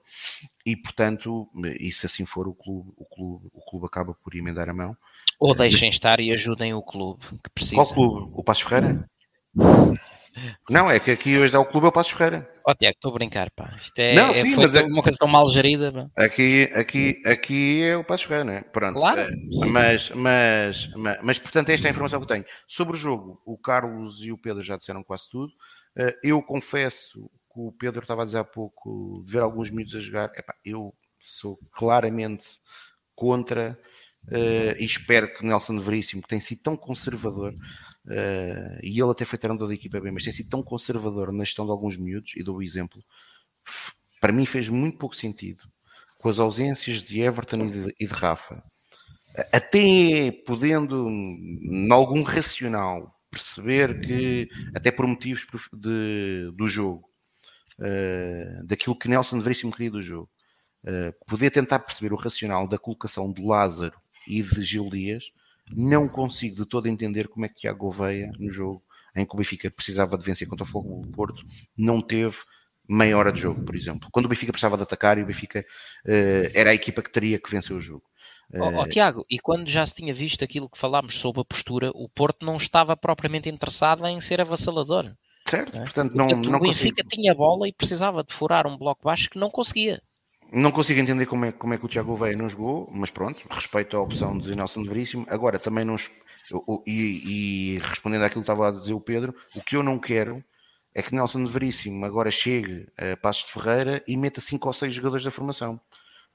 e, portanto, e se assim for, o clube, o clube, o clube acaba por emendar a mão. Ou deixem estar e ajudem o clube que precisa. Qual clube? O Passo Ferreira? Não, é que aqui hoje é o clube é o Passos Ferreira. Oh, Tiago, estou a brincar, pá. Isto é, não, é, sim, mas é uma coisa tão mal gerida. Pá. Aqui, aqui, aqui é o Passos Ferreira, não é? Pronto. Claro. É, mas, mas, mas, mas, portanto, esta é a informação que eu tenho. Sobre o jogo, o Carlos e o Pedro já disseram quase tudo. Eh, eu confesso que o Pedro estava a dizer há pouco de ver alguns minutos a jogar. Epá, eu sou claramente contra uh, e espero que Nelson Veríssimo, que tem sido tão conservador, uh, e ele até foi treinador da equipa bem, mas tem sido tão conservador na gestão de alguns miúdos, e dou o exemplo, para mim fez muito pouco sentido com as ausências de Everton e de, e de Rafa. Até podendo, em algum racional, perceber que, até por motivos de, do jogo, uh, daquilo que Nelson Veríssimo queria do jogo, uh, poder tentar perceber o racional da colocação de Lázaro e de Gil Dias, não consigo de todo entender como é que Tiago Gouveia, no jogo em que o Benfica precisava de vencer contra o Fogo do Porto, não teve meia hora de jogo, por exemplo. Quando o Benfica precisava de atacar e o Benfica uh, era a equipa que teria que vencer o jogo. Oh, oh, Tiago, e quando já se tinha visto aquilo que falámos sobre a postura, o Porto não estava propriamente interessado em ser avassalador. Certo, é? portanto não, portanto, não O Benfica consigo. tinha bola e precisava de furar um bloco baixo que não conseguia. Não consigo entender como é, como é que o Tiago Veia não jogou, mas pronto, respeito à opção de Nelson de Veríssimo. Agora, também não. E, e, respondendo àquilo que estava a dizer o Pedro, o que eu não quero é que Nelson de Veríssimo agora chegue a Passos de Ferreira e meta 5 ou 6 jogadores da formação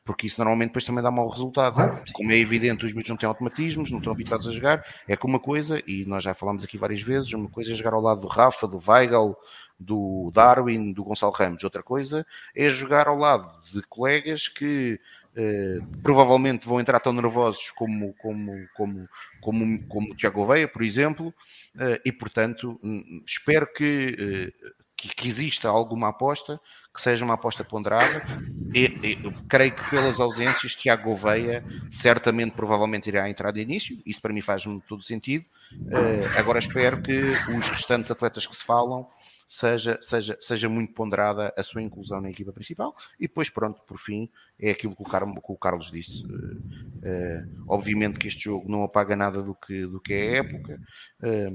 porque isso normalmente depois também dá mau resultado. Como é evidente, os miúdos não têm automatismos, não estão habituados a jogar. É como uma coisa, e nós já falamos aqui várias vezes, uma coisa é jogar ao lado do Rafa, do Weigl, do Darwin, do Gonçalo Ramos. Outra coisa é jogar ao lado de colegas que eh, provavelmente vão entrar tão nervosos como, como, como, como, como Tiago Veia, por exemplo, eh, e portanto hum, espero que, eh, que, que exista alguma aposta que seja uma aposta ponderada. E, e, creio que pelas ausências, Tiago Gouveia certamente, provavelmente irá entrar de início. Isso para mim faz todo sentido. Uh, agora espero que os restantes atletas que se falam seja, seja, seja muito ponderada a sua inclusão na equipa principal. E depois, pronto, por fim, é aquilo que o, Car que o Carlos disse. Uh, uh, obviamente que este jogo não apaga nada do que, do que é a época,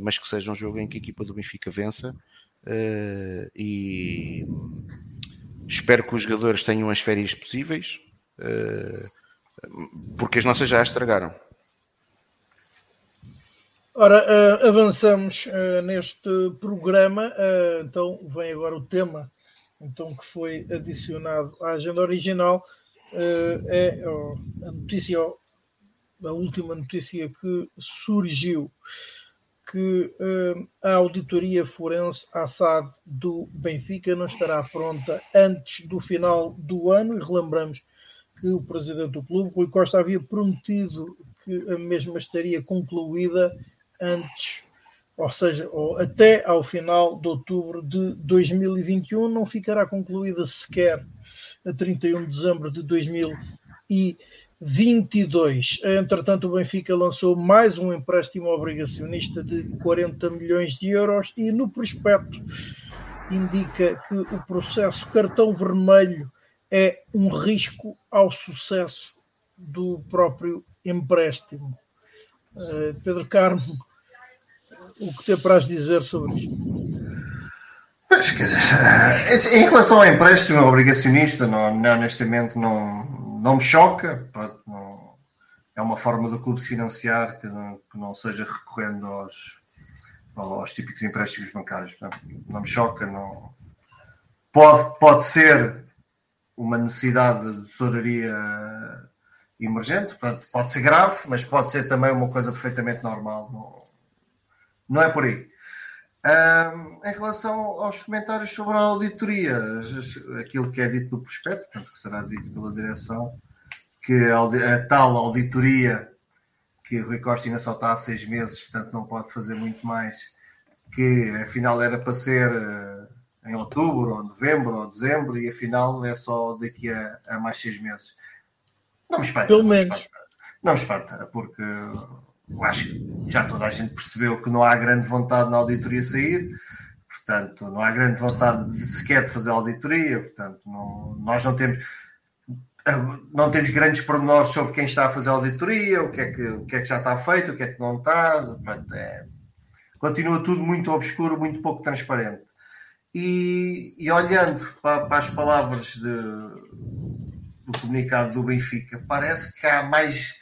mas que seja um jogo em que a equipa do Benfica vença. e Espero que os jogadores tenham as férias possíveis, porque as nossas já as estragaram. Ora, uh, avançamos uh, neste programa. Uh, então, vem agora o tema então, que foi adicionado à agenda original. é oh, a notícia, a última notícia que surgiu que a auditoria forense ASAD do Benfica não estará pronta antes do final do ano e relembramos que o presidente do clube, Rui Costa, havia prometido que a mesma estaria concluída antes, ou seja, ou até ao final de outubro de 2021, não ficará concluída sequer a 31 de dezembro de 2021 22. Entretanto, o Benfica lançou mais um empréstimo obrigacionista de 40 milhões de euros e no prospecto indica que o processo cartão vermelho é um risco ao sucesso do próprio empréstimo. Uh, Pedro Carmo, o que tem para dizer sobre isto? Pois, quer dizer, em relação ao empréstimo obrigacionista, não, honestamente não, não me choca, não, é uma forma do clube se financiar que não, que não seja recorrendo aos, aos típicos empréstimos bancários. Portanto, não me choca, não. Pode, pode ser uma necessidade de tesouraria emergente, portanto, pode ser grave, mas pode ser também uma coisa perfeitamente normal. Não, não é por aí. Um, em relação aos comentários sobre a auditoria, aquilo que é dito no prospecto, portanto, que será dito pela direção, que a, a, tal auditoria que o Rui Costa ainda só está há seis meses, portanto não pode fazer muito mais, que afinal era para ser uh, em outubro, ou novembro, ou dezembro, e afinal é só daqui a, a mais seis meses. Não me espanta. Pelo menos. Não me espanta, porque eu acho que já toda a gente percebeu que não há grande vontade na auditoria sair, portanto, não há grande vontade de sequer de fazer auditoria, portanto, não, nós não temos não temos grandes pormenores sobre quem está a fazer a auditoria, o que, é que, o que é que já está feito, o que é que não está. Portanto, é, continua tudo muito obscuro, muito pouco transparente. E, e olhando para, para, as palavras de, do comunicado do Benfica, parece que há mais,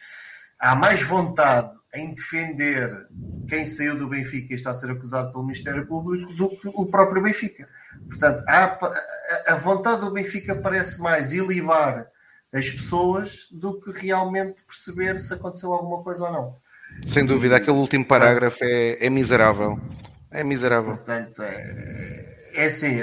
há mais vontade em defender quem saiu do Benfica e está a ser acusado pelo Ministério Público do que o próprio Benfica. Portanto, há, a vontade do Benfica parece mais ilibar as pessoas do que realmente perceber se aconteceu alguma coisa ou não. Sem dúvida, aquele último parágrafo é, é miserável. É miserável. Portanto, é, é assim.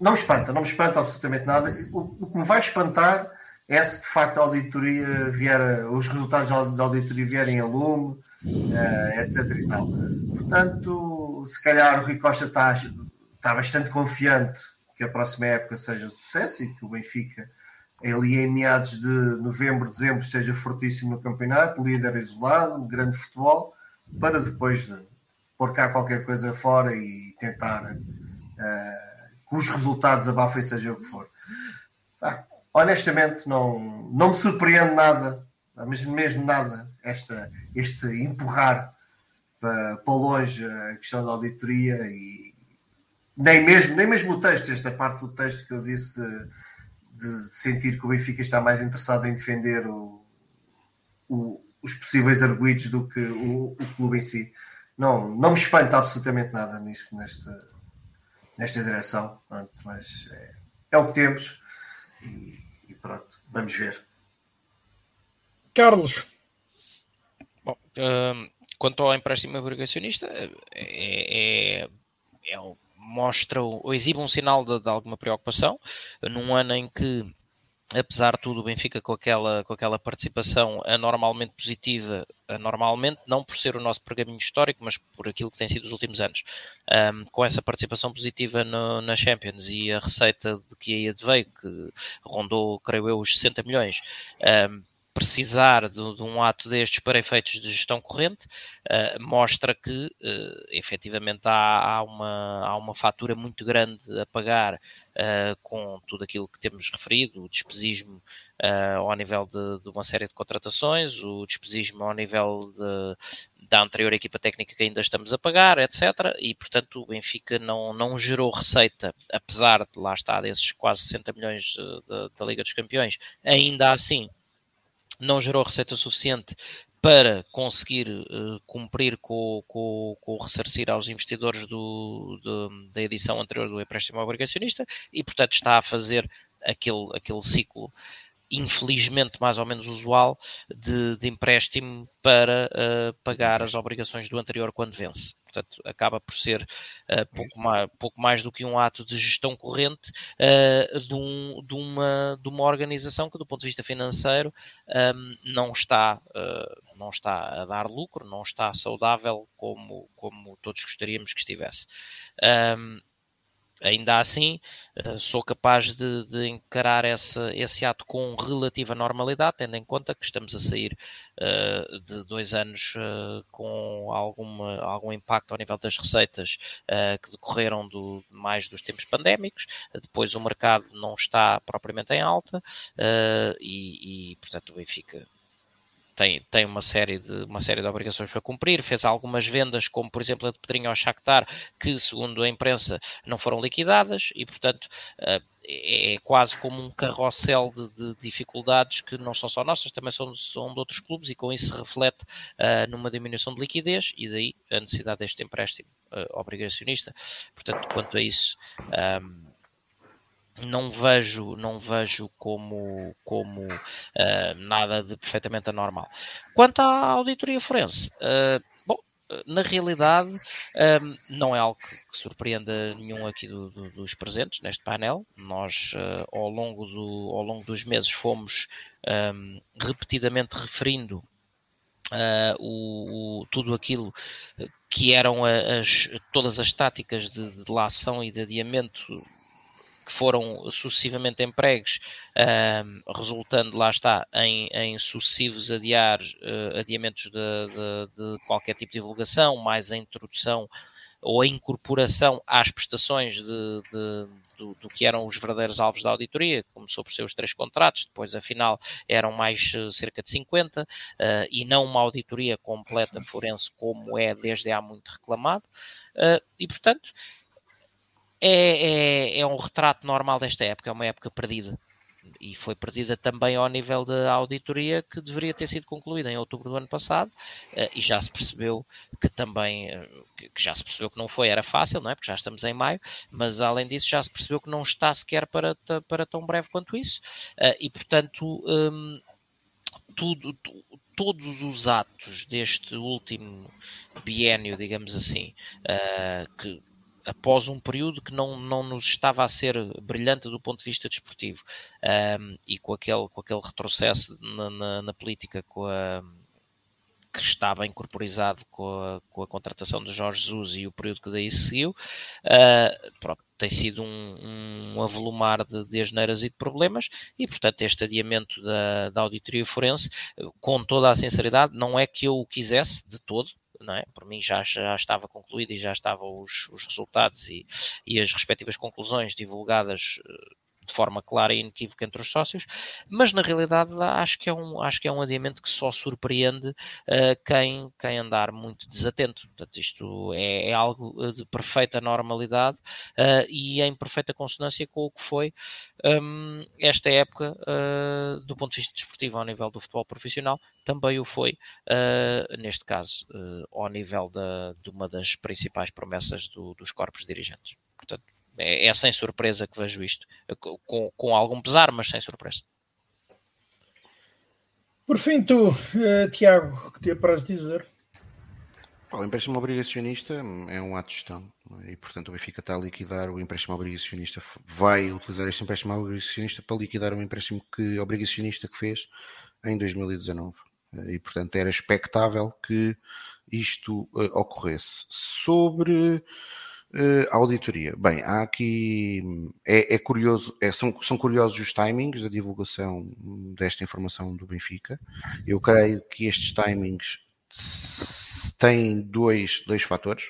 Não me espanta, não me espanta absolutamente nada. O, o que me vai espantar é se de facto a auditoria vier, os resultados da auditoria vierem a lume, uh, etc. E tal. Portanto, se calhar o Rui Costa está, está bastante confiante que a próxima época seja sucesso e que o Benfica, ali em meados de novembro, dezembro, esteja fortíssimo no campeonato, líder isolado, grande futebol, para depois de pôr cá qualquer coisa fora e tentar uh, que os resultados abafem, seja o que for. Ah, honestamente, não, não me surpreende nada, mesmo, mesmo nada, esta, este empurrar para, para longe a questão da auditoria e nem mesmo, nem mesmo o texto, esta parte do texto que eu disse de, de sentir que o Benfica está mais interessado em defender o, o, os possíveis arguídos do que o, o, clube em si. Não, não me espanta absolutamente nada nisto, nesta, nesta direção, pronto, mas é, é o que temos. Pronto, vamos ver. Carlos. Bom, um, quanto ao empréstimo obrigacionista, é, é, é, mostra ou exibe um sinal de, de, alguma preocupação num ano em que apesar de tudo o Benfica com aquela, com aquela participação anormalmente positiva, anormalmente, não por ser o nosso pergaminho histórico, mas por aquilo que tem sido os últimos anos, um, com essa participação positiva no, na Champions e a receita de que aí veio, que rondou, creio eu, os 60 milhões, um, precisar de, de, um ato destes para efeitos de gestão corrente, uh, mostra que uh, efetivamente há, há, uma, há uma fatura muito grande a pagar uh, com tudo aquilo que temos referido, o despesismo uh, ao nível de, de, uma série de contratações, o despesismo ao nível de, da anterior equipa técnica que ainda estamos a pagar, etc. E, portanto, o Benfica não, não gerou receita, apesar de lá estar desses quase 60 milhões da Liga dos Campeões, ainda assim não gerou receita suficiente para conseguir uh, cumprir com, com, com, o ressarcir aos investidores do, do, da edição anterior do empréstimo obrigacionista e, portanto, está a fazer aquele, aquele ciclo infelizmente mais ou menos usual de, de empréstimo para uh, pagar as obrigações do anterior quando vence. Portanto, acaba por ser uh, pouco, mais, pouco mais do que um ato de gestão corrente uh, de, um, de, uma, de uma organização que, do ponto de vista financeiro, um, não, está, uh, não está a dar lucro, não está saudável como, como todos gostaríamos que estivesse. Um, ainda assim, eh, sou capaz de, de encarar essa, esse ato com relativa normalidade, tendo em conta que estamos a sair uh, de dois anos uh, com alguma, algum impacto ao nível das receitas uh, que decorreram do, mais dos tempos pandémicos, depois o mercado não está propriamente em alta e, e, portanto, o Benfica tem, tem uma, série de, uma série de obrigações para cumprir, fez algumas vendas, como por exemplo a de Pedrinho ao Shakhtar, que segundo a imprensa não foram liquidadas e portanto uh, é quase como um carrossel de, de, dificuldades que não são só nossas, também são, são de outros clubes e com isso se reflete uh, numa diminuição de liquidez e daí a necessidade deste empréstimo uh, obrigacionista. Portanto, quanto a isso... Um, não vejo, não vejo como, como uh, nada de perfeitamente anormal. Quanto à auditoria forense, uh, bom, na realidade um, não é algo que, que surpreenda nenhum aqui do, do, dos presentes neste painel. Nós, uh, ao, longo do, ao longo dos meses, fomos um, repetidamente referindo o, o, tudo aquilo que eram as, todas as táticas de, de lação e de adiamento que foram sucessivamente empregues, resultando, lá está, em, em sucessivos adiar, uh, adiamentos de, de, de, qualquer tipo de divulgação, mais a introdução ou a incorporação às prestações de, de, do, do, que eram os verdadeiros alvos da auditoria, começou por ser os três contratos, depois afinal eram mais uh, cerca de 50, uh, e não uma auditoria completa forense como é desde há muito reclamado, uh, e portanto é, é, é um retrato normal desta época, é uma época perdida. E foi perdida também ao nível da auditoria que deveria ter sido concluída em outubro do ano passado eh, e já se percebeu que também eh, que já se percebeu que não foi era fácil não é? Porque já estamos em maio mas além disso já se percebeu que não está sequer para para tão breve quanto isso eh, e portanto hum, tudo, todos os atos deste último biênio, digamos assim, que após um período que não, não nos estava a ser brilhante do ponto de vista desportivo. Um, e com aquele, com aquele retrocesso na, na, na política com a, que estava incorporizado com a, com a contratação de Jorge Jesus e o período que daí seguiu, uh, pronto, tem sido um, um avolumar de, de asneiras e de problemas, e portanto este adiamento da, da auditoria forense, com toda a sinceridade, não é que eu o quisesse de todo, não é? Por mim já, já estava concluído e já estavam os, os resultados e, e as respectivas conclusões divulgadas eh, de forma clara e inequívoca entre os sócios, mas na realidade acho que é um, acho que é um adiamento que só surpreende uh, quem, quem andar muito desatento. Portanto, isto é, é algo eh, de perfeita normalidade uh, e em perfeita consonância com o que foi um, esta época uh, do ponto de vista desportivo ao nível do futebol profissional, também o foi, neste caso, ao nível da, de uma das principais promessas do, dos corpos dirigentes. É, é sem surpresa que vejo isto, com, com algum pesar, mas sem surpresa. Por fim, tu, uh, Tiago, o que te para dizer? O empréstimo obrigacionista é um ato de gestão é? e, portanto, o Benfica está a liquidar o empréstimo obrigacionista, vai utilizar este empréstimo obrigacionista para liquidar um empréstimo que, obrigacionista que fez em 2019. E, portanto, era expectável que isto uh, ocorresse. Sobre Uh, auditoria. Bem, há aqui. É, é curioso, é, são, são curiosos os timings da divulgação desta informação do Benfica. Eu creio que estes timings têm dois, dois fatores.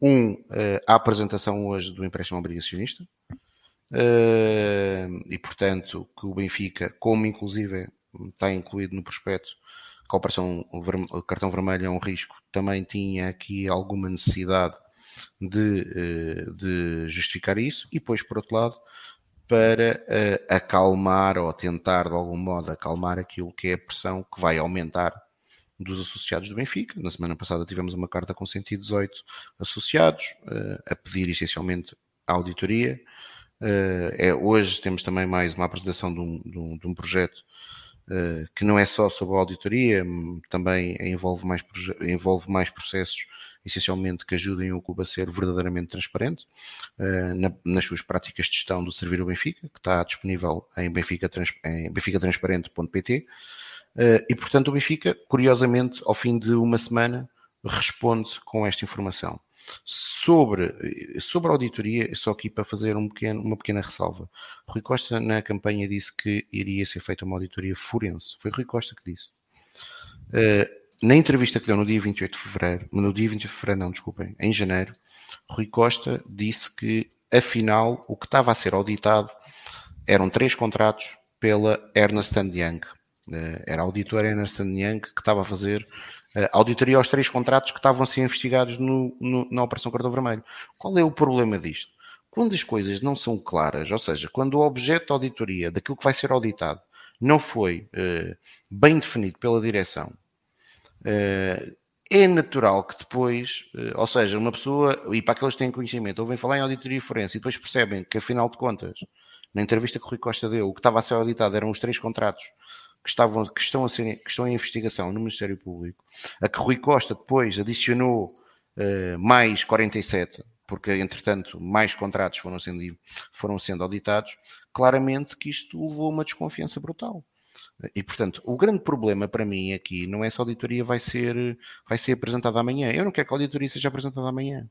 Um, uh, a apresentação hoje do empréstimo obrigacionista. Uh, e, portanto, que o Benfica, como inclusive está incluído no prospecto, que a operação o cartão vermelho é um risco, também tinha aqui alguma necessidade de, eh, de justificar isso e depois, por outro lado, para uh, acalmar ou tentar de algum modo acalmar aquilo que é a pressão que vai aumentar dos associados do Benfica. Na semana passada tivemos uma carta com 118 associados uh, a pedir essencialmente auditoria. Uh, é, hoje temos também mais uma apresentação de um, de um, de um projeto que não é só sobre a auditoria, também envolve mais, envolve mais processos essencialmente que ajudem o clube a ser verdadeiramente transparente uh, na, nas suas práticas de gestão do Servir o Benfica, que está disponível em, Benfica, em benficatransparente.pt. Uh, eh, e portanto o Benfica, curiosamente, ao fim de uma semana, responde com esta informação. Sobre, sobre a auditoria, só aqui para fazer um pequeno, uma pequena ressalva. Rui Costa, na campanha, disse que iria ser feita uma auditoria forense. Foi Rui Costa que disse. Uh, na entrevista que deu no dia 28 de fevereiro, no dia 28 de fevereiro, não, desculpem, em janeiro, Rui Costa disse que, afinal, o que estava a ser auditado eram três contratos pela Ernest Young. Eh, era a auditora Ernest Young que estava a fazer a auditoria aos três contratos que estavam a ser investigados no, no, na Operação Cartão Vermelho. Qual é o problema disto? Quando as coisas não são claras, ou seja, quando o objeto de auditoria daquilo que vai ser auditado não foi eh, bem definido pela direção é natural que depois, uh, ou seja, uma pessoa, e para aqueles que têm conhecimento, ouvem falar em auditoria forense e depois percebem que, afinal de contas, na entrevista que o Rui Costa deu, o que estava a ser auditado eram os três contratos que, estavam, que, estão, a ser, que estão em investigação no Ministério Público, a que Rui Costa depois adicionou uh, mais 47, porque entretanto mais contratos foram sendo, foram sendo auditados, claramente que isto levou a uma desconfiança brutal. E, portanto, o grande problema para mim aqui não é se a auditoria vai ser, vai ser apresentada amanhã. Eu não quero que a auditoria seja apresentada amanhã.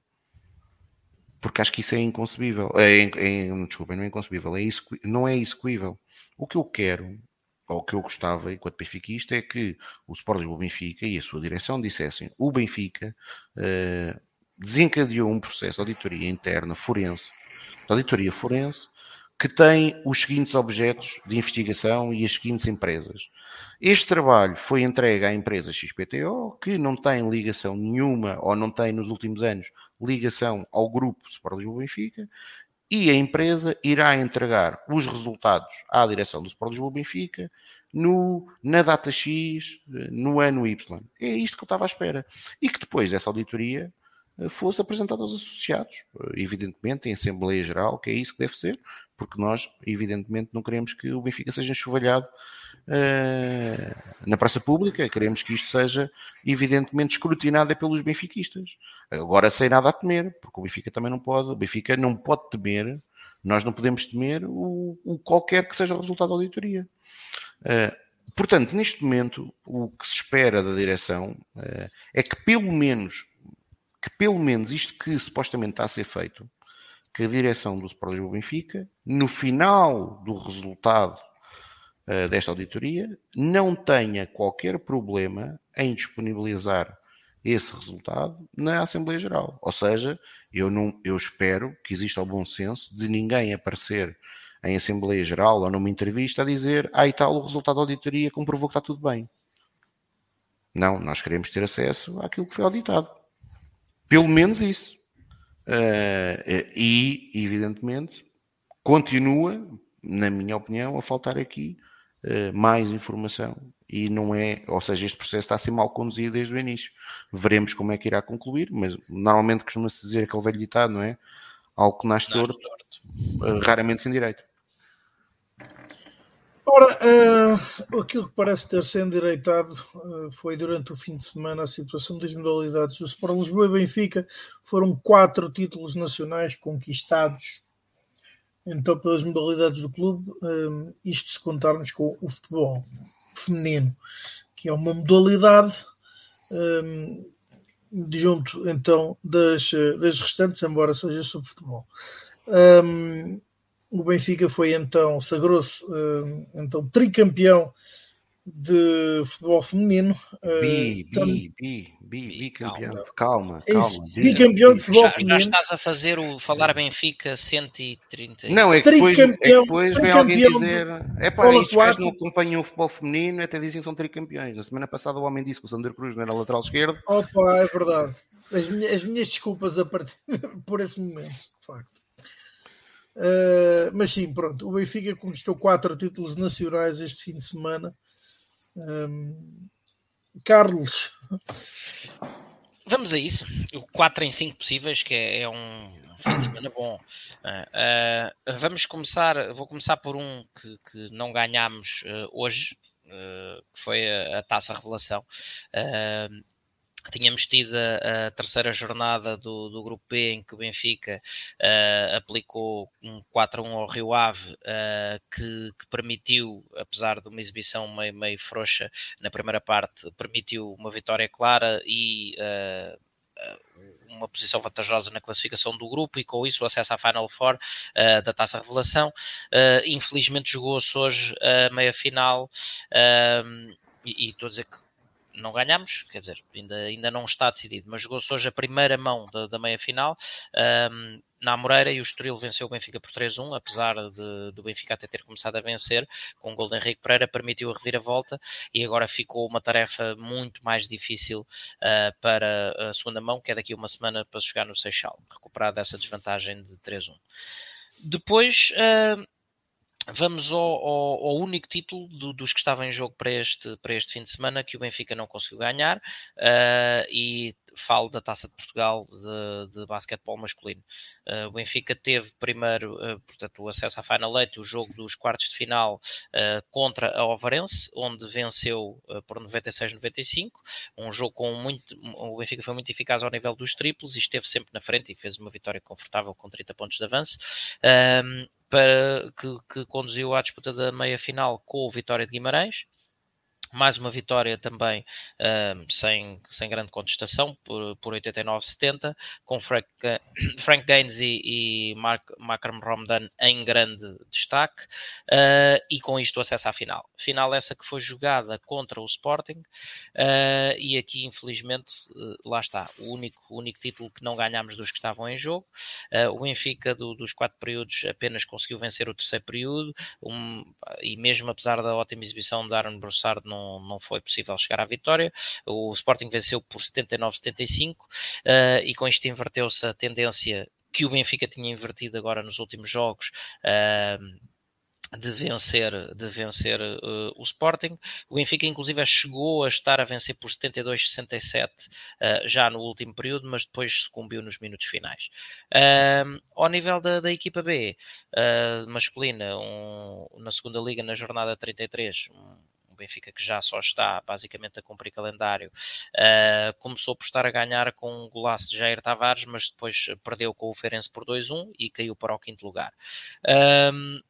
Porque acho que isso é inconcebível. É, é, desculpa, não é inconcebível. É isso, não é execuível. O que eu quero, ou o que eu gostava, enquanto benfiquista, é que o Sport Lisboa Benfica e a sua direção dissessem o Benfica uh, desencadeou um processo de auditoria interna forense, de auditoria forense, que tem os seguintes objetos de investigação e as seguintes empresas. Este trabalho foi entregue à empresa XPTO, que não tem ligação nenhuma, ou não tem nos últimos anos, ligação ao grupo Sport Lisboa Benfica, e a empresa irá entregar os resultados à direção do Sport Lisboa Benfica no, na data X, no ano Y. É isto que eu estava à espera. E que depois dessa auditoria eh, fosse apresentada aos associados, eh, evidentemente em Assembleia Geral, que é isso que deve ser, porque nós, evidentemente, não queremos que o Benfica seja enxovalhado uh, na praça pública, queremos que isto seja, evidentemente, escrutinado pelos benfiquistas. Agora, sem nada a temer, porque o Benfica também não pode, o Benfica não pode temer, nós não podemos temer o, o qualquer que seja o resultado da auditoria. Uh, portanto, neste momento, o que se espera da direção uh, é que, pelo menos, que pelo menos isto que supostamente está a ser feito, que a direção do Sport Lisboa Benfica, no final do resultado uh, desta auditoria, não tenha qualquer problema em disponibilizar esse resultado na Assembleia Geral. Ou seja, eu, não, eu espero que exista o bom senso de ninguém aparecer em Assembleia Geral ou numa entrevista a dizer ah tal, o resultado da auditoria comprovou que está tudo bem. Não, nós queremos ter acesso àquilo que foi auditado. Pelo menos isso. Uh, e, evidentemente, continua, na minha opinião, a faltar aqui uh, mais informação. E não é, ou seja, este processo está a ser mal conduzido desde o início. Veremos como é que irá concluir, mas normalmente costuma-se dizer aquele velho ditado, não é? Algo que nasce torto, uh, raramente sem direito. Ora, uh, aquilo que parece ter sido endireitado uh, foi durante o fim de semana a situação das modalidades do Sport Lisboa e Benfica. Foram quatro títulos nacionais conquistados então pelas modalidades do clube, uh, isto se contarmos com o futebol feminino, que é uma modalidade junto então das, das restantes, embora seja sobre futebol. Um, o Benfica foi então, sagrou-se uh, então tricampeão de futebol feminino. Uh, bi, bi, bi, bi, bicampeão. Calma, calma. calma bicampeão de futebol já, feminino. Já estás a fazer o falar Benfica 130. Não, é que depois, é que depois vem alguém dizer. É para isto, não acompanham o futebol feminino, até dizem que são tricampeões. Na semana passada o homem disse que o Sander Cruz não era lateral esquerdo. Opa, é verdade. As minhas, as minhas desculpas a partir [laughs] por esse momento, de facto. Uh, mas sim, pronto, o Benfica conquistou quatro títulos nacionais este fim de semana. Um, Carlos. Vamos a isso. O 4 em 5 possíveis, que é, é um fim de semana bom. Uh, uh, vamos começar, vou começar por um que, que não ganhámos hoje, que foi a, a Taça Revelação. Tínhamos tido a, a, terceira jornada do, do Grupo B, em que o Benfica uh, aplicou um 4-1 ao Rio Ave, uh, que, que, permitiu, apesar de uma exibição meio, meio frouxa na primeira parte, permitiu uma vitória clara e uh, uma posição vantajosa na classificação do grupo e com isso o acesso à Final Four uh, da Taça Revelação. Uh, infelizmente jogou-se hoje a meia final e, e estou a dizer que não ganhamos, quer dizer, ainda, ainda não está decidido, mas jogou-se hoje a primeira mão da, da meia-final um, na Moreira e o Estoril venceu o Benfica por 3-1, apesar de, do Benfica até ter começado a vencer, com o gol de Henrique Pereira permitiu a reviravolta e agora ficou uma tarefa muito mais difícil uh, para a segunda mão, que é daqui a uma semana para chegar no Seixal, recuperar dessa desvantagem de 3-1. Depois... Uh, Vamos ao, ao, ao único título do, dos que estavam em jogo para este, para este fim de semana que o Benfica não conseguiu ganhar uh, e falo da Taça de Portugal de, de basquetebol masculino. Uh, o Benfica teve primeiro, uh, portanto, o acesso à Final Eight, o jogo dos quartos de final contra a Ovarense, onde venceu por 96-95, um jogo com muito, o Benfica foi muito eficaz ao nível dos triplos e esteve sempre na frente e fez uma vitória confortável com 30 pontos de avanço para, que, que conduziu à disputa da meia final com o Vitória de Guimarães. Mais uma vitória também uh, sem, sem grande contestação, por, por 89-70, com Frank, [coughs] Frank Gaines e, e Mark, Makram Romdan em grande destaque, uh, e com isto acesso à final. Final essa que foi jogada contra o Sporting, uh, e aqui infelizmente, lá está, o único, único título que não ganhámos dos que estavam em jogo. o Benfica do, dos quatro períodos apenas conseguiu vencer o terceiro período, um, e mesmo apesar da ótima exibição de Aaron Broussard, não não, não foi possível chegar à vitória. O Sporting venceu por 79-75 uh, e com isto inverteu-se a tendência que o Benfica tinha invertido agora nos últimos jogos. Uh, de vencer, de vencer uh, o Sporting. O Benfica, inclusive, chegou a estar a vencer por 72-67 uh, já no último período, mas depois sucumbiu nos minutos finais. Uh, ao nível da, da equipa B, masculina, um, na segunda liga, na jornada 33, um, Benfica que já só está basicamente a cumprir calendário, uh, começou por estar a ganhar com um golaço de Jair Tavares, mas depois perdeu com o Ferenc por 2-1 e caiu para o quinto lugar. Um,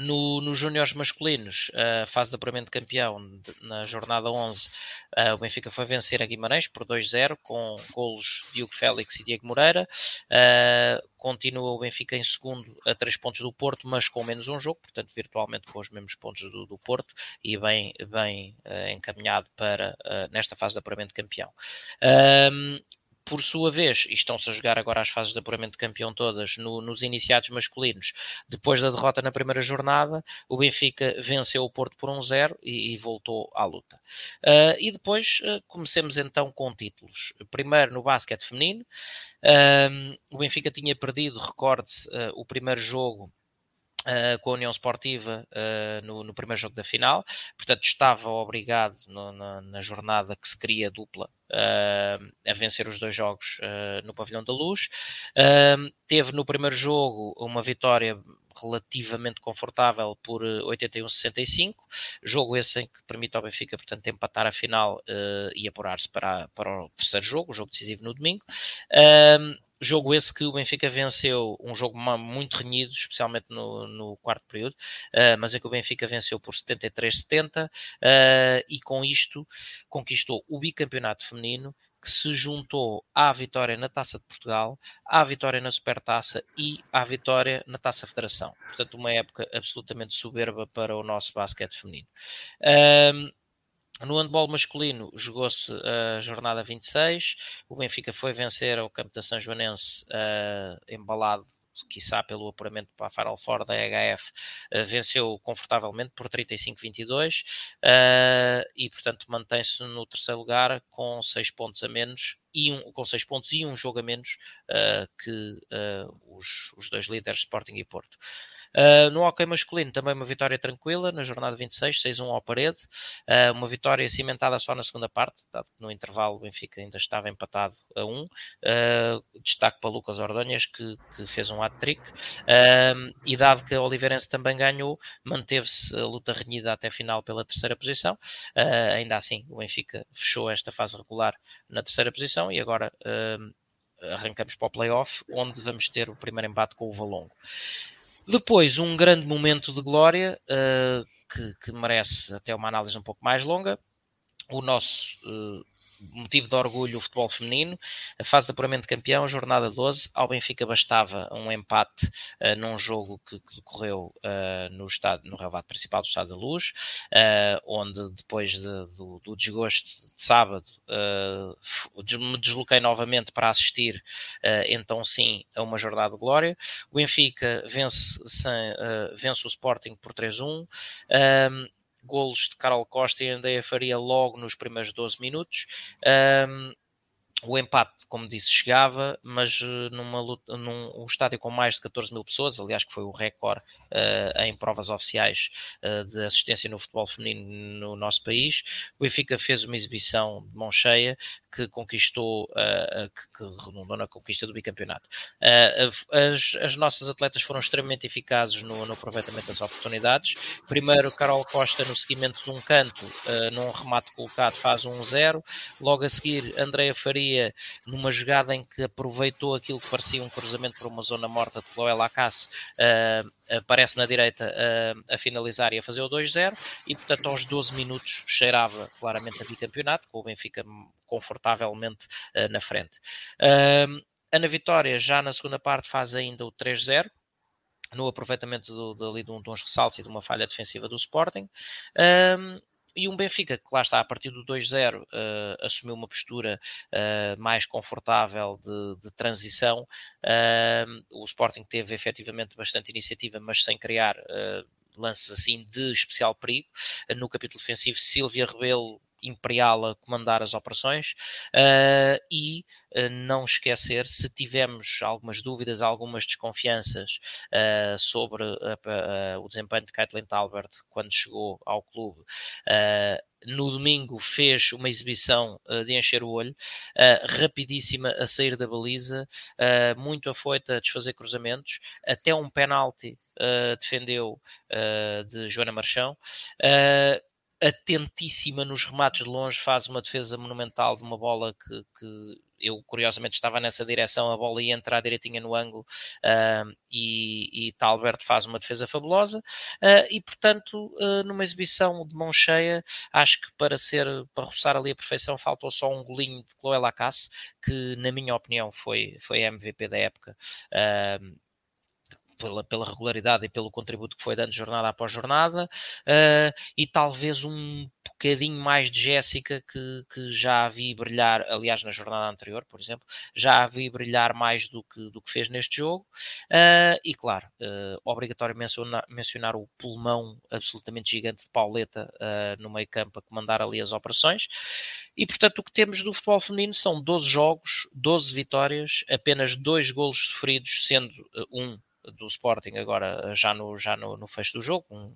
no, nos júniores masculinos, a fase de apuramento de campeão, na jornada 11, uh, o Benfica foi vencer a Guimarães por 2-0, com golos de Hugo Félix e Diego Moreira. Continua o Benfica em segundo, a 3 pontos do Porto, mas com menos um jogo, portanto, virtualmente com os mesmos pontos do, do Porto e bem, bem uh, encaminhado para nesta fase de apuramento de campeão. Por sua vez, estão-se a jogar agora as fases de apuramento de campeão todas no, nos iniciados masculinos. Depois da derrota na primeira jornada, o Benfica venceu o Porto por 1-0 e, e, voltou à luta. Uh, e depois uh, comecemos então com títulos. Primeiro no basquete feminino, uh, o Benfica tinha perdido, recorde-se, o primeiro jogo Uh, com a União Esportiva uh, no, no, primeiro jogo da final, portanto estava obrigado no, na, na, jornada que se cria dupla uh, a vencer os dois jogos no Pavilhão da Luz. teve no primeiro jogo uma vitória relativamente confortável por 81-65, jogo esse em que permite ao Benfica, portanto, empatar a final e apurar-se para, para o terceiro jogo, o jogo decisivo no domingo. Jogo esse que o Benfica venceu, um jogo muito renhido, especialmente no, no quarto período, uh, mas é que o Benfica venceu por 73-70 uh, e com isto conquistou o bicampeonato feminino que se juntou à vitória na Taça de Portugal, à vitória na Supertaça e à vitória na Taça Federação. Portanto, uma época absolutamente soberba para o nosso basquete feminino. Uh, no handball masculino jogou-se a jornada 26, o Benfica foi vencer ao campo da São Joanense uh, embalado quiçá pelo apuramento para a Final Four da EHF, uh, venceu confortavelmente por 35-22 uh, e, portanto, mantém-se no terceiro lugar com 6 pontos a menos e um, com 6 pontos e um jogo a menos uh, que os, os dois líderes Sporting e Porto. Uh, no hockey masculino, também uma vitória tranquila na jornada 26, 6-1 ao parede. Uh, uma vitória cimentada só na segunda parte, dado que no intervalo o Benfica ainda estava empatado a 1. Uh, destaque para Lucas Ordonhas, que, que fez um hat-trick. e dado que a Oliveirense também ganhou, manteve-se a luta renhida até final pela terceira posição. ainda assim, o Benfica fechou esta fase regular na terceira posição e agora arrancamos para o playoff, onde vamos ter o primeiro embate com o Valongo. Depois, um grande momento de glória uh, que, que, merece até uma análise um pouco mais longa. O nosso uh, motivo de orgulho o futebol feminino, a fase de apuramento de campeão, jornada 12, ao Benfica bastava um empate uh, num jogo que, que decorreu uh, no, estado, no relevado principal do Estado da Luz, uh, onde depois de, do, do, desgosto de sábado me desloquei novamente para assistir, então sim, a uma jornada de glória. O Benfica vence, sem, vence o Sporting por 3-1 golos de Carol Costa e Andrea Faria logo nos primeiros 12 minutos. Um, o empate, como disse, chegava, mas eh, numa luta, num um estádio com mais de 14 mil pessoas, aliás, que foi o recorde uh, em provas oficiais uh, de assistência no futebol feminino no nosso país, o Benfica fez uma exibição de mão cheia que conquistou, uh, que, que, redundou na conquista do bicampeonato. As, as, nossas atletas foram extremamente eficazes no, no, aproveitamento das oportunidades. Primeiro, Carol Costa, no seguimento de um canto, num remate colocado, faz um 0. Logo a seguir, Andréa Faria Numa jogada em que aproveitou aquilo que parecia um cruzamento para uma zona morta de Chloé Lacasse, uh, aparece na direita uh, a finalizar e a fazer o 2-0, e portanto aos 12 minutos cheirava claramente a bicampeonato, com o Benfica confortavelmente uh, na frente. Ana Vitória, já na segunda parte, faz ainda o 3-0, no aproveitamento do, dali de, um, de uns ressaltos e de uma falha defensiva do Sporting. Um, e um Benfica que lá está a partir do 2-0 uh, assumiu uma postura uh, mais confortável de, de transição. Uh, o Sporting teve efetivamente bastante iniciativa, mas sem criar lances assim de especial perigo. no capítulo defensivo, Silvia Rebelo Imperial a comandar as operações uh, e uh, não esquecer se tivemos algumas dúvidas, algumas desconfianças uh, sobre o desempenho de Caitlin Talbert quando chegou ao clube no domingo fez uma exibição uh, de encher o olho, uh, rapidíssima a sair da baliza, uh, muito afoita a desfazer cruzamentos, até um penalti defendeu de Joana Marchão atentíssima nos remates de longe, faz uma defesa monumental de uma bola que, que eu curiosamente estava nessa direção, a bola ia entrar direitinha no ângulo uh, e, e Talbert faz uma defesa fabulosa uh, e portanto uh, numa exibição de mão cheia acho que para ser, para roçar ali a perfeição faltou só um golinho de Chloé Lacasse que na minha opinião foi, foi MVP da época pela, pela regularidade e pelo contributo que foi dando jornada após jornada, uh, e talvez um bocadinho mais de Jéssica que, que já a vi brilhar, aliás, na jornada anterior, por exemplo, já a vi brilhar mais do que, do que fez neste jogo. Uh, e claro, uh, obrigatório mencionar, mencionar o pulmão absolutamente gigante de Pauleta no meio campo a comandar ali as operações. E portanto, o que temos do futebol feminino são 12 jogos, 12 vitórias, apenas dois golos sofridos, sendo um do Sporting agora já no, já no, no fecho do jogo, um,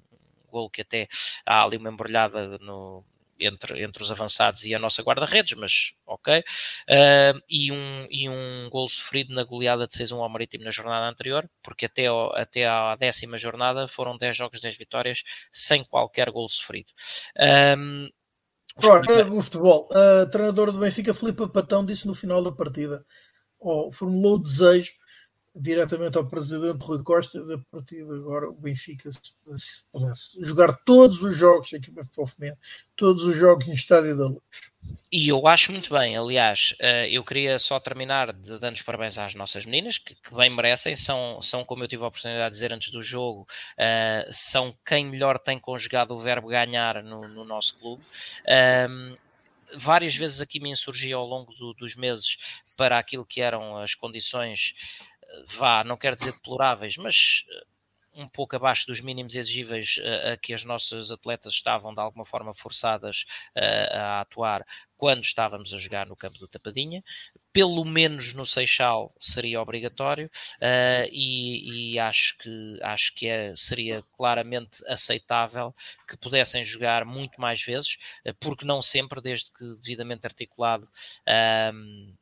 gol que até há ali uma embrulhada no, entre, entre os avançados e a nossa guarda-redes, mas ok. Uh, e, um, e um gol sofrido na goleada de 6-1 ao Marítimo na jornada anterior, porque até, ao, até à décima jornada foram 10 jogos, 10 vitórias, sem qualquer gol sofrido. Um, Ora, o futebol. A treinadora do Benfica, Filipe Patão, disse no final da partida, ou formulou o desejo diretamente ao presidente Rui Costa a partir de agora o Benfica se, se pudesse jogar todos os jogos aqui para feminino, todos os jogos em estádio da luz. E eu acho muito bem, aliás, eh, eu queria só terminar de dando os parabéns às nossas meninas, que, bem merecem, são, são, como eu tive a oportunidade de dizer antes do jogo, uh, são quem melhor tem conjugado o verbo ganhar no, no nosso clube. Um, várias vezes aqui me insurgi ao longo do, dos meses para aquilo que eram as condições vá, não quero dizer deploráveis, mas eh, um pouco abaixo dos mínimos exigíveis uh, a que as nossas atletas estavam de alguma forma forçadas uh, a atuar quando estávamos a jogar no campo do Tapadinha. Pelo menos no Seixal seria obrigatório uh, e, e, acho que, acho que é, seria claramente aceitável que pudessem jogar muito mais vezes, porque não sempre, desde que devidamente articulado. Um,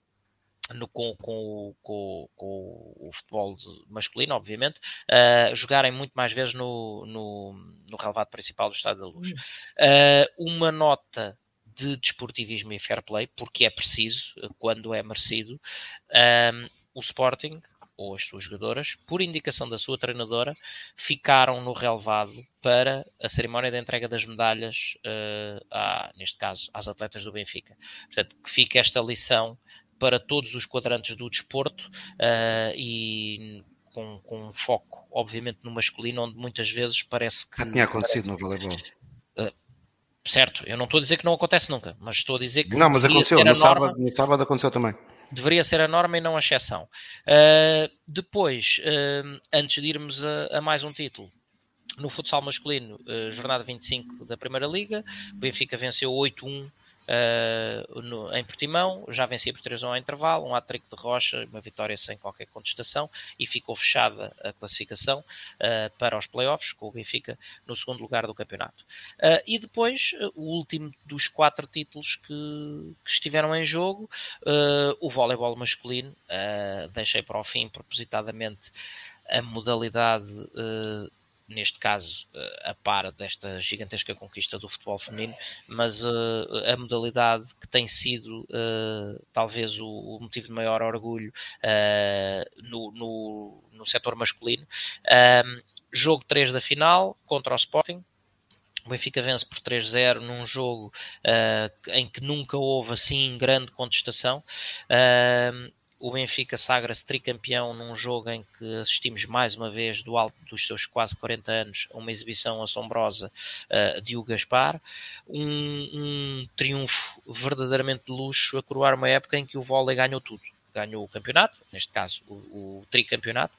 no, com, com, com, com, o futebol masculino, obviamente, uh, jogarem muito mais vezes no, no, no relevado principal do Estado da Luz. Uh, uma nota de desportivismo e fair play, porque é preciso, quando é merecido, um, o Sporting ou as suas jogadoras, por indicação da sua treinadora, ficaram no relevado para a cerimónia de entrega das medalhas, uh, à, neste caso, às atletas do Benfica. Portanto, que fica esta lição para todos os quadrantes do desporto uh, e com, com um foco, obviamente, no masculino, onde muitas vezes parece que. Tinha acontecido no voleibol. Uh, certo, eu não estou a dizer que não acontece nunca, mas estou a dizer que. Não, mas aconteceu, no, norma, sábado, no sábado aconteceu também. Deveria ser a norma e não a exceção. Uh, depois, antes de irmos a, a mais um título, no futsal masculino, jornada 25 da Primeira Liga, o Benfica venceu 8-1 uh, em Portimão, já vencia por 3 1 ao intervalo, um hat-trick de Rocha, uma vitória sem qualquer contestação e ficou fechada a classificação uh, para os playoffs, com o Benfica no segundo lugar do campeonato. Uh, e depois, o último dos quatro títulos que, que estiveram em jogo, o voleibol masculino, deixei para o fim propositadamente a modalidade neste caso a par desta gigantesca conquista do futebol feminino, mas a modalidade que tem sido talvez o, motivo de maior orgulho no, no, no setor masculino. jogo 3 da final contra o Sporting, o Benfica vence por 3-0 num jogo uh, em que nunca houve assim grande contestação. Uh, o Benfica sagra-se tricampeão num jogo em que assistimos mais uma vez, do alto dos seus quase 40 anos, a uma exibição assombrosa uh, de Hugo Gaspar. Um, um, triunfo verdadeiramente de luxo a coroar uma época em que o vôlei ganhou tudo. Ganhou o campeonato, neste caso o, o tricampeonato,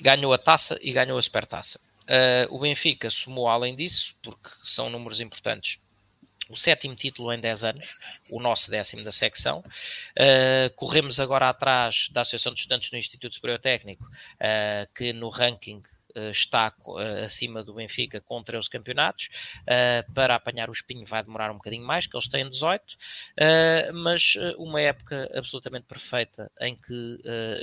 ganhou a taça e ganhou a supertaça. Uh, o Benfica somou além disso, porque são números importantes, o sétimo título em 10 anos, o nosso décimo da secção. Uh, corremos agora atrás da Associação de Estudantes no Instituto Superior Técnico, uh, que no ranking está acima do Benfica com 13 campeonatos. para apanhar o espinho vai demorar um bocadinho mais, que eles têm 18, mas uma época absolutamente perfeita em que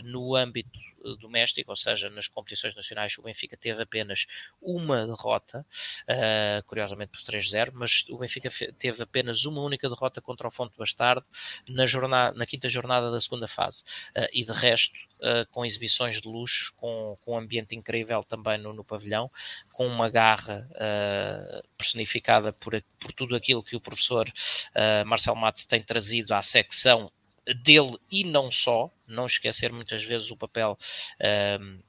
no âmbito doméstico, ou seja, nas competições nacionais o Benfica teve apenas uma derrota, uh, curiosamente por 3-0, mas o Benfica teve apenas uma única derrota contra o Fonte Bastardo na, jornada, na quinta jornada da segunda fase. Uh, e de resto, uh, com exibições de luxo, com, com um ambiente incrível também no, no pavilhão, com uma garra personificada por, por tudo aquilo que o professor Marcel Matos tem trazido à secção dele e não só, não esquecer muitas vezes o papel um,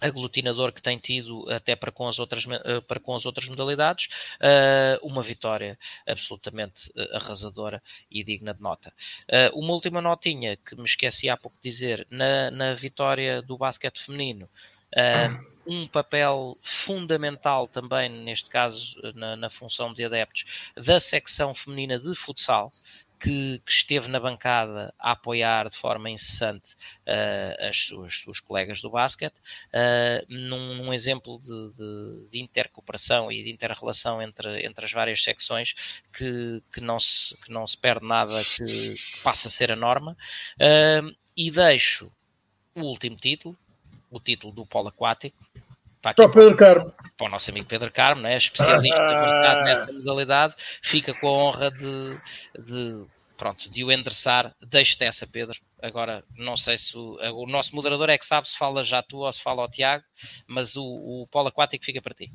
aglutinador que tem tido até para com as outras, eh, para com as outras modalidades, uh, uma vitória absolutamente eh, arrasadora e digna de nota. Uh, uma última notinha que me esqueci há pouco de dizer, na, na vitória do basquete feminino, [coughs] um papel fundamental também, neste caso, na, na função de adeptos, da secção feminina de futsal, que, que, esteve na bancada a apoiar de forma incessante uh, as suas, suas colegas do basquete, uh, num, num, exemplo de, de, de intercooperação e de interrelação entre, entre as várias secções que, que, não, se, que não se perde nada que, que passa a ser a norma. Uh, e deixo o último título, o título do polo aquático, para, aqui, para, o Pedro Carmo. para o nosso amigo Pedro Carmo, né? especialista ah. [laughs] versado nessa modalidade, fica com a honra de, de, pronto, de o endereçar. Deixo-te essa, Pedro. Agora, não sei se o, o, nosso moderador é que sabe se fala já tu ou se fala ao Tiago, mas o, o polo aquático fica para ti.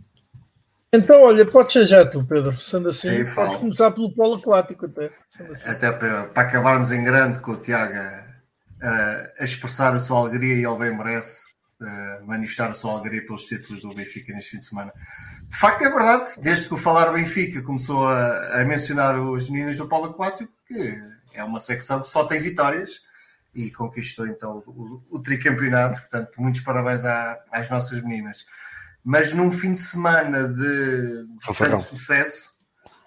Então, olha, pode ser já tu, Pedro. Sendo assim, Sim, podes começar pelo polo aquático até. Assim. Até para, para, acabarmos em grande com o Tiago a, a, expressar a sua alegria e ele bem merece manifestar a sua alegria pelos títulos do Benfica neste fim de semana. De facto, é verdade, desde que o Falar Benfica começou a, a mencionar os meninos do Polo Aquático, que é uma secção que só tem vitórias e conquistou então o, o tricampeonato. Portanto, muitos parabéns à, às nossas meninas. Mas num fim de semana de, de tanto sucesso,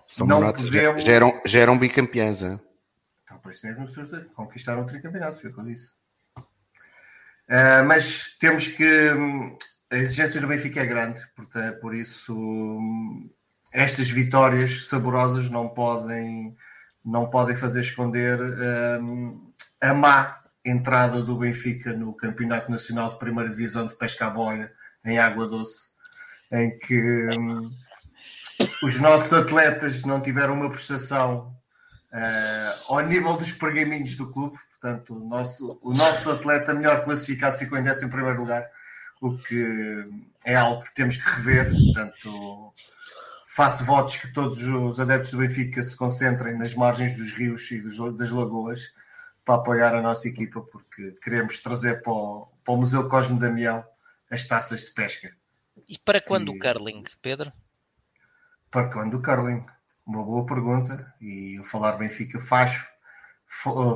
São não podemos. Já, já, eram, já eram bicampeãs, é? Então, por isso mesmo, conquistaram o tricampeonato, foi o que eu disse. Uh, mas temos que. Hum, a exigência do Benfica é grande, portanto, por isso hum, estas vitórias saborosas não podem, não podem fazer esconder um, a má entrada do Benfica no Campeonato Nacional de Primeira Divisão de Pesca à Boia em Água Doce, em que um, os nossos atletas não tiveram uma prestação uh, ao nível dos pergaminhos do clube, Portanto, o nosso, o nosso atleta melhor classificado ficou em 11 lugar, o que é algo que temos que rever. Portanto, faço votos que todos os adeptos do Benfica se concentrem nas margens dos rios e dos, das lagoas para apoiar a nossa equipa, porque queremos trazer para o, para o Museu Cosme Damião as taças de pesca. E para quando e... o curling, Pedro? Para quando o curling? Uma boa pergunta. E o Falar Benfica faz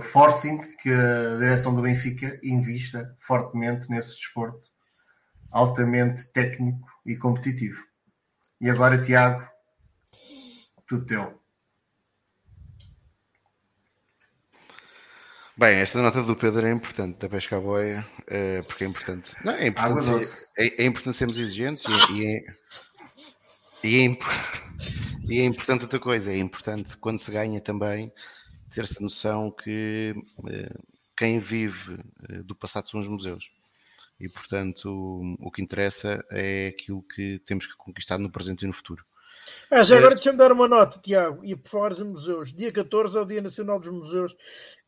forcing que a direção do Benfica invista fortemente nesse desporto altamente técnico e competitivo. E agora, Tiago, tudo teu. Bem, esta nota do Pedro é importante, da pesca à boia, eh, porque é importante. Não, é, importante ser, é, é, importante sermos exigentes e, e, é, e, é, [laughs] e é importante outra coisa, é importante quando se ganha também ter-se noção que eh, quem vive eh, do passado são os museus. e portanto o, que interessa é aquilo que temos que conquistar no presente e no futuro. Ah, já agora deixa-me dar uma nota, Tiago, e por falar em museus. Dia 14 é o Dia Nacional dos Museus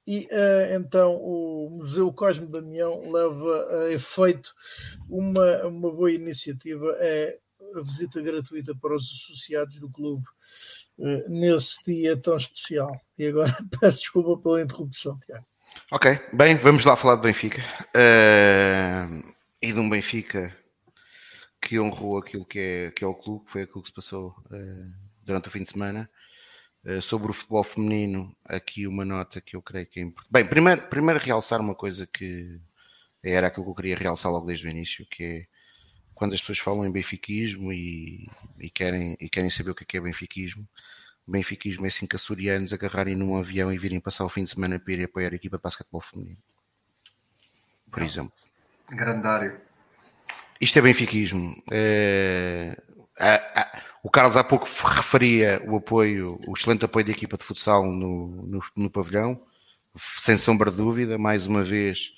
e uh, então o Museu Cosme Damião leva a efeito uma, uma boa iniciativa, é a visita gratuita para os associados do clube uh, nesse dia tão especial. E agora [laughs] peço desculpa pela interrupção, Tiago. Ok, bem, vamos lá falar do Benfica. Uh, e de um Benfica que honrou aquilo que é, que é o clube, foi aquilo que se passou durante o fim de semana. Eh, sobre o futebol feminino, aqui uma nota que eu creio que é importante. Bem, primeiro, primeiro realçar uma coisa que era aquilo que eu queria realçar logo desde o início, que é quando as pessoas falam em benfiquismo e, e querem, e querem saber o que é, que é benfiquismo, benfiquismo é cinco açorianos agarrarem num avião e virem passar o fim de semana para ir apoiar a equipa de basquetebol feminino. Por Não. exemplo. Grandário. Isto é benfiquismo. É, o Carlos há pouco referia o apoio, o excelente apoio da equipa de futsal no, no, no pavilhão, sem sombra de dúvida, mais uma vez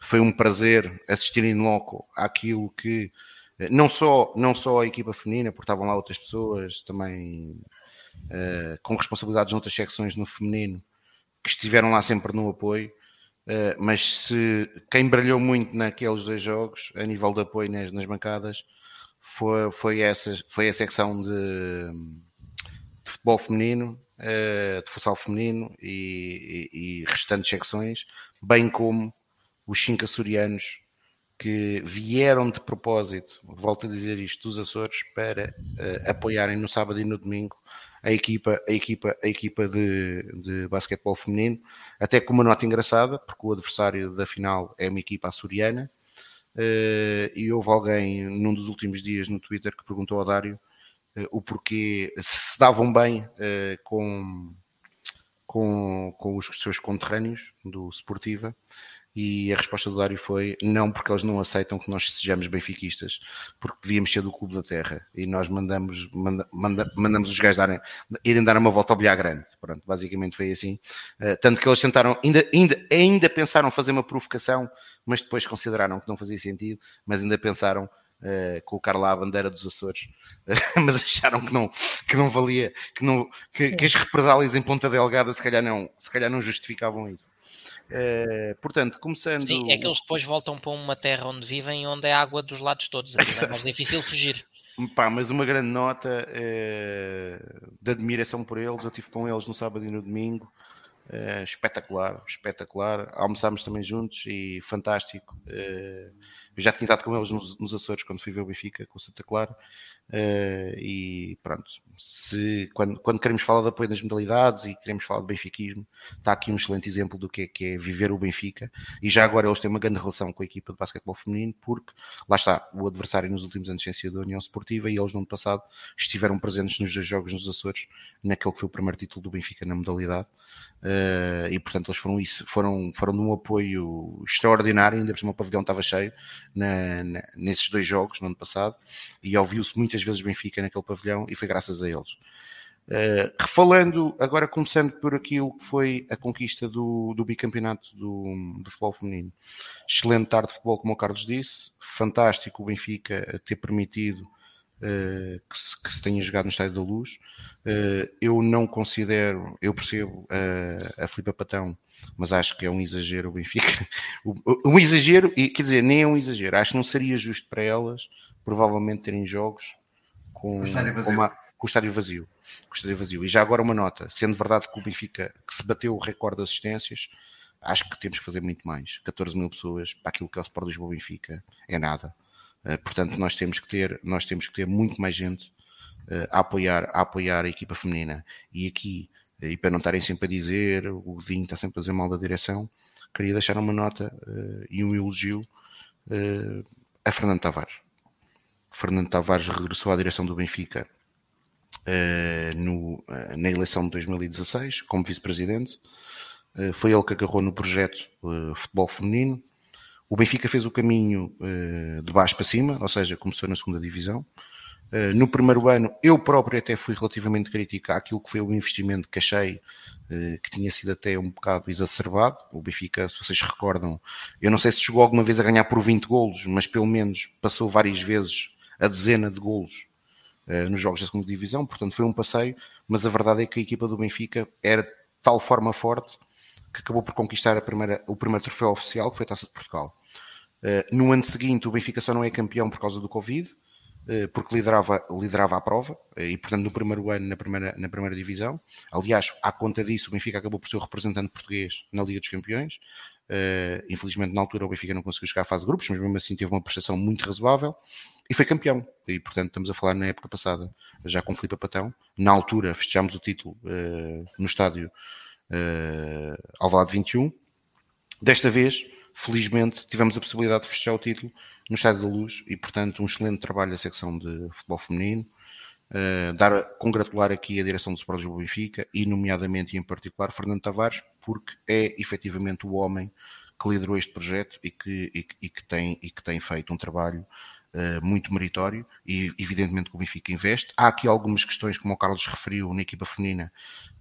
foi um prazer assistir em loco àquilo que não só, não só a equipa feminina, porque estavam lá outras pessoas também uh, com responsabilidades noutras secções no feminino, que estiveram lá sempre no apoio, uh, mas se quem brilhou muito naqueles dois jogos, a nível de apoio nas, nas bancadas, foi, foi, essa, foi a secção de, de futebol feminino, uh, de futsal feminino e, e, e, restantes secções, bem como os cinco açorianos que vieram de propósito, volto a dizer isto, dos Açores, para uh, apoiarem no sábado e no domingo a equipa, a equipa, a equipa de, de basquetebol feminino, até com uma nota engraçada, porque o adversário da final é uma equipa açoriana, Uh, e houve alguém num dos últimos dias no Twitter que perguntou ao Dário uh, o porquê se davam bem com, com, com os seus conterrâneos do Sportiva e a resposta do Dário foi não, porque eles não aceitam que nós sejamos benfiquistas, porque devíamos ser do Clube da Terra e nós mandamos, manda, manda, mandamos os gajos darem, irem dar uma volta ao bilhar grande. Pronto, basicamente foi assim. Uh, tanto que eles tentaram, ainda, ainda, ainda pensaram fazer uma provocação, mas depois consideraram que não fazia sentido, mas ainda pensaram Uh, colocar lá a bandeira dos Açores, uh, [laughs] mas acharam que não, que não valia, que, não, que, que, as represálias em Ponta Delgada se calhar não, se calhar não justificavam isso. Uh, portanto, começando. Sim, é que eles depois voltam para uma terra onde vivem onde é água dos lados todos. É mais difícil fugir. [laughs] Pá, mas uma grande nota uh, de admiração por eles. Eu estive com eles no sábado e no domingo. Uh, espetacular, espetacular. Almoçámos também juntos e fantástico. Uh, já tinha estado com eles nos, nos, Açores quando fui ver o Benfica com o Santa Clara. Uh, e pronto, se, quando, quando queremos falar de apoio das modalidades e queremos falar de benfiquismo, está aqui um excelente exemplo do que é, que é viver o Benfica. E já agora eles têm uma grande relação com a equipa de basquetebol feminino, porque lá está, o adversário nos últimos anos tem sido a União Esportiva e eles no ano passado estiveram presentes nos dois jogos nos Açores, naquele que foi o primeiro título do Benfica na modalidade. Uh, e portanto eles foram foram, foram de um apoio extraordinário, ainda por cima o pavilhão estava cheio na, na, nesses dois jogos no ano passado, e ouviu-se muitas vezes Benfica naquele pavilhão e foi graças a eles. Uh, refalando, agora começando por aquilo que foi a conquista do, do bicampeonato do, do futebol feminino. Excelente tarde de futebol, como o Carlos disse, fantástico o Benfica ter permitido que, se, que, se, tenha jogado no Estádio da Luz. Uh, eu não considero, eu percebo uh, a Filipa Patão, mas acho que é um exagero o Benfica. [laughs] um exagero, e quer dizer, nem é um exagero, acho que não seria justo para elas, provavelmente, terem jogos com, o estádio vazio. Com, uma, com o estádio vazio. Com o estádio vazio. E já agora uma nota, sendo verdade que o Benfica que se bateu o recorde de assistências, acho que temos que fazer muito mais. 14 mil pessoas para aquilo que é o Sport Lisboa Benfica é nada. Uh, portanto, nós temos que ter, nós temos que ter muito mais gente uh, a, apoiar, a apoiar a equipa feminina. E aqui, uh, e para não estarem sempre a dizer, o Godinho está sempre a dizer mal da direção, queria deixar uma nota e um elogio a Fernando Tavares. Fernando Tavares regressou à direção do Benfica no, na eleição de 2016 como vice-presidente. foi ele que agarrou no projeto Futebol Feminino o Benfica fez o caminho uh, de baixo para cima, ou seja, começou na segunda divisão. Uh, no primeiro ano, eu próprio até fui relativamente crítico àquilo que foi o investimento que achei uh, que tinha sido até um bocado exacerbado. O Benfica, se vocês recordam, eu não sei se chegou alguma vez a ganhar por 20 golos, mas pelo menos passou várias vezes a dezena de golos nos jogos da segunda divisão, portanto foi um passeio, mas a verdade é que a equipa do Benfica era de tal forma forte que acabou por conquistar primeira, o primeiro troféu oficial, que foi a Taça de Portugal. Uh, no ano seguinte, o Benfica só não é campeão por causa do Covid, uh, porque liderava, liderava a prova, uh, e portanto no primeiro ano na primeira, na primeira divisão. Aliás, à conta disso, o Benfica acabou por ser o representante português na Liga dos Campeões. infelizmente, na altura, o Benfica não conseguiu chegar à fase de grupos, mas mesmo assim teve uma prestação muito razoável e foi campeão. E portanto, estamos a falar na época passada, já com Filipe Patão. Na altura, fechámos o título no estádio uh, Alvalade 21. Desta vez, felizmente, tivemos a possibilidade de fechar o título no Estádio da Luz e, portanto, um excelente trabalho da secção de futebol feminino. Uh, dar, congratular aqui a direção do Sport Lisboa Benfica e, nomeadamente e em particular, Fernando Tavares, porque é efetivamente o homem que liderou este projeto e que, e, e que, tem, e que tem feito um trabalho muito meritório e, evidentemente, que o Benfica investe. Há aqui algumas questões, como o Carlos referiu, na equipa feminina,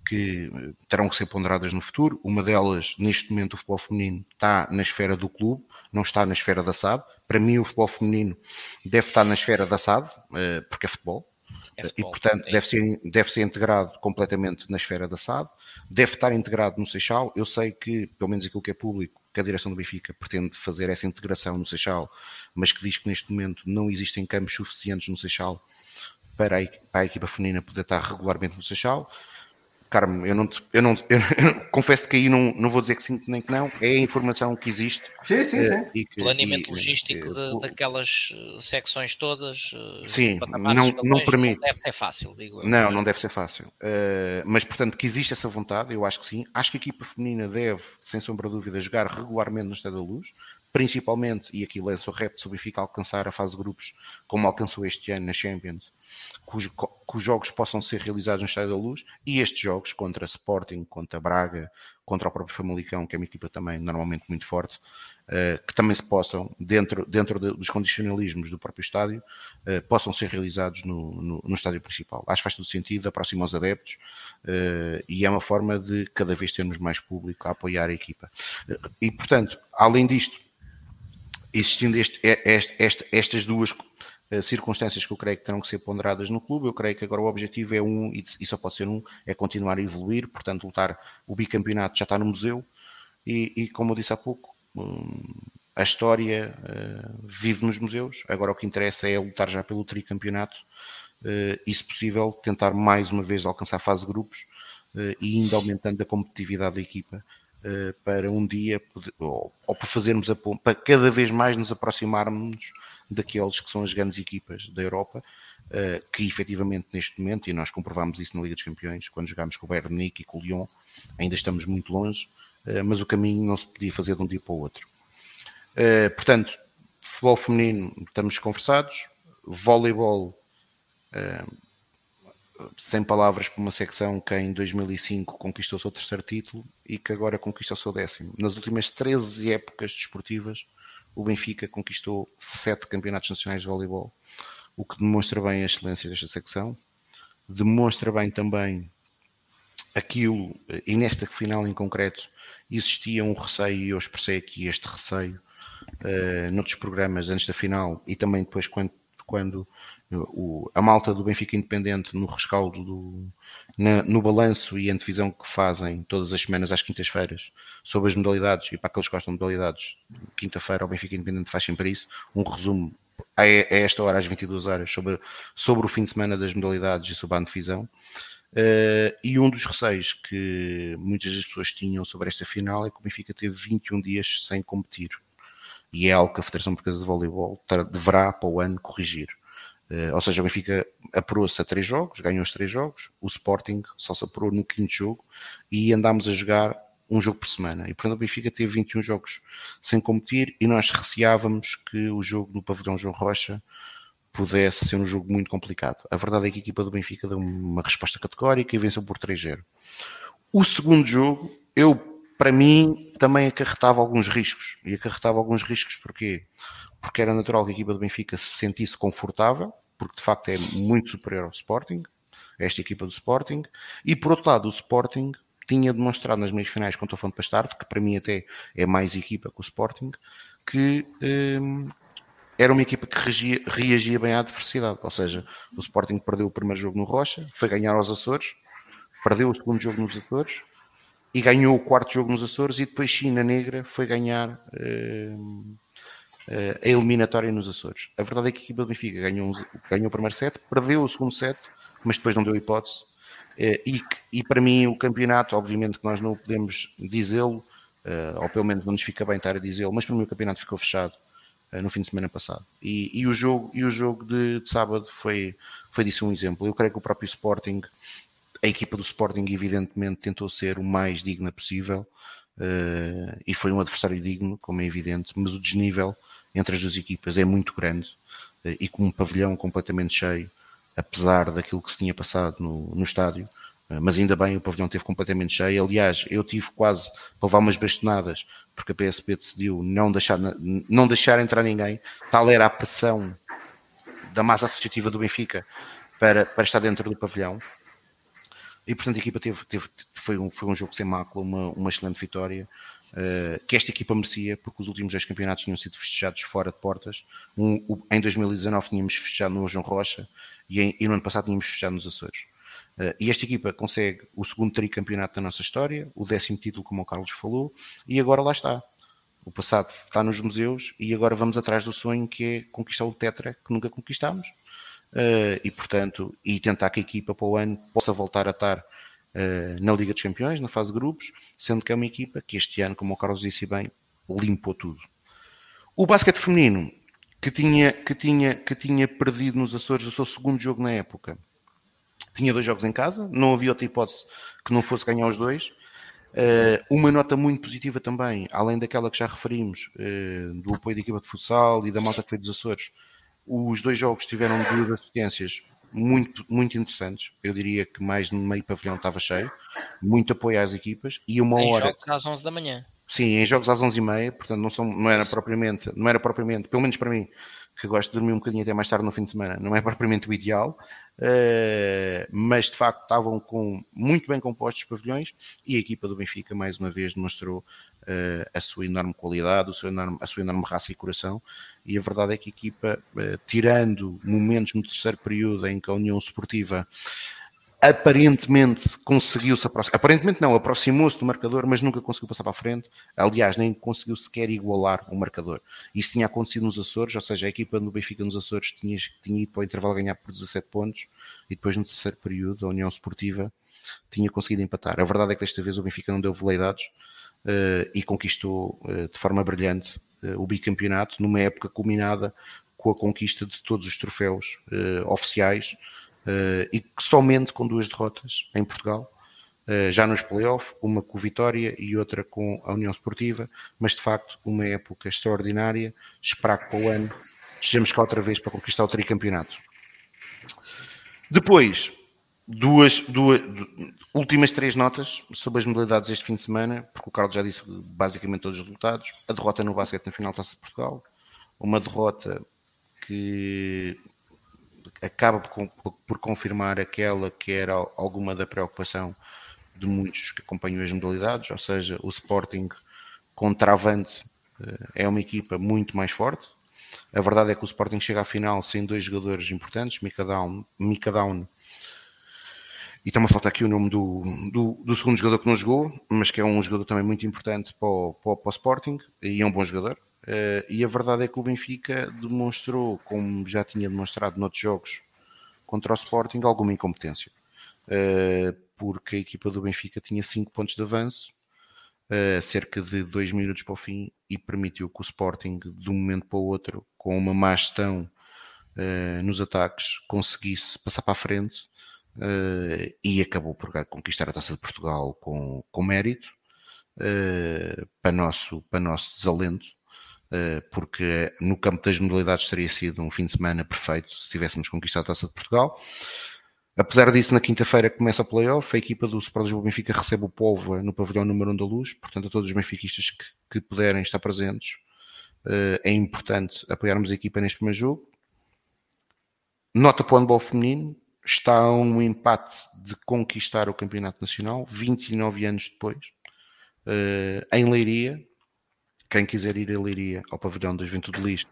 que eh, terão que ser ponderadas no futuro. Uma delas, neste momento, o futebol feminino está na esfera do clube, não está na esfera da SAD. Para mim, o futebol feminino deve estar na esfera da SAD, eh, porque é futebol. É e, portanto, é deve, ser, deve ser integrado completamente na esfera da SAD, deve estar integrado no Seixal. Eu sei que, pelo menos aquilo que é público, que a direção do Benfica pretende fazer essa integração no Seixal, mas que diz que neste momento não existem campos suficientes no Seixal para a, para a equipa feminina poder estar regularmente no Seixal. Carmo, eu não, eu não eu, eu, confesso que aí não, não vou dizer que sim nem que não, é a informação que existe. Sim, sim, sim. E que, Planeamento e, logístico e, de, daquelas eh, secções todas. Eh, sim, não, não permite. Não deve ser fácil, digo eu. Não, não deve ser fácil. Uh, mas, portanto, que existe essa vontade, eu acho que sim. Acho que a equipa feminina deve, sem sombra de dúvida, jogar regularmente no Estado da Luz principalmente, e aqui lança o repto se o Benfica alcançar a fase de grupos, como alcançou este ano na Champions, que os jogos possam ser realizados no Estádio da Luz, e estes jogos contra Sporting, contra Braga, contra o próprio Famalicão, que é uma equipa também normalmente muito forte, uh, que também se possam, dentro, dentro de, dos condicionalismos do próprio estádio, uh, possam ser realizados no, no, no, estádio principal. Acho que faz todo sentido, aproxima os adeptos, uh, e é uma forma de cada vez termos mais público a apoiar a equipa. e, portanto, além disto, existindo este, este, este, estas duas eh, circunstâncias que eu creio que terão que ser ponderadas no clube, eu creio que agora o objetivo é um, e só pode ser um, é continuar a evoluir, portanto lutar, o bicampeonato já está no museu, e, e como eu disse há pouco, hum, a história uh, vive nos museus, agora o que interessa é lutar já pelo tricampeonato, uh, e se possível tentar mais uma vez alcançar a fase de grupos, e ainda aumentando a competitividade da equipa, eh, para um dia, ou, ou para fazermos a para cada vez mais nos aproximarmos daqueles que são as grandes equipas da Europa, uh, que efetivamente neste momento, e nós comprovamos isso na Liga dos Campeões, quando jogámos com o Bayern Munique e com o Lyon, ainda estamos muito longe, uh, mas o caminho não se podia fazer de um dia para o outro. Portanto, futebol feminino, estamos conversados, voleibol, sem palavras para uma secção que em 2005 conquistou o seu terceiro título e que agora conquista o seu décimo. Nas últimas 13 épocas desportivas, o Benfica conquistou sete campeonatos nacionais de voleibol, o que demonstra bem a excelência desta secção, demonstra bem também aquilo, e nesta final em concreto, existia um receio, e eu expressei aqui este receio uh, noutros programas antes da final e também depois quando quando o, a malta do Benfica Independente no rescaldo do, na, no balanço e antevisão que fazem todas as semanas às quintas-feiras sobre as modalidades e para aqueles que gostam de modalidades, quinta-feira o Benfica Independente faz sempre isso, um resumo a, a esta hora às 22 horas sobre, sobre o fim de semana das modalidades e sobre a antevisão. Uh, e um dos receios que muitas das pessoas tinham sobre esta final é que o Benfica teve 21 dias sem competir e é algo que a Federação Portuguesa de Voleibol deverá para o ano corrigir. Uh, ou seja, o Benfica apurou-se a três jogos, ganhou os três jogos, o Sporting só se apurou no quinto jogo e andámos a jogar um jogo por semana. E portanto o Benfica teve 21 jogos sem competir e nós receávamos que o jogo no pavilhão João Rocha pudesse ser um jogo muito complicado. A verdade é que a equipa do Benfica deu uma resposta categórica e venceu por 3-0. O segundo jogo, eu para mim também acarretava alguns riscos. E acarretava alguns riscos porquê? Porque era natural que a equipa do Benfica se sentisse confortável, porque de facto é muito superior ao Sporting, esta equipa do Sporting, e por outro lado, o Sporting tinha demonstrado nas meias finais contra o Fonte Bastardo, que para mim até é mais equipa que o Sporting, que hum, era uma equipa que reagia, reagia, bem à adversidade. Ou seja, o Sporting perdeu o primeiro jogo no Rocha, foi ganhar aos Açores, perdeu o segundo jogo nos Açores e ganhou o quarto jogo nos Açores e depois China Negra foi ganhar hum, a eliminatória nos Açores. A verdade é que a equipa do Benfica ganhou, ganhou o primeiro set, perdeu o segundo set, mas depois não deu hipótese. Eh, e, e para mim o campeonato, obviamente que nós não podemos dizê-lo, ou pelo menos não nos fica bem estar a dizê-lo, mas para mim o campeonato ficou fechado no fim de semana passado. E, e o jogo, e o jogo de, de, sábado foi, foi disso um exemplo. Eu creio que o próprio Sporting, a equipa do Sporting, evidentemente, tentou ser o mais digna possível. Uh, e foi um adversário digno, como é evidente, mas o desnível entre as duas equipas é muito grande uh, e com um pavilhão completamente cheio, apesar daquilo que se tinha passado no, no estádio, uh, mas ainda bem o pavilhão esteve completamente cheio. Aliás, eu tive quase para levar umas bastonadas porque a PSP decidiu não deixar, não deixar entrar ninguém, tal era a pressão da massa associativa do Benfica para, para estar dentro do pavilhão. E portanto a equipa teve, teve, foi, um, foi um jogo sem mácula, uma, uma excelente vitória. Uh, que esta equipa merecia, porque os últimos dois campeonatos tinham sido festejados fora de portas. Um, o, em 2019 tínhamos festejado no João Rocha e, em, e, no ano passado tínhamos festejado nos Açores. Uh, e esta equipa consegue o segundo tricampeonato da nossa história, o décimo título, como o Carlos falou, e agora lá está. O passado está nos museus e agora vamos atrás do sonho que é conquistar o Tetra que nunca conquistámos e, portanto, e tentar que a equipa para o ano possa voltar a estar uh, na Liga dos Campeões, na fase de grupos, sendo que é uma equipa que este ano, como o Carlos disse bem, limpou tudo. O basquete feminino, que tinha, que tinha, que tinha perdido nos Açores o seu segundo jogo na época, tinha dois jogos em casa, não havia outra hipótese que não fosse ganhar os dois. Uh, uma nota muito positiva também, além daquela que já referimos, do apoio da equipa de futsal e da malta que veio dos Açores, os dois jogos tiveram duas assistências muito, muito interessantes. Eu diria que mais no meio pavilhão estava cheio, muito apoio às equipas e uma em hora. Jogos às 11 da manhã. Sim, em jogos às 11h30, portanto não, são, não era propriamente, não era propriamente, pelo menos para mim, que gosto de dormir um bocadinho até mais tarde no fim de semana, não é propriamente o ideal, uh, mas de facto estavam com muito bem compostos os pavilhões e a equipa do Benfica mais uma vez demonstrou uh, a sua enorme qualidade, o seu enorme, a sua enorme raça e coração. E a verdade é que a equipa, uh, tirando momentos no terceiro período em que a União Esportiva aparentemente conseguiu-se aproximar, aparentemente não, aproximou-se do marcador, mas nunca conseguiu passar para a frente. Aliás, nem conseguiu sequer igualar o marcador. Isso tinha acontecido nos Açores, ou seja, a equipa do Benfica nos Açores tinha, tinha ido para o intervalo ganhar por 17 pontos e depois no terceiro período a União Esportiva tinha conseguido empatar. A verdade é que desta vez o Benfica não deu veleidades uh, e conquistou uh, de forma brilhante uh, o bicampeonato numa época culminada com a conquista de todos os troféus oficiais uh, e somente com duas derrotas em Portugal, uh, já nos playoffs, uma com Vitória e outra com a União Esportiva, mas de facto uma época extraordinária. Esperar que para o ano estejamos cá outra vez para conquistar o tricampeonato. Depois, duas, duas últimas três notas sobre as modalidades este fim de semana, porque o Carlos já disse basicamente todos os resultados. A derrota no basquete na final da Taça de Portugal, uma derrota que acaba por, por, confirmar aquela que era alguma da preocupação de muitos que acompanham as modalidades, ou seja, o Sporting contra Avante eh, é uma equipa muito mais forte. A verdade é que o Sporting chega à final sem dois jogadores importantes, Mika Down, Mika Down e está-me a faltar aqui o nome do, do, do, segundo jogador que não jogou, mas que é um jogador também muito importante para o, para, para o Sporting e é um bom jogador. Uh, e a verdade é que o Benfica demonstrou, como já tinha demonstrado noutros jogos contra o Sporting, alguma incompetência. Uh, porque a equipa do Benfica tinha 5 pontos de avanço, uh, cerca de 2 minutos para o fim, e permitiu que o Sporting, de um momento para o outro, com uma má gestão nos ataques, conseguisse passar para a frente e acabou por conquistar a taça de Portugal com, com mérito. para, nosso, para nosso desalento, porque no campo das modalidades teria sido um fim de semana perfeito se tivéssemos conquistado a Taça de Portugal. Apesar disso, na quinta-feira começa o playoff, a equipa do Sport Lisboa Benfica recebe o Povo no pavilhão número 1 da Luz, portanto a todos os benfiquistas que, que puderem estar presentes, eh, é importante apoiarmos a equipa neste primeiro jogo. nota para o handball feminino, está a um empate de conquistar o Campeonato Nacional, 29 anos depois, uh, em Leiria. Quem quiser ir a Leiria, ao pavilhão da Juventude Listo,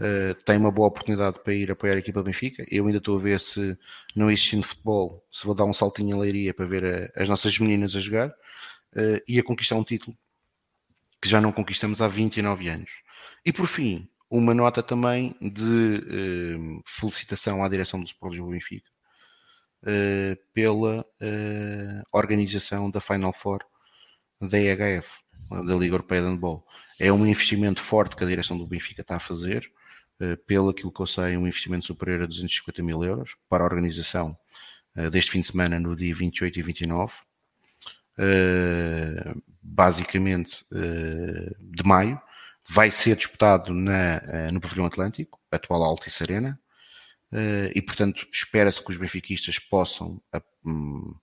uh, tem uma boa oportunidade para ir apoiar a equipa do Benfica. Eu ainda estou a ver se, não existindo futebol, se vou dar um saltinho a Leiria para ver a, as nossas meninas a jogar uh, e a conquistar um título que já não conquistamos há 29 anos. E por fim, uma nota também de uh, felicitação à direção do Sport Lisboa Benfica uh, pela uh, organização da Final Four da EHF, da Liga Europeia de Handball. É um investimento forte que a direção do Benfica está a fazer, pelo aquilo que eu sei, um investimento superior a 250 mil euros para a organização deste fim de semana no dia 28 e 29. basicamente de maio, vai ser disputado na, eh, no Pavilhão Atlântico, atual Altice Arena, eh, e portanto espera-se que os benfiquistas possam um,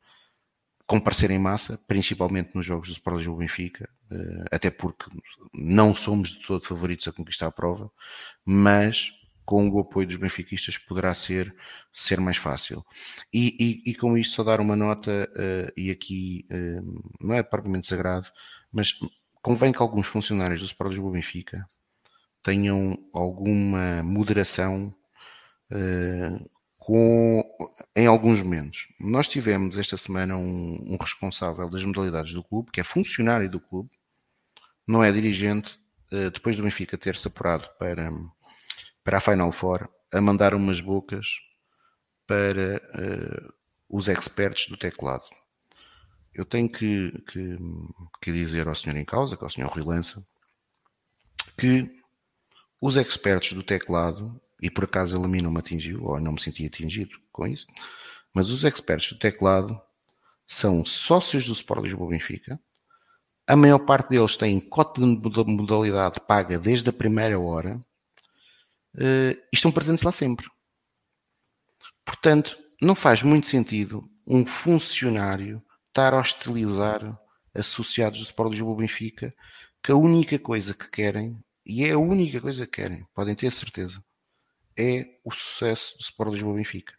comparecer em massa, principalmente nos jogos do Sport Lisboa Benfica, eh, até porque não somos de todo favoritos a conquistar a prova, mas com o apoio dos benfiquistas poderá ser, ser mais fácil. E, e, e com isto só dar uma nota, uh, e aqui uh, não é propriamente sagrado, mas convém que alguns funcionários do Sport Lisboa Benfica tenham alguma moderação com, em alguns momentos. Nós tivemos esta semana um, um, responsável das modalidades do clube, que é funcionário do clube, não é dirigente, uh, depois do Benfica ter-se apurado para, para a Final Four, a mandar umas bocas para uh, os experts do teclado eu tenho que, que, que, dizer ao senhor em causa, que é o senhor Rui Lança, que os expertos do teclado, e por acaso ele a mim não me atingiu, ou não me senti atingido com isso, mas os expertos do teclado são sócios do Sport Lisboa Benfica, a maior parte deles têm cota de modalidade paga desde a primeira hora uh, e estão presentes lá sempre. Portanto, não faz muito sentido um funcionário estar a hostilizar associados do Sport Lisboa Benfica, que a única coisa que querem, e é a única coisa que querem, podem ter certeza, é o sucesso do Sport Lisboa Benfica.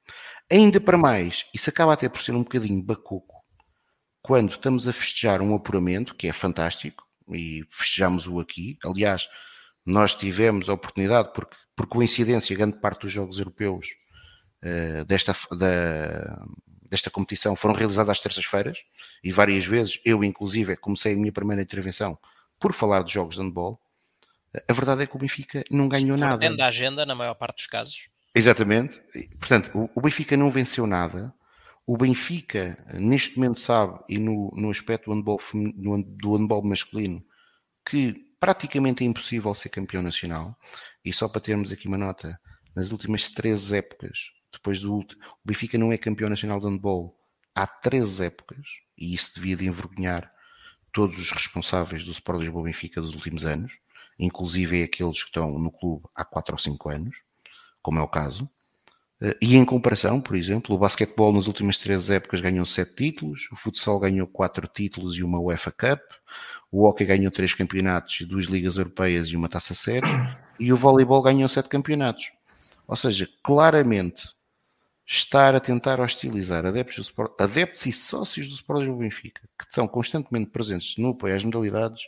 Ainda para mais, isso acaba até por ser um bocadinho bacuco, quando estamos a festejar um apuramento, que é fantástico, e festejamos-o aqui. Aliás, nós tivemos a oportunidade, porque por coincidência, grande parte dos jogos europeus uh, desta, da, desta competição foram realizadas às terças-feiras e várias vezes eu, inclusive, comecei a minha primeira intervenção por falar de jogos de handball. A verdade é que o Benfica não ganhou nada. Dentro da agenda, na maior parte dos casos. Exatamente. Portanto, o Benfica não venceu nada. O Benfica, neste momento, sabe, e no, no aspecto do handball, no, do handball masculino, que praticamente é impossível ser campeão nacional. E só para termos aqui uma nota, nas últimas três épocas, depois do último. O Benfica não é campeão nacional de handball há três épocas, e isso devia de envergonhar todos os responsáveis do Sport Lisboa Benfica dos últimos anos, inclusive aqueles que estão no clube há quatro ou cinco anos, como é o caso. Eh, e em comparação, por exemplo, o basquetebol nas últimas três épocas ganhou sete títulos, o futsal ganhou quatro títulos e uma UEFA Cup, o hockey ganhou três campeonatos duas ligas europeias e uma taça série, e o voleibol ganhou sete campeonatos. Ou seja, claramente estar a tentar hostilizar adeptos, Sport, adeptos e sócios do Sport Lisboa Benfica, que estão constantemente presentes no apoio às modalidades,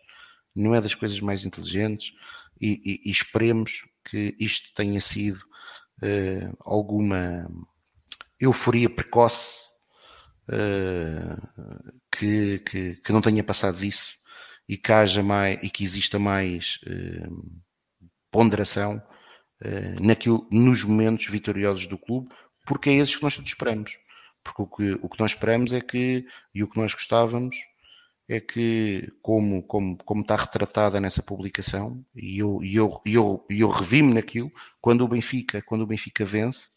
não é das coisas mais inteligentes e, e, e esperemos que isto tenha sido uh, alguma euforia precoce uh, que, que, que, não tenha passado disso e que haja mais e que exista mais uh, ponderação naquilo, nos momentos vitoriosos do clube, porque é esses que nós todos esperamos. Porque o que, o que nós esperamos é que, e o que nós gostávamos, é que, como, como, como está retratada nessa publicação, e eu, e eu, e eu, e eu revi-me naquilo, quando o Benfica, quando o Benfica vence,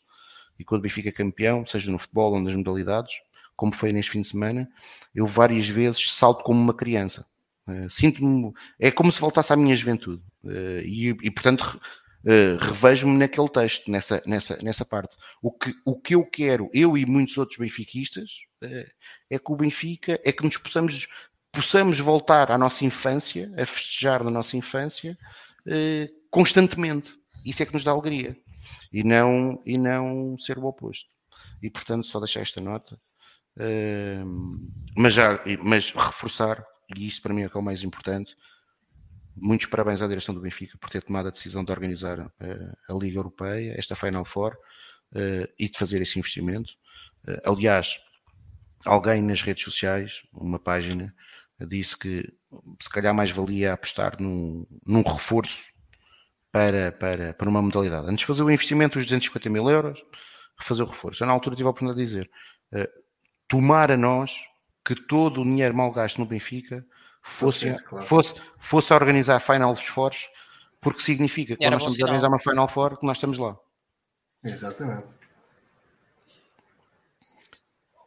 e quando o Benfica é campeão, seja no futebol ou nas modalidades, como foi neste fim de semana, eu várias vezes salto como uma criança. Uh, Sinto-me, é como se voltasse à minha juventude. Uh, e, e, portanto, Uh, revejo-me naquele texto, nessa, nessa, nessa parte. O que, o que eu quero, eu e muitos outros benfiquistas, é que o Benfica, é que nos possamos, possamos voltar à nossa infância, a festejar na nossa infância, uh, constantemente. Isso é que nos dá alegria. e não, e não ser o oposto. E portanto, só deixar esta nota, uh, mas, já, mas reforçar, e isso para mim é é o mais importante. Muitos parabéns à direção do Benfica por ter tomado a decisão de organizar uh, a Liga Europeia, esta Final Four, uh, e de fazer esse investimento. aliás, alguém nas redes sociais, uma página, disse que se calhar mais valia apostar num, num reforço para, para, para uma modalidade. Antes de fazer o investimento dos 250 mil euros, fazer o reforço. Já na altura tive a oportunidade de dizer, uh, tomar a nós que todo o dinheiro mal gasto no Benfica fosse, claro. fosse, fosse a organizar Final Fours, porque significa que quando nós estamos a organizar uma Final Four, que nós estamos lá. Exatamente.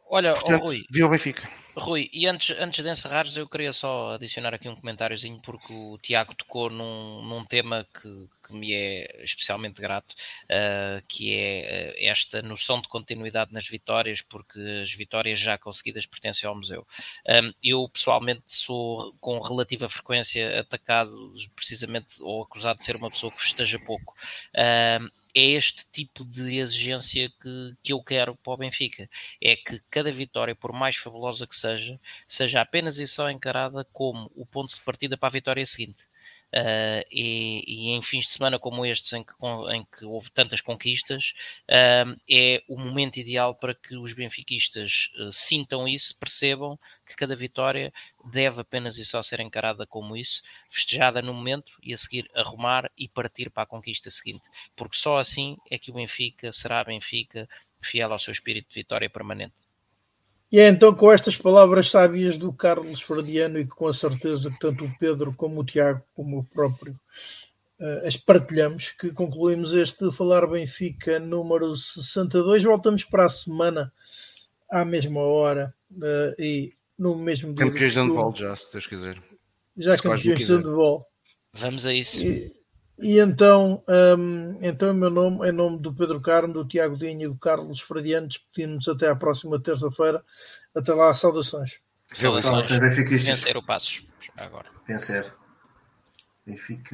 Olha, Portanto, oh, Rui. Viu o Benfica. Rui, e antes, antes de encerrares, eu queria só adicionar aqui um comentáriozinho, porque o Tiago tocou num, num tema que, que me é especialmente grato, uh, que é eh, esta noção de continuidade nas vitórias, porque as vitórias já conseguidas pertencem ao museu. Um, eu, pessoalmente, sou com relativa frequência atacado, precisamente, ou acusado de ser uma pessoa que festeja pouco. Um, é este tipo de exigência que, que eu quero para o Benfica. É que cada vitória, por mais fabulosa que seja, seja apenas e só encarada como o ponto de partida para a vitória seguinte. Uh, e, e, em fins de semana como estes, em que, em que houve tantas conquistas, uh, é o momento ideal para que os benfiquistas uh, sintam isso, percebam que cada vitória deve apenas e só ser encarada como isso, festejada no momento e a seguir arrumar e partir para a conquista seguinte, porque só assim é que o Benfica será Benfica, fiel ao seu espírito de vitória permanente. E é então com estas palavras sábias do Carlos Fradiano e que com a certeza que tanto o Pedro como o Tiago, como o próprio, uh, as partilhamos, que concluímos este Falar Benfica número 62. Voltamos para a semana à mesma hora uh, e no mesmo dia. Campeões de handball já, se Deus quiser. Já se campeões de handball. Vamos a isso. E, e então, um, então, em meu nome, em nome do Pedro Carmo, do Tiago Dinho e do Carlos Fradiano, despedimos até à próxima terça-feira. Até lá, saudações. Saudações. Vencer o Passos. Agora. Vencer. Benfica.